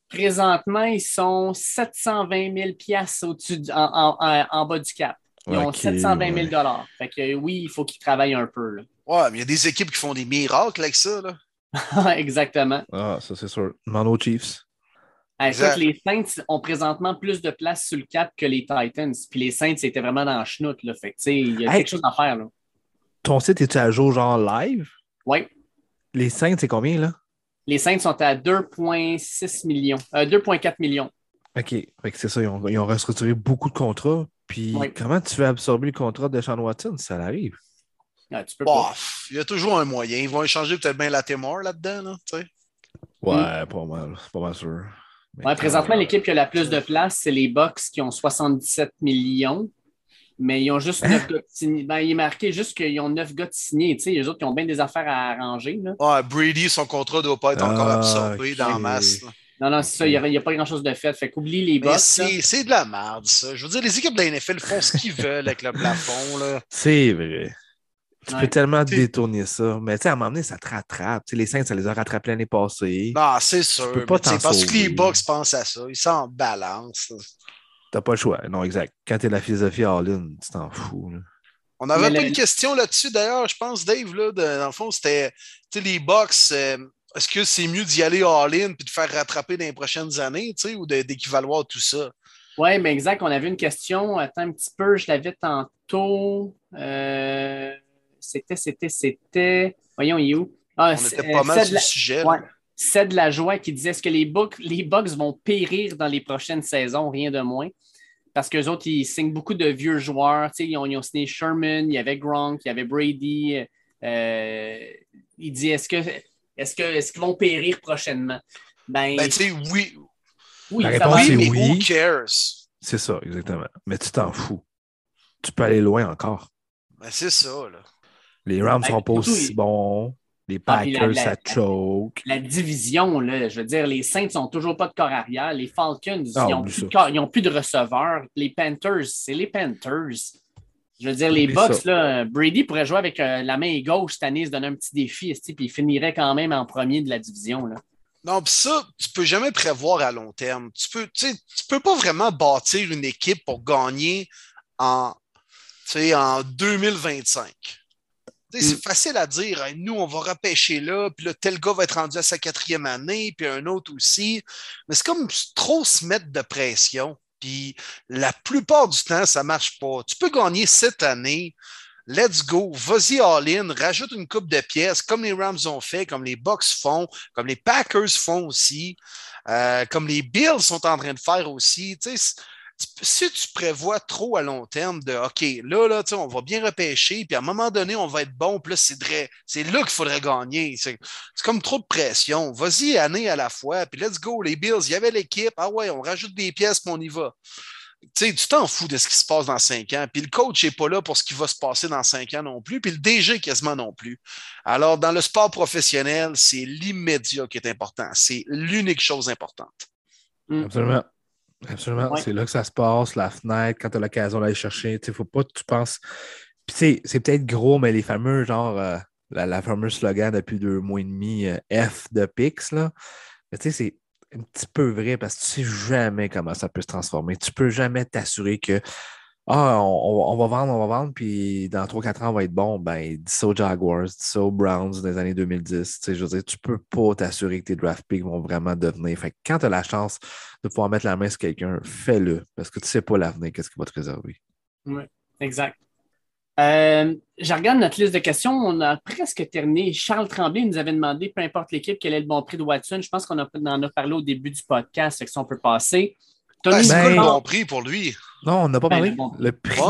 Speaker 3: présentement, ils sont 720 000 piastres au-dessus en, bas du cap. Ils ont 720 000 Fait que oui, il faut qu'ils travaillent un peu. Là.
Speaker 1: Ouais, mais il y a des équipes qui font des miracles avec ça. Là. *laughs*
Speaker 3: Exactement.
Speaker 2: Ah, ça c'est sûr. Mano Chiefs.
Speaker 3: les Saints ont présentement plus de place sur le cap que les Titans. Puis les Saints, c'était vraiment dans la chenoute. Là. Fait il y a quelque chose à faire. Là.
Speaker 2: Ton site est-tu à jour genre live?
Speaker 3: Oui.
Speaker 2: Les Saints, c'est combien là?
Speaker 3: Les Saints sont à 2,6 millions. 2,4 euh, millions.
Speaker 2: OK. c'est ça. Ils ont, ils ont, restructuré beaucoup de contrats. Puis comment tu fais absorber le contrat de Sean Watson? Ça arrive.
Speaker 3: Ah,
Speaker 1: il y a toujours un moyen. Ils vont échanger peut-être bien la Timor là-dedans, là, tu sais.
Speaker 2: Ouais, pas mal. Pas mal sûr.
Speaker 3: Ouais, présentement, l'équipe qui a la plus de place, c'est les Bucks qui ont 77 millions. Mais ils ont juste 9 gars de signés. Ben, il est marqué juste qu'ils ont 9 gars de signés. Tu sais, les autres qui ont bien des affaires à arranger. Là.
Speaker 1: Ouais, Brady, son contrat ne doit pas être encore ah, absorbé dans la masse.
Speaker 3: Non, non, c'est ça. Il n'y a, pas grand-chose de fait. Fait qu'oublie les Bucks.
Speaker 1: C'est de la merde, ça. Je veux dire, les équipes de la NFL font ce qu'ils veulent avec le plafond.
Speaker 2: C'est vrai. Tu peux tellement détourner ça. Mais tu sais, à un moment donné, ça te rattrape. les Saints, ça les a rattrapés l'année passée.
Speaker 1: Non, c'est sûr. Tu pas parce que les Bucks pensent à ça. Ils sont en balance.
Speaker 2: T'as pas le choix. Non, exact. Quand tu es la philosophie all-in, tu t'en fous.
Speaker 1: On avait peu une question là-dessus, d'ailleurs, je pense, Dave, là, dans le fond, c'était les Bucks. Euh, est-ce que c'est mieux d'y aller all-in puis de faire rattraper dans les prochaines années, ou d'équivaloir tout ça?
Speaker 3: Oui, mais exact. On avait une question. Attends un petit peu, je l'avais tantôt. Euh c'était, c'était, c'était. Voyons, il est où?
Speaker 1: Ah, On était pas mal sur le sujet.
Speaker 3: C'est de la joie qui disait est-ce que les Bucks, les vont périr dans les prochaines saisons, rien de moins. Parce qu'eux autres, ils signent beaucoup de vieux joueurs. Ils ont, ils ont signé Sherman, il y avait Gronk, il y avait Brady. Euh, il dit est-ce que est-ce que est-ce qu'ils vont périr prochainement?
Speaker 1: Ben, ben tu sais, oui.
Speaker 2: Oui, La réponse est mais oui. Who cares? C'est ça, exactement. Mais tu t'en fous. Tu peux aller loin encore.
Speaker 1: Ben, c'est ça, là.
Speaker 2: Les Rams sont pas aussi bons. Les ah, Packers, ça choke.
Speaker 3: La, division, là, je veux dire, les Saints n'ont toujours pas de corps arrière. Les Falcons, ah, ils n'ont plus, plus, de receveurs. Les Panthers, c'est les Panthers. Je veux dire, les Bucks, là, Brady pourrait jouer avec euh, la main gauche cette année, se donner un petit défi, puis il finirait quand même en premier de la division. Là.
Speaker 1: Non, puis ça, tu peux jamais prévoir à long terme. Tu peux, tu peux pas vraiment bâtir une équipe pour gagner en, en 2025. C'est mm. facile à dire, nous, on va repêcher là, puis là, tel gars va être rendu à sa quatrième année, puis un autre aussi. Mais c'est comme trop se mettre de pression. Puis la plupart du temps, ça ne marche pas. Tu peux gagner cette année. Let's go, vas-y all-in, rajoute une coupe de pièces, comme les Rams ont fait, comme les Bucks font, comme les Packers font aussi, euh, comme les Bills sont en train de faire aussi. Tu sais, si tu prévois trop à long terme de OK, là, là, on va bien repêcher, puis à un moment donné, on va être bon, puis là, c'est là qu'il faudrait gagner. C'est comme trop de pression. Vas-y, année à la fois, puis let's go, les Bills, il y avait l'équipe, ah ouais, on rajoute des pièces, puis on y va. tu t'en fous de ce qui se passe dans cinq ans. Puis le coach n'est pas là pour ce qui va se passer dans cinq ans non plus, puis le DG quasiment non plus. Alors, dans le sport professionnel, c'est l'immédiat qui est important. C'est l'unique chose importante.
Speaker 2: Absolument. Absolument. C'est là que ça se passe, la fenêtre, quand tu as l'occasion d'aller chercher. Il ne faut pas que tu penses. Puis c'est peut-être gros, mais les fameux, genre, euh, la, fameuse slogan depuis deux mois et demi, euh, F de Pix, là. tu sais, c'est un petit peu vrai parce que tu sais jamais comment ça peut se transformer. Tu peux jamais t'assurer que ah, on, va vendre, on va vendre, puis dans 3-4 ans, on va être bon. Ben, dis Jaguars, dis ça aux Browns des années 2010. Tu sais, je veux dire, tu peux pas t'assurer que tes draft picks vont vraiment devenir. Fait quand tu as la chance de pouvoir mettre la main sur quelqu'un, fais-le, parce que tu sais pas l'avenir, qu'est-ce qui va te réserver.
Speaker 3: Oui, exact. Euh, je regarde notre liste de questions. On a presque terminé. Charles Tremblay nous avait demandé, peu importe l'équipe, quel est le bon prix de Watson? Je pense qu'on en a parlé au début du podcast, fait que ça, on peut passer.
Speaker 1: Ben, c'est quoi le bon prix pour lui?
Speaker 2: Non, on n'a pas ben, parlé. le, prix.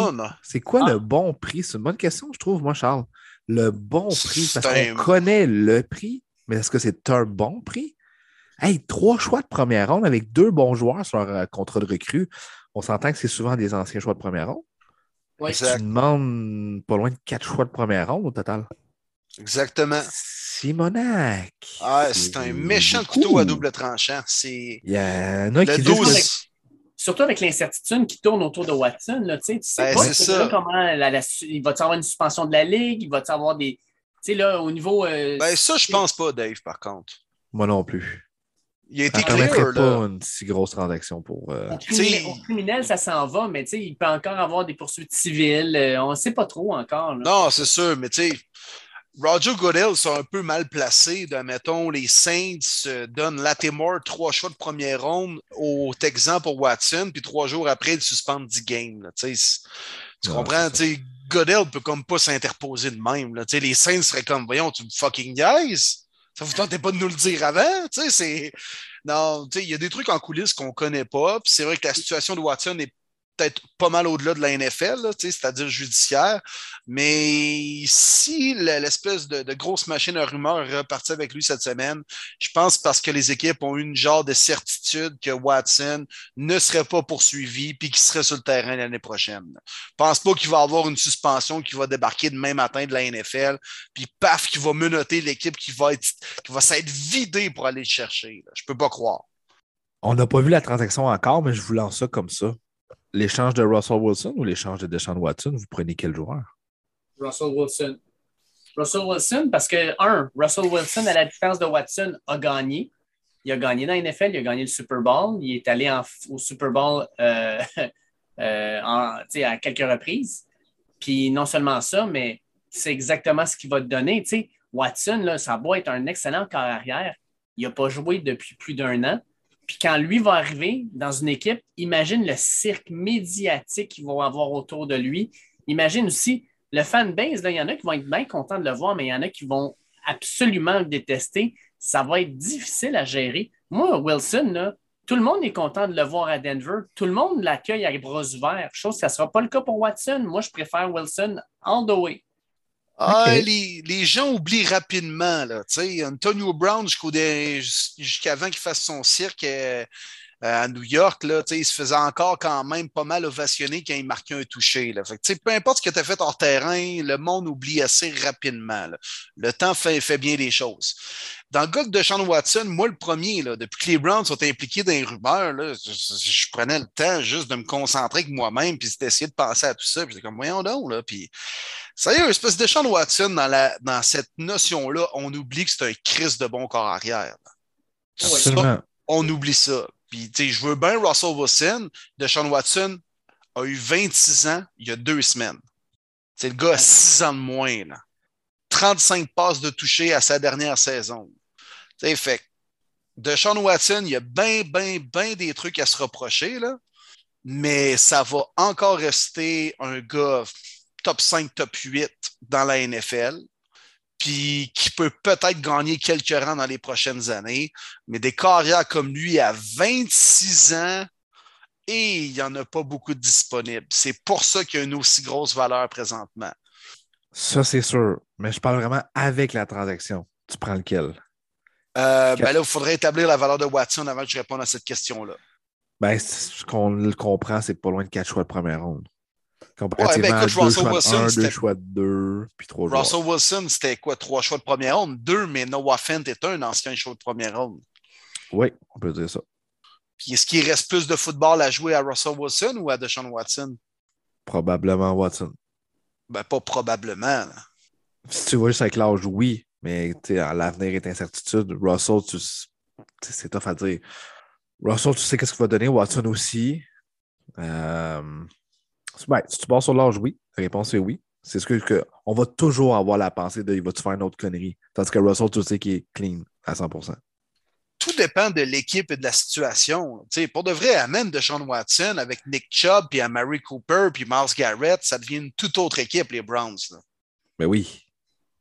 Speaker 2: c'est quoi le ah. bon prix? C'est une bonne question, je trouve, moi, Charles. Le bon prix, parce qu'on connaît le prix, mais est-ce que c'est un bon prix? Hey, trois choix de première ronde avec deux bons joueurs sur leur euh, contrat de recrue. On s'entend que c'est souvent des anciens choix de première ronde. Oui. Tu demandes pas loin de quatre choix de première ronde au total.
Speaker 1: Exactement.
Speaker 2: Simonac.
Speaker 1: Ah, c'est un méchant couteau à double tranchant. C'est.
Speaker 2: Il y en a qui
Speaker 3: disent surtout avec l'incertitude qui tourne autour de Watson, là, tu sais, tu sais ben, pas comment il va avoir une suspension de la Ligue, il va avoir des. Tu sais, là, au niveau. Euh,
Speaker 1: ben, ça, je pense pas, Dave, par contre.
Speaker 2: Moi non plus.
Speaker 1: Il a été clair, là.
Speaker 2: pas une si grosse transaction pour.
Speaker 3: Euh... Au, criminel, ça s'en va, mais tu sais, il peut encore avoir des poursuites civiles. Euh, on ne sait pas trop encore.
Speaker 1: Non, c'est sûr, mais tu sais, Roger Goodell sont un peu mal placés. De, mettons, les Saints euh, donnent Latimore trois choix de première ronde au Texan pour Watson, puis trois jours après, ils suspendent 10 games. tu comprends? Goodell peut comme pas s'interposer de même. Là, les Saints seraient comme, voyons, tu me fucking guys. Ça vous tentait pas de nous le dire avant? Non, il y a des trucs en coulisses qu'on connaît pas. c'est vrai que la situation de Watson est peut-être pas mal au-delà de la NFL, c'est-à-dire judiciaire. Mais si l'espèce de, grosse machine à rumeurs est repartie avec lui cette semaine, je pense parce que les équipes ont une genre de certitude que Watson ne serait pas poursuivi puis qu'il serait sur le terrain l'année prochaine. Je pense pas qu'il va avoir une suspension qui va débarquer demain matin de la NFL, puis paf, qui va menoter l'équipe qui va qui va s'être vidée pour aller le chercher. Je peux pas croire.
Speaker 2: On n'a pas vu la transaction encore, mais je vous lance ça comme ça l'échange de Russell Wilson ou l'échange de Deshaun Watson, vous prenez quel joueur?
Speaker 3: Russell Wilson. Russell Wilson, parce que, un, Russell Wilson, à la différence de Watson, a gagné. Il a gagné dans la NFL, il a gagné le Super Bowl. Il est allé au Super Bowl euh, *laughs* euh, à quelques reprises. Puis non seulement ça, mais c'est exactement ce qu'il va te donner. Watson, là, ça doit être un excellent carrière. Il n'a pas joué depuis plus d'un an. Puis quand lui va arriver dans une équipe, imagine le cirque médiatique qu'ils vont avoir autour de lui. Imagine aussi le fanbase. Il y en a qui vont être bien contents de le voir, mais il y en a qui vont absolument le détester. Ça va être difficile à gérer. Moi, Wilson, tout le monde est content de le voir à Denver. Tout le monde l'accueille avec bras ouverts. Chose que ça ne sera pas le cas pour Watson. Moi, je préfère Wilson all the.
Speaker 1: Ah, les, gens oublient rapidement. Là, Antonio Brown, jusqu'avant qu'il fasse son cirque, euh, à New York, là, il se faisait encore quand même pas mal ovationner quand il marquait un toucher. Là. Fait peu importe ce que tu as fait hors terrain, le monde oublie assez rapidement. Le temps fait, fait, bien les choses. Dans le gars de Sean Watson, moi le premier, là, depuis que les Browns sont impliqués dans les rumeurs, là, je, prenais le temps juste de me concentrer avec moi-même puis d'essayer de penser à tout ça. Puis comme, voyons donc. Là, puis, ça y est, une espèce de Sean Watson dans, la, dans cette notion-là, on oublie que c'est un Chris de bon corps arrière. on oublie ça. Puis, tu sais, je veux bien Russell Wilson. De Sean Watson a eu 26 ans il y a deux semaines. C'est le gars a 6 ans de moins. Là. 35 passes de toucher à sa dernière saison. Tu sais, fait de Watson, il y a bien, bien, bien des trucs à se reprocher, là. Mais ça va encore rester un gars top 5, top 8 dans la NFL puis qui peut peut-être gagner quelques rangs dans les prochaines années. Mais des carrières comme lui à 26 ans, et il n'y en a pas beaucoup de disponibles. C'est pour ça qu'il y a une aussi grosse valeur présentement.
Speaker 2: Ça, c'est sûr. Mais je parle vraiment avec la transaction. Tu prends lequel?
Speaker 1: Euh, ben là, il faudrait établir la valeur de Watson avant que je réponde à cette question-là.
Speaker 2: Ben, ce qu'on le comprend, c'est pas loin de 4 choix de première ronde.
Speaker 1: Comparativement ouais, ben écoute, Russell Wilson,
Speaker 2: un, deux choix de deux, puis trois
Speaker 1: Russell Wilson, c'était quoi? Trois choix de première ronde? Deux, mais Noah Fent est un ancien choix de première ronde.
Speaker 2: Oui, on peut dire ça.
Speaker 1: Puis est-ce qu'il reste plus de football à jouer à Russell Wilson ou à Deshaun Watson?
Speaker 2: Probablement Watson.
Speaker 1: Ben, pas probablement.
Speaker 2: Si tu vois juste avec l'âge, oui, mais l'avenir est incertitude. Russell, c'est tough à dire. Russell, tu sais qu'est-ce qu'il va donner. Watson aussi. Euh, ben, si tu pars sur l'âge, oui. La réponse est oui. C'est ce que, on va toujours avoir la pensée de il va-tu faire une autre connerie? Tandis que Russell, tu sais qu'il est clean à 100%
Speaker 1: Tout dépend de l'équipe et de la situation. pour de vrai, amène de Sean Watson avec Nick Chubb, puis Mary Cooper, puis Miles Garrett, ça devient une toute autre équipe, les Browns.
Speaker 2: Mais ben oui.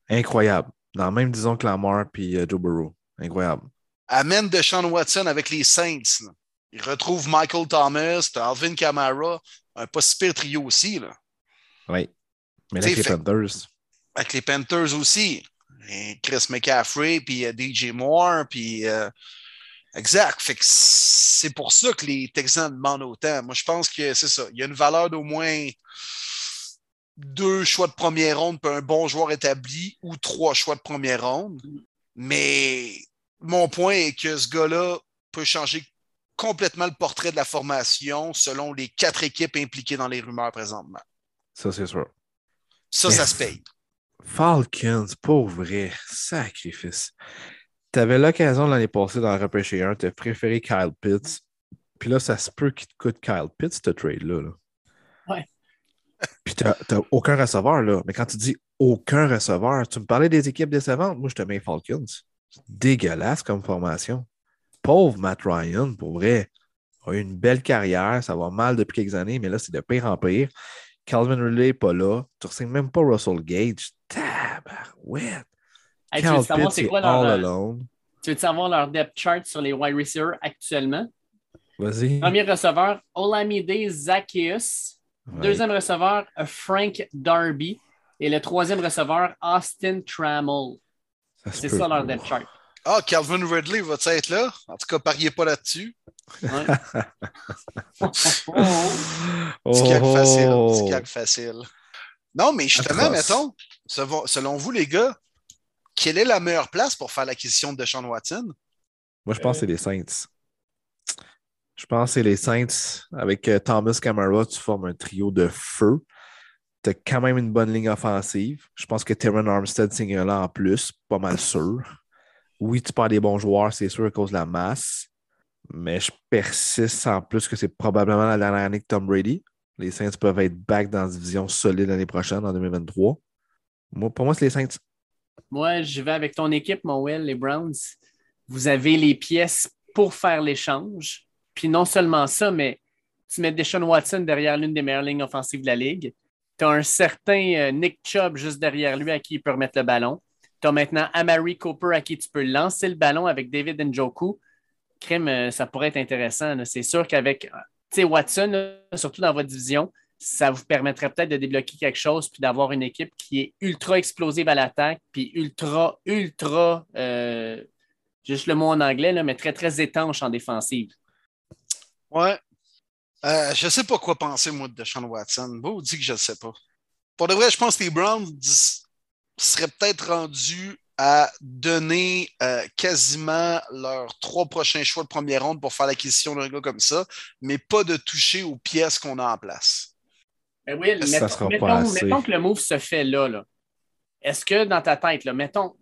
Speaker 2: Incroyable. Dans même, disons, que Lamar puis euh, Joe Burrow. Incroyable.
Speaker 1: Amène de Sean Watson avec les Saints. Il retrouve Michael Thomas, Alvin Kamara, un pas si pire trio aussi. Là.
Speaker 2: Oui. Mais avec les Panthers.
Speaker 1: Avec les Panthers aussi. Chris McCaffrey, puis euh, DJ Moore, puis. Euh, exact. Fait que c'est pour ça que les Texans demandent autant. Moi, je pense que c'est ça. Il y a une valeur d'au moins deux choix de première ronde pour un bon joueur établi ou trois choix de première ronde. Mais mon point est que ce gars-là peut changer complètement le portrait de la formation selon les quatre équipes impliquées dans les rumeurs présentement.
Speaker 2: Ça, c'est sûr.
Speaker 1: Ça, ça se paye.
Speaker 2: Falcons, pour vrai, sacrifice. Tu avais l'occasion l'année passée d'en repêcher un, tu as préféré Kyle Pitts. Puis là, ça se peut qu'il te coûte Kyle Pitts, ce trade-là.
Speaker 3: Ouais. *laughs*
Speaker 2: Puis tu n'as aucun receveur, là. Mais quand tu dis aucun receveur, tu me parlais des équipes décevantes. Moi, je te mets Falcons. Dégueulasse comme formation pauvre Matt Ryan, pour vrai, a eu une belle carrière. Ça va mal depuis quelques années, mais là, c'est de pire en pire. Calvin Ridley n'est pas là. Tu ne même pas Russell Gage. Tabarouette.
Speaker 3: Hey, tu veux savoir c'est quoi leur, euh, Tu veux savoir leur depth chart sur les wide receivers actuellement?
Speaker 2: Vas-y.
Speaker 3: Premier receveur, Olamide Zacchaeus. Deuxième receveur, Frank Darby. Et le troisième receveur, Austin Trammell. C'est ça leur depth chart.
Speaker 1: Ah, Calvin Ridley va être là? En tout cas, pariez pas là-dessus. Ouais. *laughs* Petit facile. Petit facile. Non, mais justement, mettons, selon vous, les gars, quelle est la meilleure place pour faire l'acquisition de Sean Watson?
Speaker 2: Moi, je pense que c'est les Saints. Je pense que c'est les Saints. Avec euh, Thomas Camara, tu formes un trio de feu. Tu as quand même une bonne ligne offensive. Je pense que Terran Armstead signe là en plus, pas mal sûr. Oui, tu perds des bons joueurs, c'est sûr, à cause de la masse. Mais je persiste en plus que c'est probablement la dernière année de Tom Brady. Les Saints peuvent être back dans la division solide l'année prochaine, en 2023. Moi, pour moi, c'est les Saints.
Speaker 3: Moi, je vais avec ton équipe, mon Will, les Browns. Vous avez les pièces pour faire l'échange. Puis non seulement ça, mais tu mets Deshaun Watson derrière l'une des meilleures lignes offensives de la Ligue. Tu as un certain euh, Nick Chubb juste derrière lui à qui il peut remettre le ballon. Tu as maintenant Amari Cooper à qui tu peux lancer le ballon avec David Njoku. Crème, euh, ça pourrait être intéressant. C'est sûr qu'avec Watson, surtout dans votre division, ça vous permettrait peut-être de débloquer quelque chose puis d'avoir une équipe qui est ultra explosive à l'attaque, puis ultra, ultra, euh, juste le mot en anglais, là, mais très, très étanche en défensive.
Speaker 1: Ouais. Euh, je sais pas quoi penser, moi, de Sean Watson. Beau dit que je ne sais pas. Pour de vrai, je pense que les Browns seraient peut-être rendus à donner euh, quasiment leurs trois prochains choix de première ronde pour faire l'acquisition d'un gars comme ça, mais pas de toucher aux pièces qu'on a en place.
Speaker 3: Ben oui, mettons, que le move se fait là. Est-ce que dans ta tête, là, mettons,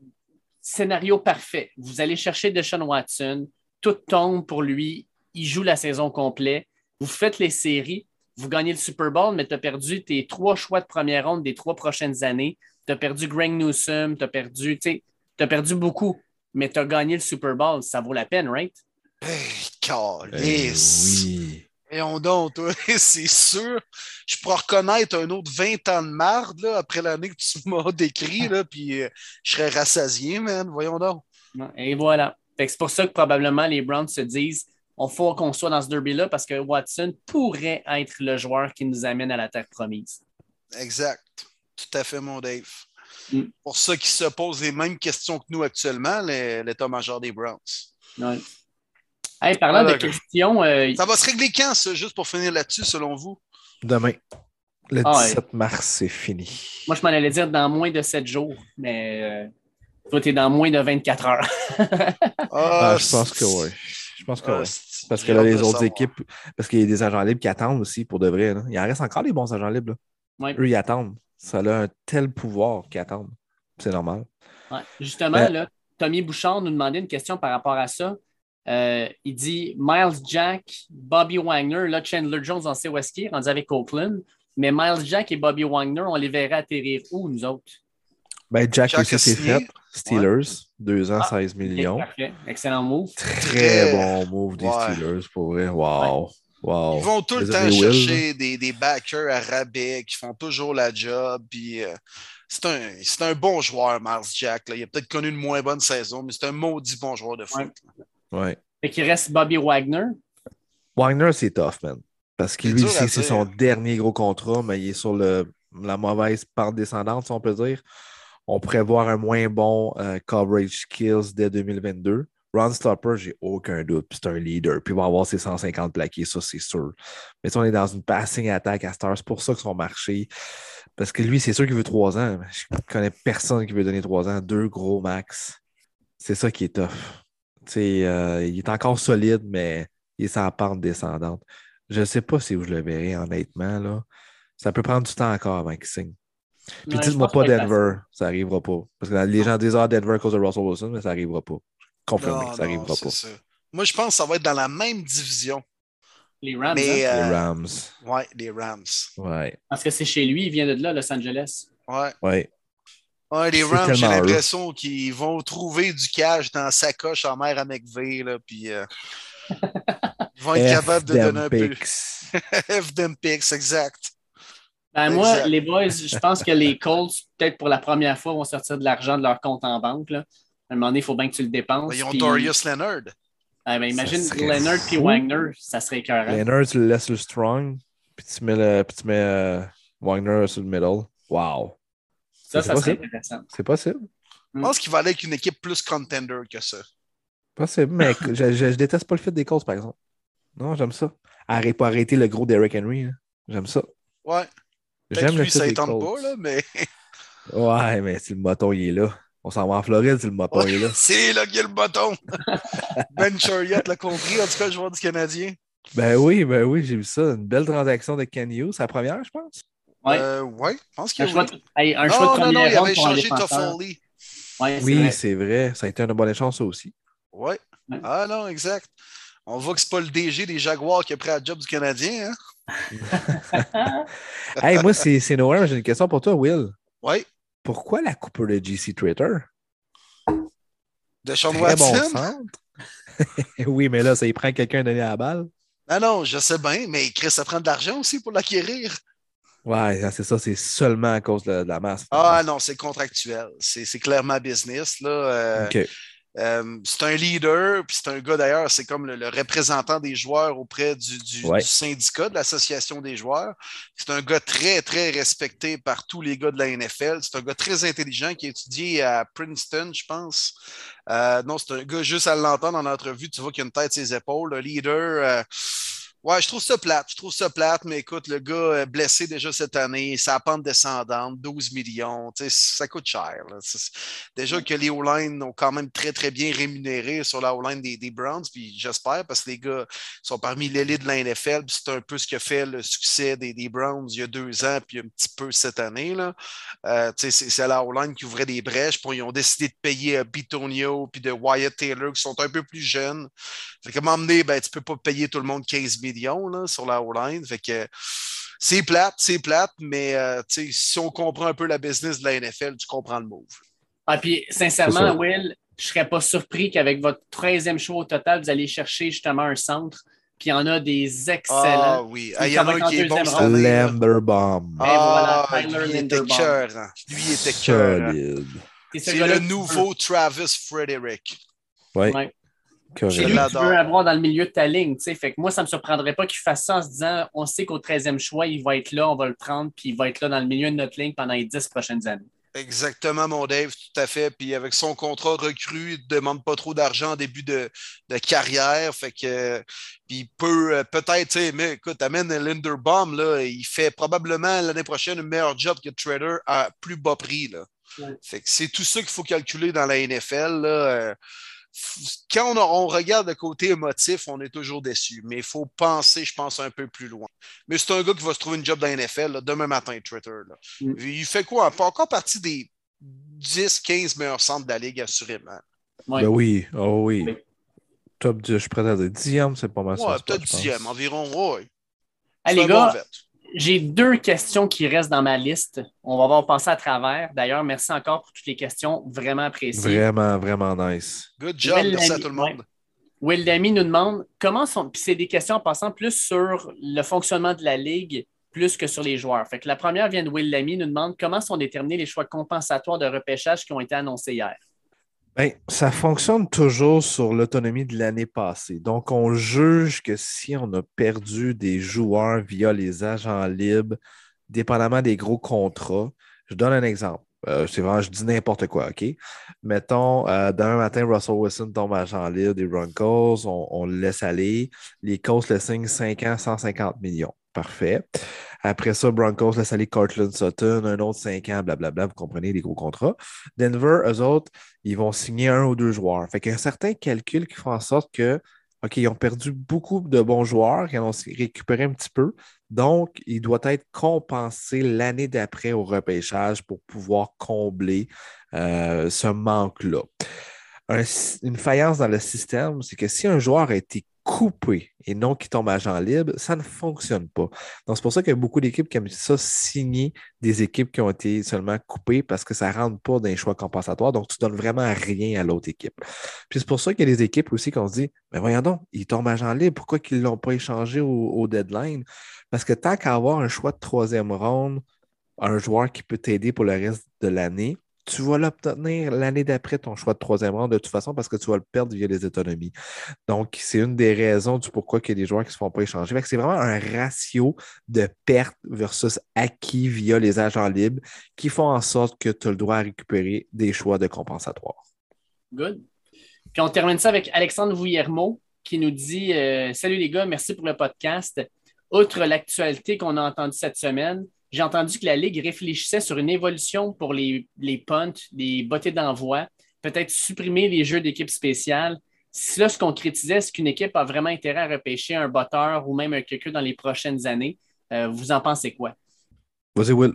Speaker 3: scénario parfait, vous allez chercher Deshaun Watson, tout tombe pour lui, il joue la saison complète, vous faites les séries, vous gagnez le Super Bowl, mais tu as perdu tes trois choix de première ronde des trois prochaines années. Tu as perdu Greg Newsom, tu as perdu, tu as perdu beaucoup, mais tu as gagné le Super Bowl. Ça vaut la peine, right?
Speaker 1: Hey, oui. Et on donc, *laughs* c'est sûr. Je pourrais reconnaître un autre 20 ans de marde là, après l'année que tu *laughs* m'as décrit, là, puis euh, je serais rassasié, man. Voyons donc.
Speaker 3: Et voilà. C'est pour ça que probablement les Browns se disent on faut qu'on soit dans ce derby-là parce que Watson pourrait être le joueur qui nous amène à la terre promise.
Speaker 1: Exact. Tout à fait, mon Dave. Mm. Pour ceux qui se posent les mêmes questions que nous actuellement, l'état-major des Browns.
Speaker 3: Ouais. Hey, parlant de questions. Euh,
Speaker 1: ça va se régler quand, ça, juste pour finir là-dessus, selon vous?
Speaker 2: Demain. Le 17 ah, mars, c'est fini.
Speaker 3: Moi, je m'en allais dire dans moins de 7 jours, mais euh, toi, tu es dans moins de 24 heures. *laughs*
Speaker 2: Ah, ah, je pense que oui. Je pense que oui. Parce que là, les autres équipes, parce qu'il y a des agents libres qui attendent aussi pour de vrai. Il en reste encore des bons agents libres. Eux, ils attendent. Ça a un tel pouvoir qu'ils attendent. C'est normal.
Speaker 3: Justement, ben là, Tommy Bouchard nous demandait une question par rapport à ça. Euh, il dit Miles Jack, Bobby Wagner. Là, Chandler Jones, on sait où est-ce qu'il est, rendu avec Oakland. Mais Miles Jack et Bobby Wagner, on les verrait atterrir où, nous autres?
Speaker 2: Ben, Jack, aussi, c'est fait. Steelers, 2 ans, 16 ah, millions.
Speaker 3: Parfait. Excellent move.
Speaker 2: Très bon move des Steelers, pour vrai. Wow. Wow.
Speaker 1: Ils vont tout le temps chercher des, des, backers à rabais qui font toujours la job. Puis, euh, c'est un, un, bon joueur, Miles Jack. Là. Il a peut-être connu une moins bonne saison, mais c'est un maudit bon joueur de foot.
Speaker 2: Ouais.
Speaker 3: Fait qu'il reste Bobby Wagner.
Speaker 2: Wagner, c'est tough, man. Parce que lui, c'est son dernier gros contrat, mais il est sur le, la mauvaise pente descendante, si on peut dire. On pourrait voir un moins bon euh, coverage skills dès 2022. Ron Stopper, j'ai aucun doute. C'est un leader. Puis il va avoir ses 150 plaqués, ça, c'est sûr. Mais si on est dans une passing attack à Star, c'est pour ça que son marché. Parce que lui, c'est sûr qu'il veut trois ans. Je connais personne qui veut donner trois ans. Deux gros max. C'est ça qui est tough. Euh, il est encore solide, mais il est sans pente descendante. Je ne sais pas si je le verrai, honnêtement. Là. Ça peut prendre du temps encore avant qu'il signe. Puis dites-moi pas Denver, ça n'arrivera pas. Parce que les gens disent ah, Denver à cause de Russell Wilson, mais ça n'arrivera pas. Confirmé, ça n'arrivera pas.
Speaker 1: Moi, je pense que ça va être dans la même division.
Speaker 3: Les Rams.
Speaker 2: Hein?
Speaker 3: Les
Speaker 2: Rams.
Speaker 1: Ouais, les Rams.
Speaker 2: Ouais.
Speaker 3: Parce que c'est chez lui, il vient de là, Los Angeles.
Speaker 1: Ouais.
Speaker 2: Ouais.
Speaker 1: Ouais, les Rams, j'ai l'impression qu'ils vont trouver du cash dans sa coche en mer à McVeigh, là, puis euh, *laughs* ils vont être capables de donner un peu. F *laughs* exact.
Speaker 3: Ben, moi, les boys, je pense que les Colts, peut-être pour la première fois, vont sortir de l'argent de leur compte en banque. Là. À un moment donné, il faut bien que tu le dépenses.
Speaker 1: ils ont Darius Leonard.
Speaker 3: Ah, ben, imagine Leonard puis Wagner, ça serait écœurant.
Speaker 2: Leonard, tu le laisses le strong, puis tu mets, le, puis tu mets euh, Wagner sur le middle. Wow.
Speaker 3: Ça, ça serait intéressant.
Speaker 2: C'est possible.
Speaker 1: Je pense qu'il va aller avec une équipe plus contender que ça.
Speaker 2: Possible, mais je, je, déteste pas le fit des causes, par exemple. Non, j'aime ça. Arrête pas arrêter le gros Derrick Henry. Hein. J'aime ça.
Speaker 1: Ouais. J'aime le ça étend pas, là, mais.
Speaker 2: ouais, mais si le moton il est là. On s'en va en Floride si le moton est là. *laughs*
Speaker 1: C'est là qu'il y a le moton. *laughs* ben Chariot l'a compris, en tout cas, le joueur du Canadien.
Speaker 2: Ben oui, ben oui, j'ai vu ça. Une belle transaction de Kenny C'est la première, je pense.
Speaker 1: Oui, euh, ouais, je pense qu'il y a un
Speaker 3: choix de, un non, choix de non, non, il avait
Speaker 1: changé Toffoli.
Speaker 2: Ouais, oui, c'est vrai. Ça a été une bonne chance aussi.
Speaker 1: Oui. Ouais. Ah non, exact. On voit que c'est pas le DG des Jaguars qui a pris la job du Canadien.
Speaker 2: Hein? *laughs* hey, moi, c'est Noël. J'ai une question pour toi, Will.
Speaker 1: Oui.
Speaker 2: Pourquoi la coupe de GC Twitter?
Speaker 1: De Sean Watson? Bon *laughs*
Speaker 2: oui, mais là, ça y prend quelqu'un à donner la balle.
Speaker 1: Ah non, je sais bien, mais Chris, ça prend de l'argent aussi pour l'acquérir.
Speaker 2: Ouais, c'est ça, c'est seulement à cause de, la masse.
Speaker 1: Ah non, c'est contractuel. C'est clairement business. Là. Euh, Euh, c'est un leader, puis c'est un gars d'ailleurs, c'est comme le, représentant des joueurs auprès du, syndicat de l'association des joueurs. C'est un gars très, très respecté par tous les gars de la NFL. C'est un gars très intelligent qui a étudié à Princeton, je pense. Euh, non, c'est un gars, juste à l'entendre en entrevue, tu vois qu'il a une tête ses épaules. Un leader. Euh, Ouais, je trouve ça plate. Je trouve ça plate, mais écoute, le gars est blessé déjà cette année, sa pente descendante, 12 millions, ça coûte cher. Déjà que les O-line ont quand même très, très bien rémunéré sur la O-line des, des, Browns, puis j'espère, parce que les gars sont parmi l'élite de la NFL, c'est un peu ce qui a fait le succès des, des, Browns il y a deux ans, puis un petit peu cette année. Là. Euh, c'est la O-line qui ouvrait des brèches, puis ils ont décidé de payer euh, Bitonio puis de Wyatt Taylor, qui sont un peu plus jeunes. Fait que m'emmener, ben, tu peux pas payer tout le monde 15 millions sur la O-line. Fait que c'est plate, c'est plate, mais euh, si on comprend un peu la business de la NFL, tu comprends le move.
Speaker 3: Ah, puis sincèrement, Will, je ne serais pas surpris qu'avec votre 13e show au total, vous allez chercher justement un centre. Puis il y en a des excellents. Ah
Speaker 1: oui, il y en a un qui est bon.
Speaker 2: Linderbaum.
Speaker 1: Ah, lui, était cœur. Lui était cœur. C'est le nouveau Travis Frederick.
Speaker 2: Oui.
Speaker 3: C'est lui que tu veux avoir dans le milieu de ta ligne. Fait que moi, ça ne me surprendrait pas qu'il fasse ça en se disant on sait qu'au 13e choix, il va être là, on va le prendre, puis il va être là dans le milieu de notre ligne pendant les 10 prochaines années.
Speaker 1: Exactement, mon Dave, tout à fait. Puis avec son contrat recru, il ne demande pas trop d'argent en début de, carrière. Fait que puis il peut euh, peut-être, mais écoute, amène Linderbaum, là, il fait probablement l'année prochaine un meilleur job que Trader à plus bas prix. Là. Fait que c'est tout ça qu'il faut calculer dans la NFL. Là. Quand on, regarde le côté émotif, on est toujours déçu. Mais il faut penser, je pense, un peu plus loin. Mais c'est un gars qui va se trouver une job dans la NFL demain matin, Twitter. Mm. Il fait quoi? Pas encore partie des 10-15 meilleurs centres de la Ligue, assurément.
Speaker 2: Ben oui, oh oui. Top 10, je suis prêt à dire 10e, c'est pas mal.
Speaker 1: Ouais, peut-être 10e environ, ouais.
Speaker 3: Allez, les gars, j'ai deux questions qui restent dans ma liste. On va voir passer à travers. D'ailleurs, merci encore pour toutes les questions. Vraiment appréciées.
Speaker 2: Vraiment, vraiment nice.
Speaker 1: Good job. merci à tout le monde.
Speaker 3: Will Dami nous demande comment sont. Puis c'est des questions en passant plus sur le fonctionnement de la Ligue plus que sur les joueurs. Fait que la première vient de Will Lamy, nous demande comment sont déterminés les choix compensatoires de repêchage qui ont été annoncés hier?
Speaker 2: Ben, ça fonctionne toujours sur l'autonomie de l'année passée. Donc, on juge que si on a perdu des joueurs via les agents libres, dépendamment des gros contrats, je donne un exemple. Euh, c'est vraiment, je dis n'importe quoi, OK? Mettons, euh, demain matin, Russell Wilson tombe agent libre des Broncos, on, le laisse aller. Les Colts le signent 5 ans, 150 millions. Parfait. Après ça, Broncos laisse aller Cortland Sutton, un autre 5 ans, blablabla, vous comprenez les gros contrats. Denver, eux autres, ils vont signer un ou deux joueurs. Fait qu'il y a certains calculs qui font en sorte que, OK, ils ont perdu beaucoup de bons joueurs, ils ont récupéré un petit peu. Donc, il doit être compensé l'année d'après au repêchage pour pouvoir combler euh, ce manque-là. une faïence dans le système, c'est que si un joueur a été coupé et non qui tombe agent libre, ça ne fonctionne pas. Donc, c'est pour ça qu'il y a beaucoup d'équipes qui aiment ça signer des équipes qui ont été seulement coupées parce que ça ne rentre pas dans les choix compensatoires. Donc, tu ne donnes vraiment rien à l'autre équipe. Puis c'est pour ça qu'il y a des équipes aussi qui ont dit Mais voyons donc, ils tombent agent libre, pourquoi ils ne l'ont pas échangé au, deadline? Parce que tant qu'à avoir un choix de troisième ronde, un joueur qui peut t'aider pour le reste de l'année, tu vas l'obtenir l'année d'après ton choix de troisième rang de toute façon parce que tu vas le perdre via les autonomies. Donc, c'est une des raisons du pourquoi il y a des joueurs qui ne se font pas échanger. C'est vraiment un ratio de perte versus acquis via les agents libres qui font en sorte que tu as le droit à récupérer des choix de compensatoire.
Speaker 3: Good. Puis on termine ça avec Alexandre Vouillermo qui nous dit euh, Salut les gars, merci pour le podcast. Outre l'actualité qu'on a entendue cette semaine, j'ai entendu que la Ligue réfléchissait sur une évolution pour les, les punts, les bottées d'envoi, peut-être supprimer les jeux d'équipe spéciale. Si cela se concrétisait, est-ce qu'une équipe a vraiment intérêt à repêcher un botteur ou même un quelqu'un dans les prochaines années? Euh, vous en pensez quoi?
Speaker 2: Vas-y, Will.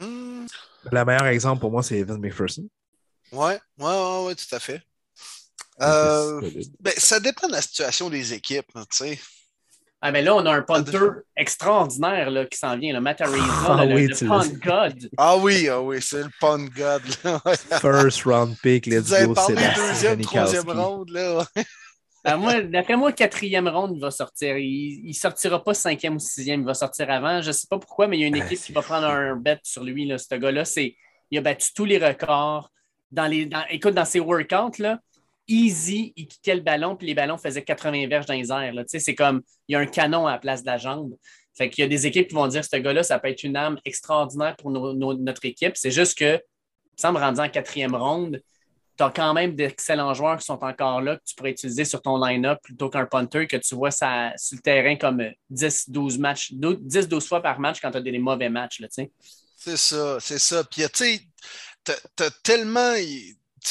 Speaker 2: Hmm. Le meilleur exemple pour moi, c'est Evan McPherson.
Speaker 1: Oui, oui, ouais, ouais, tout à fait. Euh, ben, ça dépend de la situation des équipes, tu sais.
Speaker 3: Ah, mais là, on a un punter extraordinaire là, qui s'en vient, le Matt ah, le, oui, punt god.
Speaker 1: Ah oui, ah oui, c'est le punt god.
Speaker 2: First round pick, let's
Speaker 1: Vous avez parlé deuxième, troisième round, là.
Speaker 3: Ah, moi, d'après moi, quatrième round, il va sortir. Il ne sortira pas cinquième ou sixième, il va sortir avant. Je ne sais pas pourquoi, mais il y a une équipe qui va prendre un bet sur lui. Là, ce gars-là, il a battu tous les records. Dans les, écoute, dans ses workouts, là, easy, il quittait le ballon, puis les ballons faisaient 80 verges dans les airs. C'est comme, il y a un canon à la place de la jambe. Fait qu'il y a des équipes qui vont dire, ce gars-là, ça peut être une arme extraordinaire pour notre équipe. C'est juste que, ça me rendu en quatrième ronde, tu as quand même d'excellents joueurs qui sont encore là, que tu pourrais utiliser sur ton line-up plutôt qu'un punter que tu vois sur le terrain comme 10-12 matchs, 10-12 fois par match quand tu as des, mauvais matchs.
Speaker 1: C'est ça, c'est ça. Puis, tu sais, tu as tellement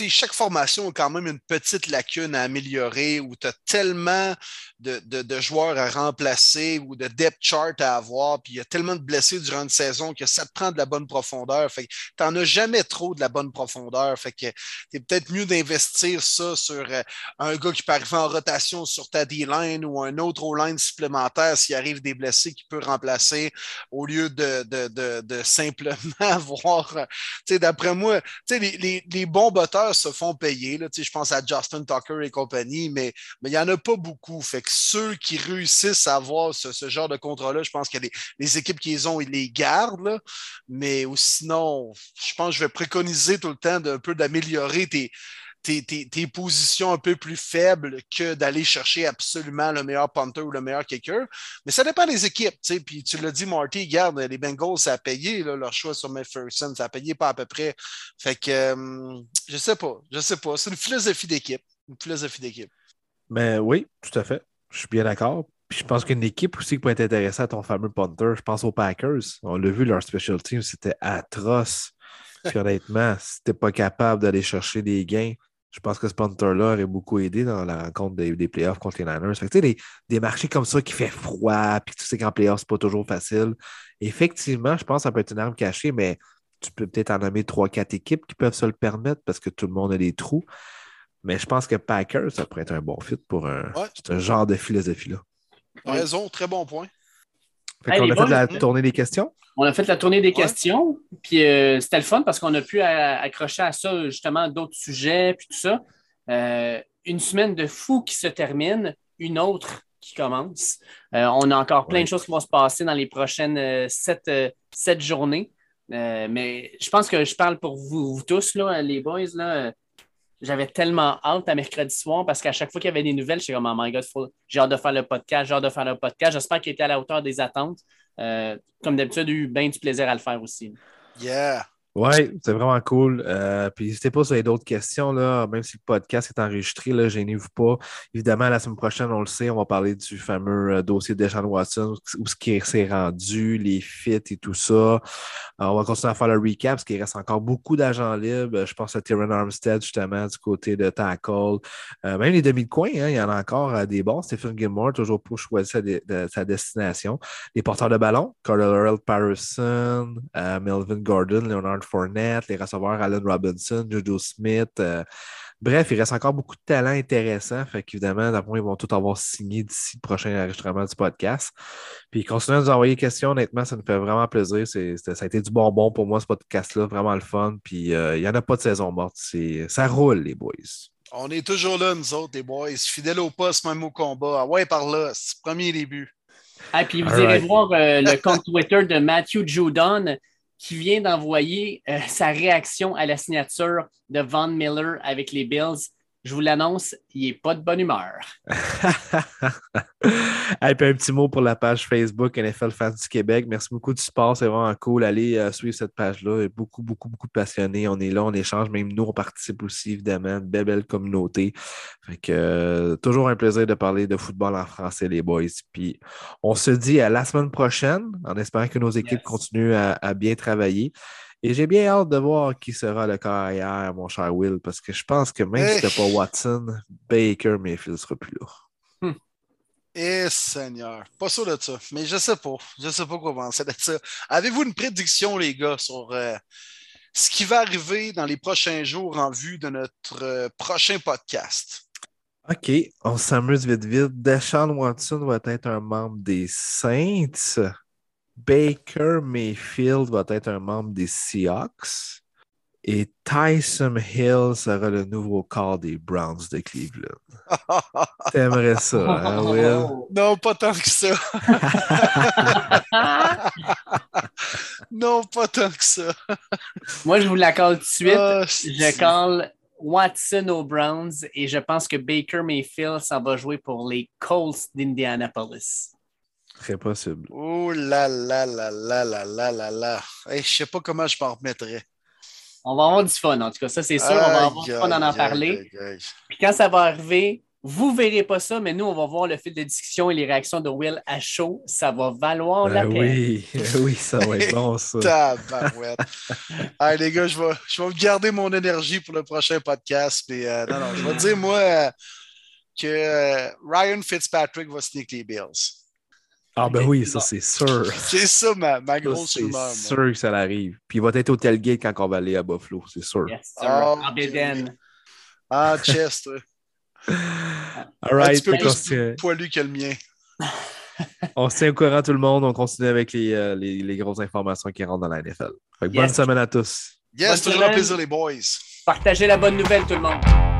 Speaker 1: chaque formation a quand même une petite lacune à améliorer où tu as tellement de, joueurs à remplacer ou de depth chart à avoir, puis il y a tellement de blessés durant une saison que ça te prend de la bonne profondeur. Fait tu n'en as jamais trop de la bonne profondeur. Fait que tu peut-être mieux d'investir ça sur euh, un gars qui peut arriver en rotation sur ta D-line ou un autre O-line supplémentaire s'il arrive des blessés qui peut remplacer au lieu de, de, simplement *laughs* voir. D'après moi, les, les, bons se font payer. Là, je pense à Justin Tucker et compagnie, mais il n'y en a pas beaucoup. Fait que ceux qui réussissent à avoir ce, genre de contrat-là, je pense que les, les, équipes qui les ont, ils les gardent. Mais sinon, je pense que je vais préconiser tout le temps peu d'améliorer tes, tes, positions un peu plus faibles que d'aller chercher absolument le meilleur punter ou le meilleur kicker. Mais ça dépend des équipes. Puis tu l'as dit, Marty, garde, les Bengals, ça a payé leur choix sur Ferguson, ça a payé pas à peu près. Fait que euh, je sais pas, je sais pas. C'est une philosophie d'équipe. Une philosophie d'équipe.
Speaker 2: Ben oui, tout à fait. Je suis bien d'accord. Puis je pense qu'une équipe aussi qui peut être intéressée à ton fameux punter, je pense aux Packers. On l'a vu, leur special team, c'était atroce. Puis *laughs* honnêtement, si t'es pas capable d'aller chercher des gains, je pense que ce punter-là aurait beaucoup aidé dans la rencontre des, playoffs contre les Niners. tu sais, des, marchés comme ça qui fait froid, puis tu sais qu'en playoffs, c'est pas toujours facile. Effectivement, je pense que ça peut être une arme cachée, mais tu peux peut-être en nommer trois, quatre équipes qui peuvent se le permettre parce que tout le monde a des trous. Mais je pense que Packers, ça pourrait être un bon fit pour un, ce genre de philosophie-là.
Speaker 1: Raison, très bon point.
Speaker 2: Fait on a fait la tournée des questions.
Speaker 3: On a fait la tournée des questions, puis euh, c'était le fun parce qu'on a pu accrocher à ça justement d'autres sujets, puis tout ça. Euh, une semaine de fou qui se termine, une autre qui commence. Euh, on a encore plein de choses qui vont se passer dans les prochaines sept, journées. mais je pense que je parle pour vous, tous, là, les boys. Là, j'avais tellement hâte à mercredi soir parce qu'à chaque fois qu'il y avait des nouvelles, j'étais comme, oh my God, j'ai hâte de faire le podcast, j'ai hâte de faire le podcast. J'espère qu'il était à la hauteur des attentes. Euh, comme d'habitude, j'ai eu bien du plaisir à le faire aussi.
Speaker 1: Yeah.
Speaker 2: Oui, c'est vraiment cool. Euh, puis n'hésitez pas si vous avez d'autres questions, là, même si le podcast est enregistré, là, gênez-vous pas. Évidemment, la semaine prochaine, on le sait, on va parler du fameux euh, dossier de Sean Watson, où ce qui s'est rendu, les fits et tout ça. Euh, on va continuer à faire le recap parce qu'il reste encore beaucoup d'agents libres. Je pense à Tyron Armstead, justement, du côté de tackle. même les demi de coin, hein, il y en a encore des bons. Stephen Gilmore, toujours pour choisir sa, destination. Les porteurs de ballon, Carl Patterson, Melvin Gordon, Leonard Fournette, les receveurs Allen Robinson, Jojo Smith. Euh, bref, il reste encore beaucoup de talents intéressants. Fait qu'évidemment, d'après ils vont tous avoir signé d'ici le prochain enregistrement du podcast. Puis continuez à nous envoyer des questions. Honnêtement, ça nous fait vraiment plaisir. ça a été du bonbon pour moi, ce podcast-là. Vraiment le fun. Puis euh, il n'y en a pas de saison morte. Ça roule, les boys.
Speaker 1: On est toujours là, nous autres, les boys. Fidèles au poste, même au combat. Ah ouais, par là. C'est le premier début.
Speaker 3: Ah, puis vous irez voir euh, le compte Twitter de Matthew Judon qui vient d'envoyer euh, sa réaction à la signature de Von Miller avec les Bills. Je vous l'annonce, il n'est pas de bonne humeur. *laughs*
Speaker 2: un petit mot pour la page Facebook NFL Fans du Québec. Merci beaucoup du support, c'est vraiment cool. Allez euh, suivre cette page-là. Il y a beaucoup, beaucoup, beaucoup de passionnés. On est là, on échange. Même nous, on participe aussi, évidemment. Une belle, belle communauté. Fait que, euh, toujours un plaisir de parler de football en français, les boys. Puis on se dit à la semaine prochaine, en espérant que nos équipes continuent à bien travailler. Et j'ai bien hâte de voir qui sera le carrière, mon cher Will, parce que je pense que même si c'était pas Watson, Baker Mayfield sera plus là.
Speaker 1: Hmm. Eh Seigneur, pas sûr de ça, mais je sais pas. Je sais pas quoi penser de ça. Avez-vous une prédiction, les gars, sur euh, ce qui va arriver dans les prochains jours en vue de notre euh, prochain podcast?
Speaker 2: OK, on s'amuse vite vite. Deshaun Watson va être un membre des Saints. Baker Mayfield va être un membre des Seahawks et Tyson Hill sera le nouveau corps des Browns de Cleveland. *laughs* T'aimerais ça, hein, Will?
Speaker 1: Non, pas tant que ça. *laughs* non, pas tant que ça.
Speaker 3: Moi, je vous l'accorde tout de suite. Ah, je colle Watson aux Browns et je pense que Baker Mayfield s'en va jouer pour les Colts d'Indianapolis.
Speaker 2: Très possible.
Speaker 1: Oh là là là là là là là là. Hey, je sais pas comment je m'en remettrais.
Speaker 3: On va avoir du fun, en tout cas. Ça, c'est sûr. on va avoir du fun d'en en parler. Puis quand ça va arriver, vous ne verrez pas ça, mais nous, on va voir le fil de discussion et les réactions de Will à chaud. Ça va valoir la
Speaker 2: ben peine. Oui, *laughs* oui, ça va être bon, ça. *laughs*
Speaker 1: Tabarouette. Allez, les gars, je vais, je vais garder mon énergie pour le prochain podcast. Mais, euh, non, non, je vais dire, moi, euh, que euh, Ryan Fitzpatrick va sneak les Bills.
Speaker 2: Ah ben oui, ça c'est sûr. *laughs*
Speaker 1: C'est ça ma, ma grosse rumeur.
Speaker 2: C'est sûr que ça arrive. Puis il va être au tailgate quand on va aller à Buffalo, c'est sûr.
Speaker 3: Yes, oh,
Speaker 1: Ah, chest. *laughs*
Speaker 2: All right. Un
Speaker 1: petit peu plus poilu que le mien. *laughs*
Speaker 2: on se tient au courant tout le monde. On continue avec les, euh, les, les grosses informations qui rentrent dans la NFL. Bonne semaine à tous.
Speaker 1: Yes, toujours un plaisir les boys.
Speaker 3: Partagez la bonne nouvelle tout le monde.